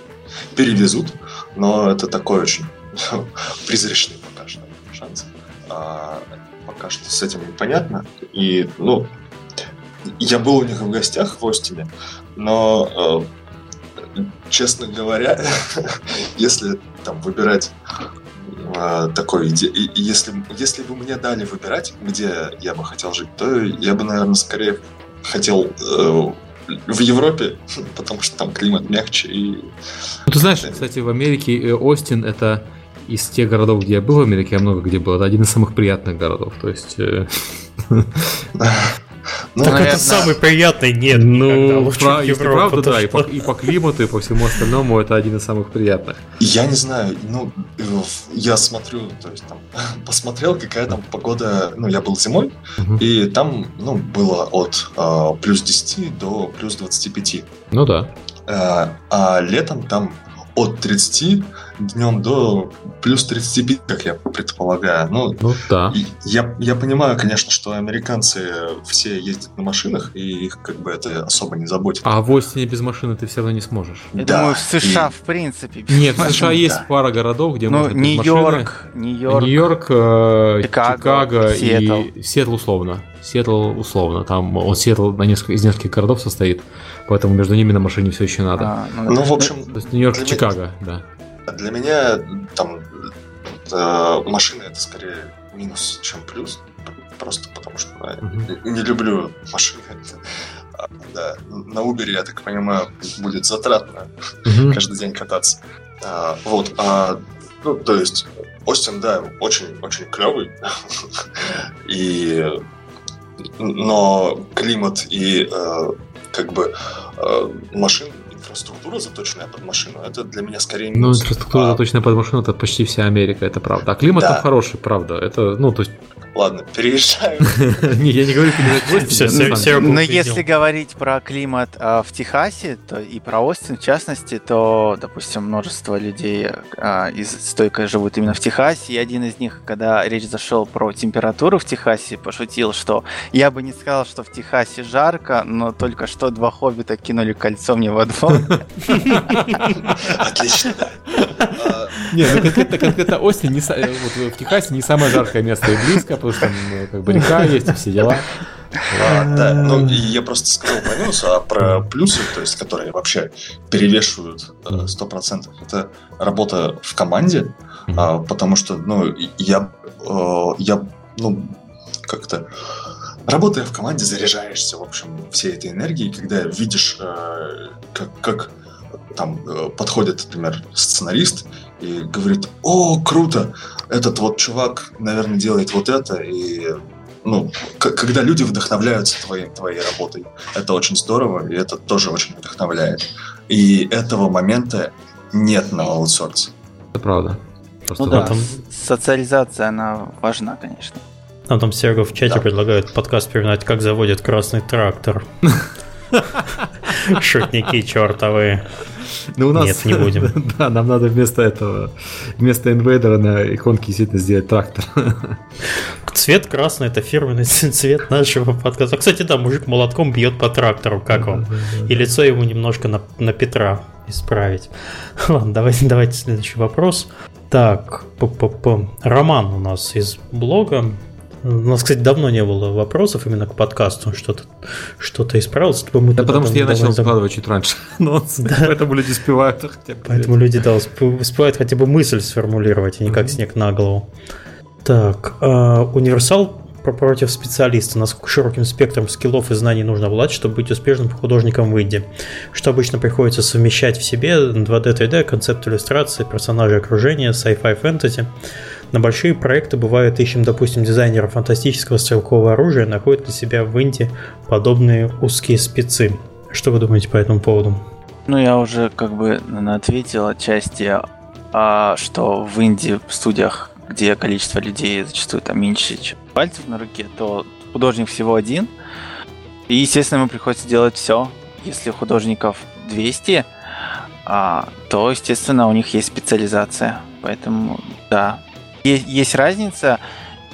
перевезут, но это такой очень призрачный пока что шанс. А, пока что с этим непонятно. И, ну, я был у них в гостях в Остине, но, э, честно говоря, если там выбирать э, такой, если, если бы мне дали выбирать, где я бы хотел жить, то я бы, наверное, скорее хотел э, в Европе, потому что там климат мягче и... Ну, ты знаешь, кстати, в Америке Остин это из тех городов, где я был в Америке, я много где был, это один из самых приятных городов. То есть... Э, Ну, так наверное... это самый приятный нет. Ну, про, если правда, да, и по, и по климату, и по всему остальному это один из самых приятных. Я не знаю, ну, я смотрю, то есть там, посмотрел, какая там погода, ну, я был зимой, угу. и там, ну, было от э, плюс 10 до плюс 25. Ну да. Э, а летом там от 30 днем до плюс 35, как я предполагаю. Ну, ну да. Я, я понимаю, конечно, что американцы все ездят на машинах, и их как бы это особо не заботит. А в Остине без машины ты все равно не сможешь. Я да, думаю, в США и... в принципе. Нет, в США есть да. пара городов, где ну, можно Нью-Йорк, Нью-Йорк, Нью-Йорк, э, Чикаго, Чикаго Сиэтл. и Сиэтл условно. Сиэтл условно. Там он Сиэтл на несколько, из нескольких городов состоит, поэтому между ними на машине все еще надо. А, ну, ну, в общем... То есть Нью-Йорк, Чикаго, да. Для меня там э, машина это скорее минус, чем плюс. Просто потому что да, mm-hmm. не люблю машины. А, да, на Uber, я так понимаю, будет затратно mm-hmm. каждый день кататься. А, вот. А Ну, то есть, Остин, да, очень-очень клевый. и но климат и э, как бы э, машин инфраструктура, заточенная под машину, это для меня скорее ну, минус. Ну, инфраструктура, а... заточенная под машину, это почти вся Америка, это правда. А климат да. хороший, правда. Это, ну, то есть Ладно, переезжаем. Не, я не говорю переезжать. Но если говорить про климат а, в Техасе то и про Остин в частности, то, допустим, множество людей а, из стойка живут именно в Техасе. И один из них, когда речь зашел про температуру в Техасе, пошутил, что я бы не сказал, что в Техасе жарко, но только что два хоббита кинули кольцо мне во двор. Отлично. Не, ну конкретно, конкретно Остин не, вот в Техасе не самое жаркое место и близко, потому что там ну, как бы река есть и все дела. А, да, ну я просто сказал про минусы, а про плюсы, то есть которые вообще перевешивают э, сто процентов, это работа в команде, а, потому что, ну, я, э, я, ну, как-то работая в команде, заряжаешься, в общем, всей этой энергией, когда видишь, э, как, как там подходит, например, сценарист и говорит, о, круто, этот вот чувак, наверное, делает вот это, и ну, когда люди вдохновляются твоей, твоей работой, это очень здорово, и это тоже очень вдохновляет. И этого момента нет на аутсорсе. Это правда. Просто ну да, там... социализация, она важна, конечно. Нам там Серго в чате да. предлагают подкаст перенать, как заводит красный трактор. Шутники чертовые. Ну, у нас... Нет, не будем. Да, нам надо вместо этого, вместо инвейдера на иконке действительно сделать трактор. Цвет красный это фирменный цвет нашего подкаста. Кстати, да, мужик молотком бьет по трактору, как вам? И лицо ему немножко на, на Петра исправить. Ладно, давайте, давайте следующий вопрос. Так, п -п -п. Роман у нас из блога у нас, кстати, давно не было вопросов именно к подкасту. Что-то что исправилось. Типа мы да потому что я начал складывать чуть раньше. Но да. Поэтому люди успевают. Хотя бы поэтому люди, да, успевают хотя бы мысль сформулировать, а не как снег на голову. Так, э, универсал против специалиста, насколько широким спектром скиллов и знаний нужно владеть, чтобы быть успешным художником в Инди, что обычно приходится совмещать в себе 2D, 3D, концепт иллюстрации, персонажи окружения, sci-fi, фэнтези. На большие проекты бывает ищем, допустим, дизайнера фантастического стрелкового оружия, находят для себя в Инди подобные узкие спецы. Что вы думаете по этому поводу? Ну, я уже как бы ответил отчасти, а, что в инди студиях, где количество людей зачастую там меньше, чем пальцев на руке, то художник всего один. И, естественно, ему приходится делать все. Если художников 200, а, то, естественно, у них есть специализация. Поэтому, да, есть, есть разница,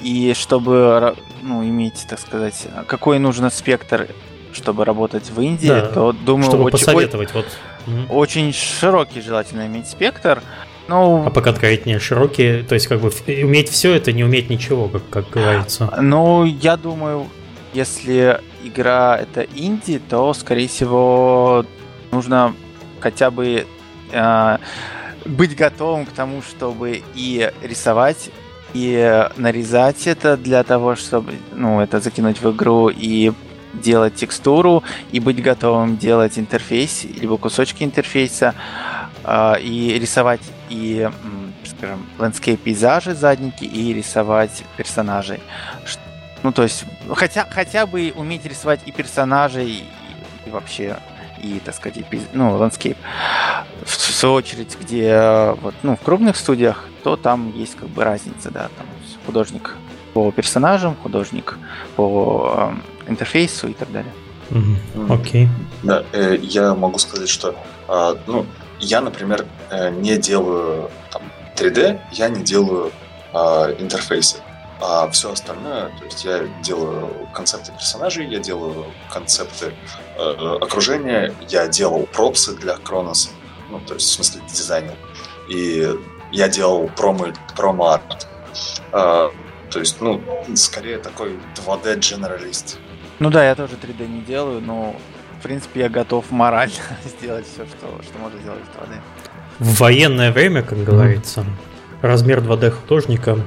и чтобы ну, иметь, так сказать, какой нужен спектр, чтобы работать в Индии, да, то думаю, чтобы очень, посоветовать, вот. очень широкий желательно иметь спектр. Ну, а поконкретнее широкие, то есть как бы уметь все это, не уметь ничего, как, как говорится. Ну, я думаю, если игра это инди, то, скорее всего, нужно хотя бы э, быть готовым к тому, чтобы и рисовать, и нарезать это для того, чтобы ну, это закинуть в игру и делать текстуру, и быть готовым делать интерфейс, либо кусочки интерфейса, э, и рисовать и, скажем, landscape пейзажи, задники, и рисовать персонажей. Ну, то есть, хотя, хотя бы уметь рисовать и персонажей, и вообще и, так сказать, ну, landscape. В свою очередь, где вот, ну, в крупных студиях, то там есть как бы разница, да, там художник по персонажам, художник по э, интерфейсу и так далее. Okay. Okay. Да, э, я могу сказать, что, э, ну, я, например, э, не делаю там 3D, я не делаю э, интерфейсы. А все остальное, то есть я делаю концепты персонажей, я делаю концепты э, окружения, я делал пропсы для Кронос, ну, то есть в смысле дизайнер. И я делал промо, промо-арт. А, то есть, ну, скорее такой 2D-дженералист. Ну да, я тоже 3D не делаю, но в принципе я готов морально сделать все, что, что можно сделать в 2D. В военное время, как говорится, размер 2D художника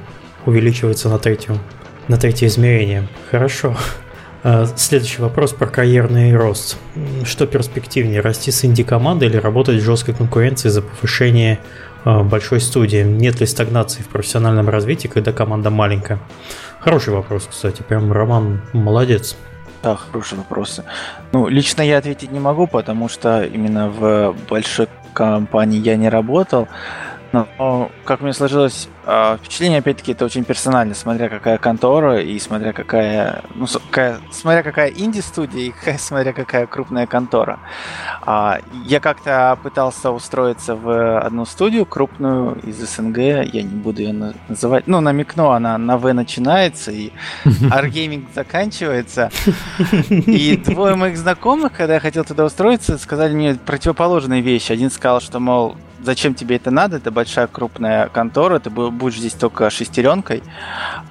увеличивается на третью, на третье измерение. Хорошо. А, следующий вопрос про карьерный рост. Что перспективнее, расти с инди-командой или работать в жесткой конкуренции за повышение э, большой студии? Нет ли стагнации в профессиональном развитии, когда команда маленькая? Хороший вопрос, кстати. Прям Роман молодец. Да, хорошие вопросы. Ну, лично я ответить не могу, потому что именно в большой компании я не работал. Но, как мне сложилось а, впечатление, опять-таки, это очень персонально, смотря какая контора и смотря какая, ну, какая, смотря какая инди-студия и какая, смотря какая крупная контора. А, я как-то пытался устроиться в одну студию крупную из СНГ, я не буду ее называть, ну, намекну, она на В начинается и Argaming заканчивается. И двое моих знакомых, когда я хотел туда устроиться, сказали мне противоположные вещи. Один сказал, что, мол, зачем тебе это надо? Это большая крупная контора, ты будешь здесь только шестеренкой,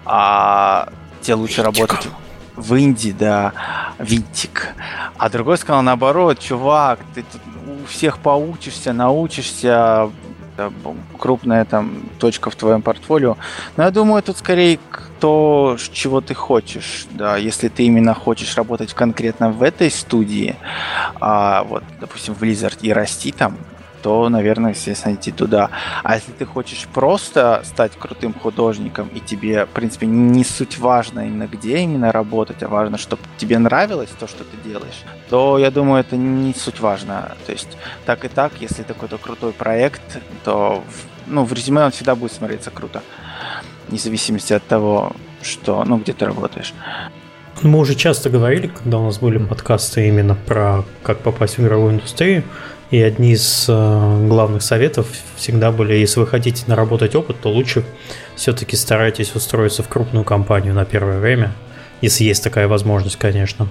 а тебе лучше Винтиком. работать в Индии, да, винтик. А другой сказал наоборот, чувак, ты тут у всех поучишься, научишься, крупная там точка в твоем портфолио. Но я думаю, тут скорее то, чего ты хочешь. Да, если ты именно хочешь работать конкретно в этой студии, а, вот, допустим, в Blizzard и расти там, то, наверное, естественно, идти туда. А если ты хочешь просто стать крутым художником, и тебе, в принципе, не суть важно именно где именно работать, а важно, чтобы тебе нравилось то, что ты делаешь, то, я думаю, это не суть важно. То есть, так и так, если такой-то крутой проект, то ну, в резюме он всегда будет смотреться круто. Вне зависимости от того, что, ну, где ты работаешь. Мы уже часто говорили, когда у нас были подкасты именно про как попасть в игровую индустрию, и одни из э, главных советов всегда были, если вы хотите наработать опыт, то лучше все-таки старайтесь устроиться в крупную компанию на первое время, если есть такая возможность, конечно.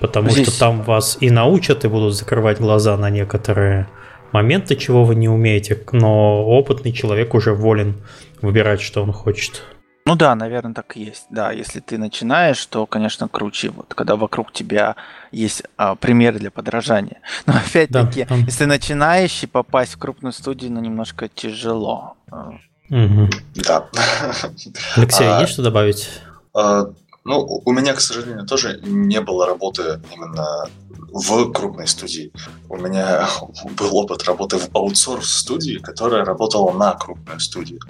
Потому Здесь... что там вас и научат, и будут закрывать глаза на некоторые моменты, чего вы не умеете, но опытный человек уже волен выбирать, что он хочет. Ну да, наверное, так и есть. Да, если ты начинаешь, то, конечно, круче, вот когда вокруг тебя есть а, примеры для подражания. Но опять-таки, да, если начинаешь и попасть в крупную студию, ну немножко тяжело. Угу. Да. Алексей, а, есть что добавить? А, ну, у меня, к сожалению, тоже не было работы именно в крупной студии. У меня был опыт работы в аутсорс-студии, которая работала на крупную студию.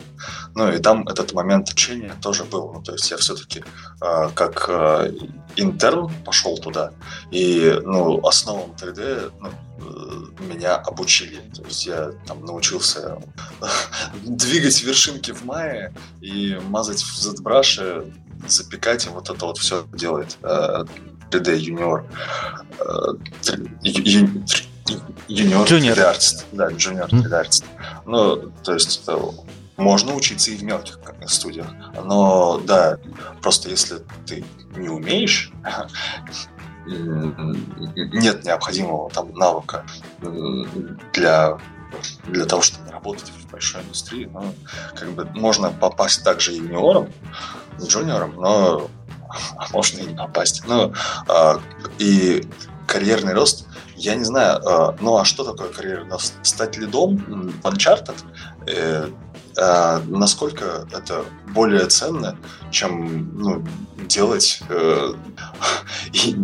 Ну и там этот момент учения тоже был. Ну, то есть я все-таки э, а, как э, интерн пошел туда, и ну, основам 3D ну, э, меня обучили. То есть я там научился двигать вершинки в мае и мазать в ZBrush запекать, и вот это вот все делает 3D юниор. Юниор 3D артист. Да, junior 3D артист. Ну, то есть можно учиться и в мелких студиях. Но да, просто если ты не умеешь, нет необходимого там навыка для для того, чтобы работать в большой индустрии, ну, как бы можно попасть также и юниором, джуниором, но а можно и не попасть. Ну, а, и карьерный рост, я не знаю, а, ну а что такое карьерный рост? Стать лидом в Uncharted? Э, а, насколько это более ценно, чем ну, делать э, и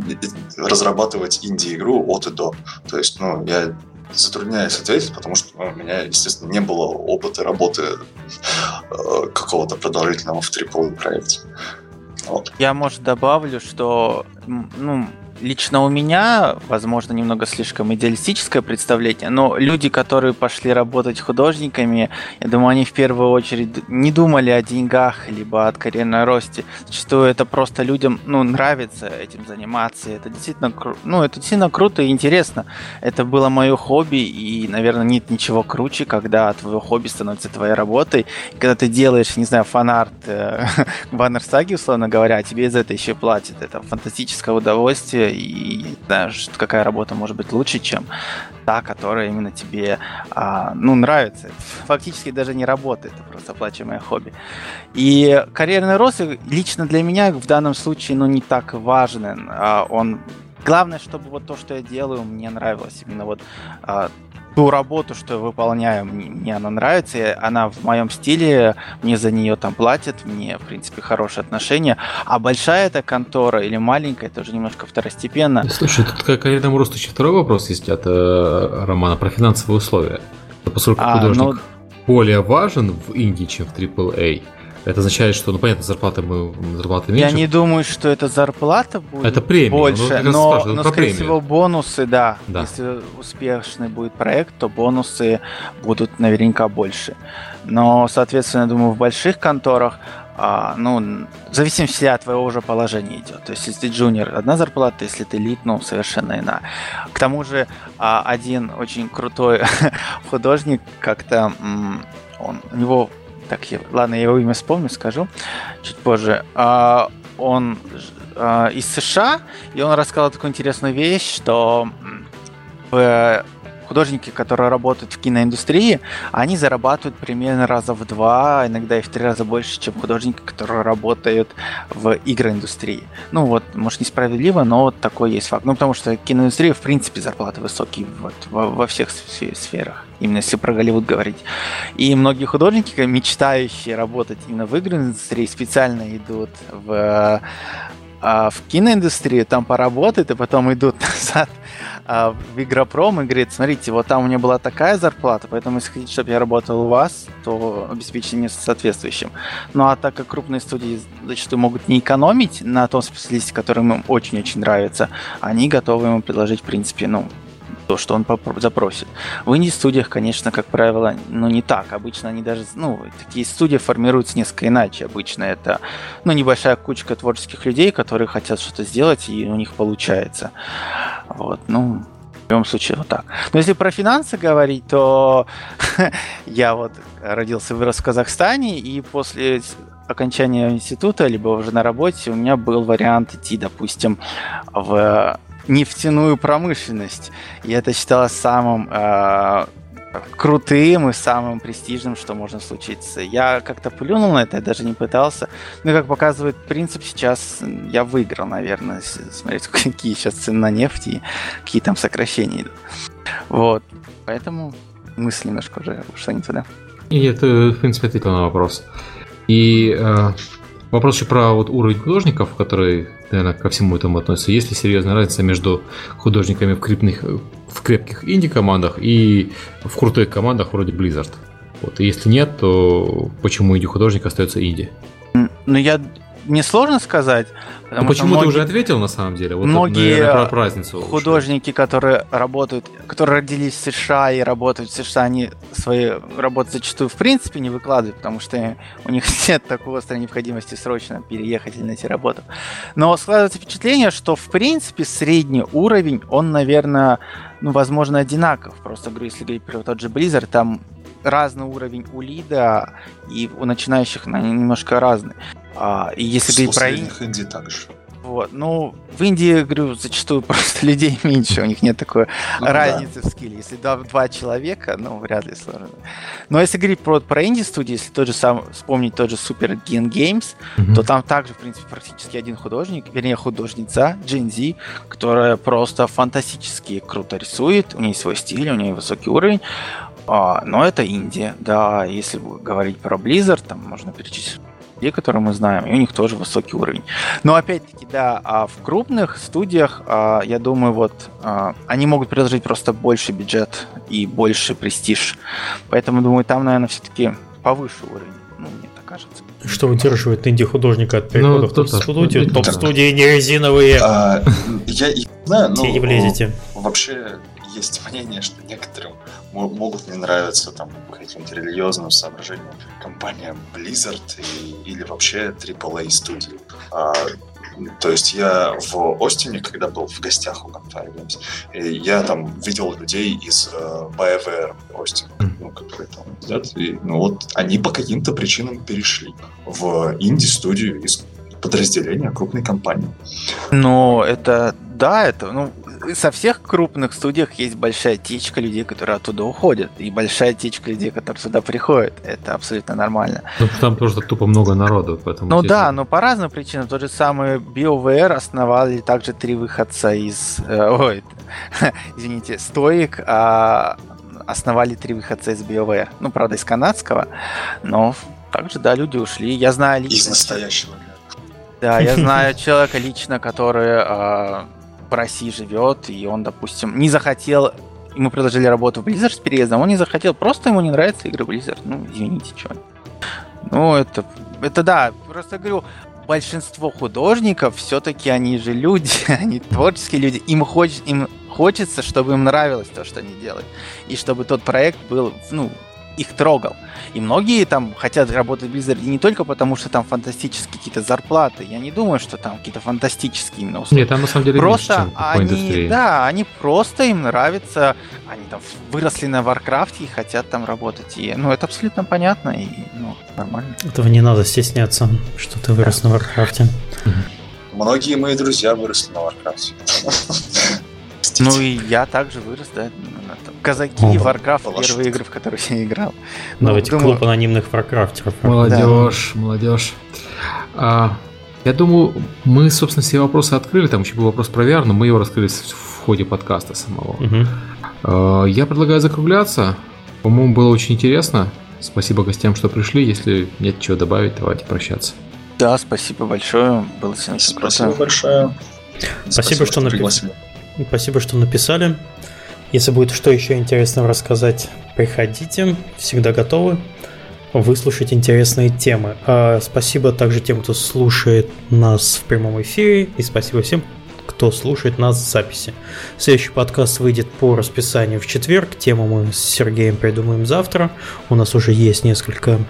разрабатывать инди-игру от и до. То есть, ну, я затрудняюсь ответить, потому что ну, у меня, естественно, не было опыта работы э, какого-то продолжительного в AAA проекте. Вот. Я, может, добавлю, что ну, лично у меня, возможно, немного слишком идеалистическое представление, но люди, которые пошли работать художниками, я думаю, они в первую очередь не думали о деньгах, либо о карьерном росте. Зачастую это просто людям, ну, нравится этим заниматься. Это действительно, ну, это действительно круто и интересно. Это было мое хобби, и, наверное, нет ничего круче, когда твое хобби становится твоей работой. И когда ты делаешь, не знаю, фанарт э, баннер саги, условно говоря, а тебе за это еще платят. Это фантастическое удовольствие, и знаешь, какая работа может быть лучше, чем та, которая именно тебе а, ну, нравится. Фактически даже не работает, это просто оплачиваемое хобби. И карьерный рост лично для меня в данном случае ну, не так важен. А, он Главное, чтобы вот то, что я делаю, мне нравилось. Именно вот а, ту работу, что я выполняю, мне, она нравится, она в моем стиле, мне за нее там платят, мне, в принципе, хорошие отношения. А большая эта контора или маленькая, это уже немножко второстепенно. Слушай, тут к карьерному росту еще второй вопрос есть от э, Романа про финансовые условия. Поскольку а, художник... Ну, более важен в Индии, чем в AAA, это означает, что, ну понятно, зарплаты мы зарплаты меньше. Я не думаю, что это зарплата будет это премия, ну, больше, ну, но, но скорее премию. всего бонусы, да. да. Если успешный будет проект, то бонусы будут наверняка больше. Но, соответственно, я думаю, в больших конторах а, ну, в зависимости от твоего уже положения идет. То есть, если ты джуниор, одна зарплата, если ты лид, ну, совершенно иная. К тому же, а, один очень крутой художник как-то, он, у него так, я, ладно, я его имя вспомню, скажу чуть позже. А, он а, из США, и он рассказал такую интересную вещь, что в художники, которые работают в киноиндустрии, они зарабатывают примерно раза в два, иногда и в три раза больше, чем художники, которые работают в игроиндустрии. Ну вот, может, несправедливо, но вот такой есть факт. Ну, потому что киноиндустрия, в принципе, зарплаты высокие вот, во, во всех сферах, именно если про Голливуд говорить. И многие художники, мечтающие работать именно в игроиндустрии, специально идут в а в киноиндустрии там поработают, и потом идут назад а, в Игропром и говорит, смотрите, вот там у меня была такая зарплата, поэтому если хотите, чтобы я работал у вас, то обеспечите мне соответствующим. Ну а так как крупные студии зачастую могут не экономить на том специалисте, который им очень-очень нравится, они готовы ему предложить, в принципе, ну, то, что он запросит. В инди-студиях, конечно, как правило, ну не так. Обычно они даже, ну, такие студии формируются несколько иначе. Обычно это, ну, небольшая кучка творческих людей, которые хотят что-то сделать, и у них получается. Вот, ну, в любом случае, вот так. Но если про финансы говорить, то я вот родился вырос в Казахстане, и после окончания института, либо уже на работе, у меня был вариант идти, допустим, в нефтяную промышленность. И это считалось самым э, крутым и самым престижным, что можно случиться. Я как-то плюнул на это, я даже не пытался. Но, как показывает принцип, сейчас я выиграл, наверное, смотреть, какие сейчас цены на нефть и какие там сокращения идут. Вот. Поэтому мысль немножко уже ушла не туда. И это, в принципе, ответил на вопрос. И э, вопрос еще про вот уровень художников, который наверное, ко всему этому относится. Есть ли серьезная разница между художниками в, крепных, в крепких инди-командах и в крутых командах вроде Blizzard? Вот. И если нет, то почему инди-художник остается инди? Ну, я мне сложно сказать. Потому ну, почему многие, ты уже ответил на самом деле? Вот многие это, наверное, про разницу художники, которые работают, которые родились в США и работают в США, они свои работы зачастую в принципе не выкладывают, потому что у них нет такой острой необходимости срочно переехать или найти работу. Но складывается впечатление, что в принципе средний уровень, он, наверное, ну, возможно, одинаков. Просто говорю, если говорить про тот же Blizzard, там разный уровень у лида, и у начинающих немножко разный. А, и если говорить про инди... инди также. Вот. Ну, в Индии, говорю, зачастую просто людей меньше, у них нет такой ну, разницы да. в скилле. Если два, два человека, ну, вряд ли сложно. Но если говорить про, про инди-студии, если тот же сам, вспомнить тот же Super Gen Games, mm-hmm. то там также, в принципе, практически один художник, вернее, художница, Джин Зи, которая просто фантастически круто рисует, у нее свой стиль, у нее высокий уровень, а, но это Индия, да, если говорить про Blizzard, там можно перечислить людей, которые мы знаем, и у них тоже высокий уровень. Но опять-таки, да, а в крупных студиях, а, я думаю, вот а, они могут предложить просто больше бюджет и больше престиж. Поэтому, думаю, там, наверное, все-таки повыше уровень. Ну, мне так кажется. Что удерживает инди-художника от перехода ну, в топ-студию? Топ-студии не резиновые. А, я не знаю, но... не влезете. Вообще, есть мнение, что некоторым могут не нравиться там по каким-то религиозным соображениям компания Blizzard и, или вообще AAA студии. А, то есть я в Остине, когда был в гостях у Campfire Games, я там видел людей из BioWare Остин, ну, которые там сидят, и ну вот они по каким-то причинам перешли в инди-студию из подразделения крупной компании. Ну, это да, это, ну, со всех крупных студиях есть большая течка людей, которые оттуда уходят, и большая течка людей, которые сюда приходят. Это абсолютно нормально. Ну, там просто тупо много народу, поэтому... Ну да, но по разным причинам. Тот же самый BioWare основали также три выходца из... Э, ой, извините, Стоик, а основали три выходца из BioWare. Ну, правда, из канадского, но также, да, люди ушли. Я знаю лично... Из настоящего. Да, я знаю человека лично, который э, в России живет, и он, допустим, не захотел ему предложили работу в Blizzard с переездом, он не захотел, просто ему не нравятся игры Blizzard. Ну, извините, что. Ну, это, это да, просто говорю, большинство художников все-таки они же люди, они творческие люди, им, хоч, им хочется, чтобы им нравилось то, что они делают, и чтобы тот проект был, ну, их трогал. И многие там хотят работать в Blizzard не только потому, что там фантастические какие-то зарплаты. Я не думаю, что там какие-то фантастические именно условия. Нет, там на самом деле просто меньше, чем они, индустрии. Да, они просто им нравится, они там выросли на Warcraft е и хотят там работать. И, ну, это абсолютно понятно и ну, нормально. Этого не надо стесняться, что ты вырос да. на Варкрафте. Многие мои друзья выросли на Warcraft е. Ну и я также вырос, да, Казаки, О, Warcraft, первые игры, в которые я играл. Ну, Давайте думаю... клуб анонимных варкрафтеров. Молодежь, да. молодежь. А, я думаю, мы, собственно, все вопросы открыли. Там еще был вопрос про VR, но мы его раскрыли в ходе подкаста самого. Угу. А, я предлагаю закругляться. По-моему, было очень интересно. Спасибо гостям, что пришли. Если нет чего добавить, давайте прощаться. Да, спасибо большое. Было всем Спасибо большое. Спасибо, спасибо что, что написали. Спасибо, что написали. Если будет что еще интересного рассказать, приходите, всегда готовы выслушать интересные темы. А спасибо также тем, кто слушает нас в прямом эфире, и спасибо всем, кто слушает нас в записи. Следующий подкаст выйдет по расписанию в четверг. Тему мы с Сергеем придумаем завтра. У нас уже есть несколько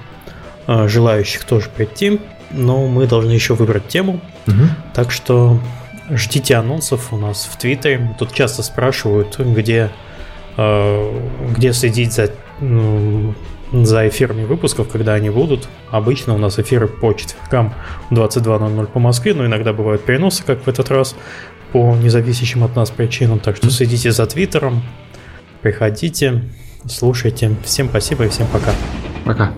э, желающих тоже прийти, но мы должны еще выбрать тему. Угу. Так что Ждите анонсов у нас в Твиттере. Тут часто спрашивают, где, э, где следить за, за эфирами выпусков, когда они будут. Обычно у нас эфиры по четвергам 22.00 по Москве, но иногда бывают переносы, как в этот раз, по независящим от нас причинам. Так что следите за Твиттером, приходите, слушайте. Всем спасибо и всем пока. Пока.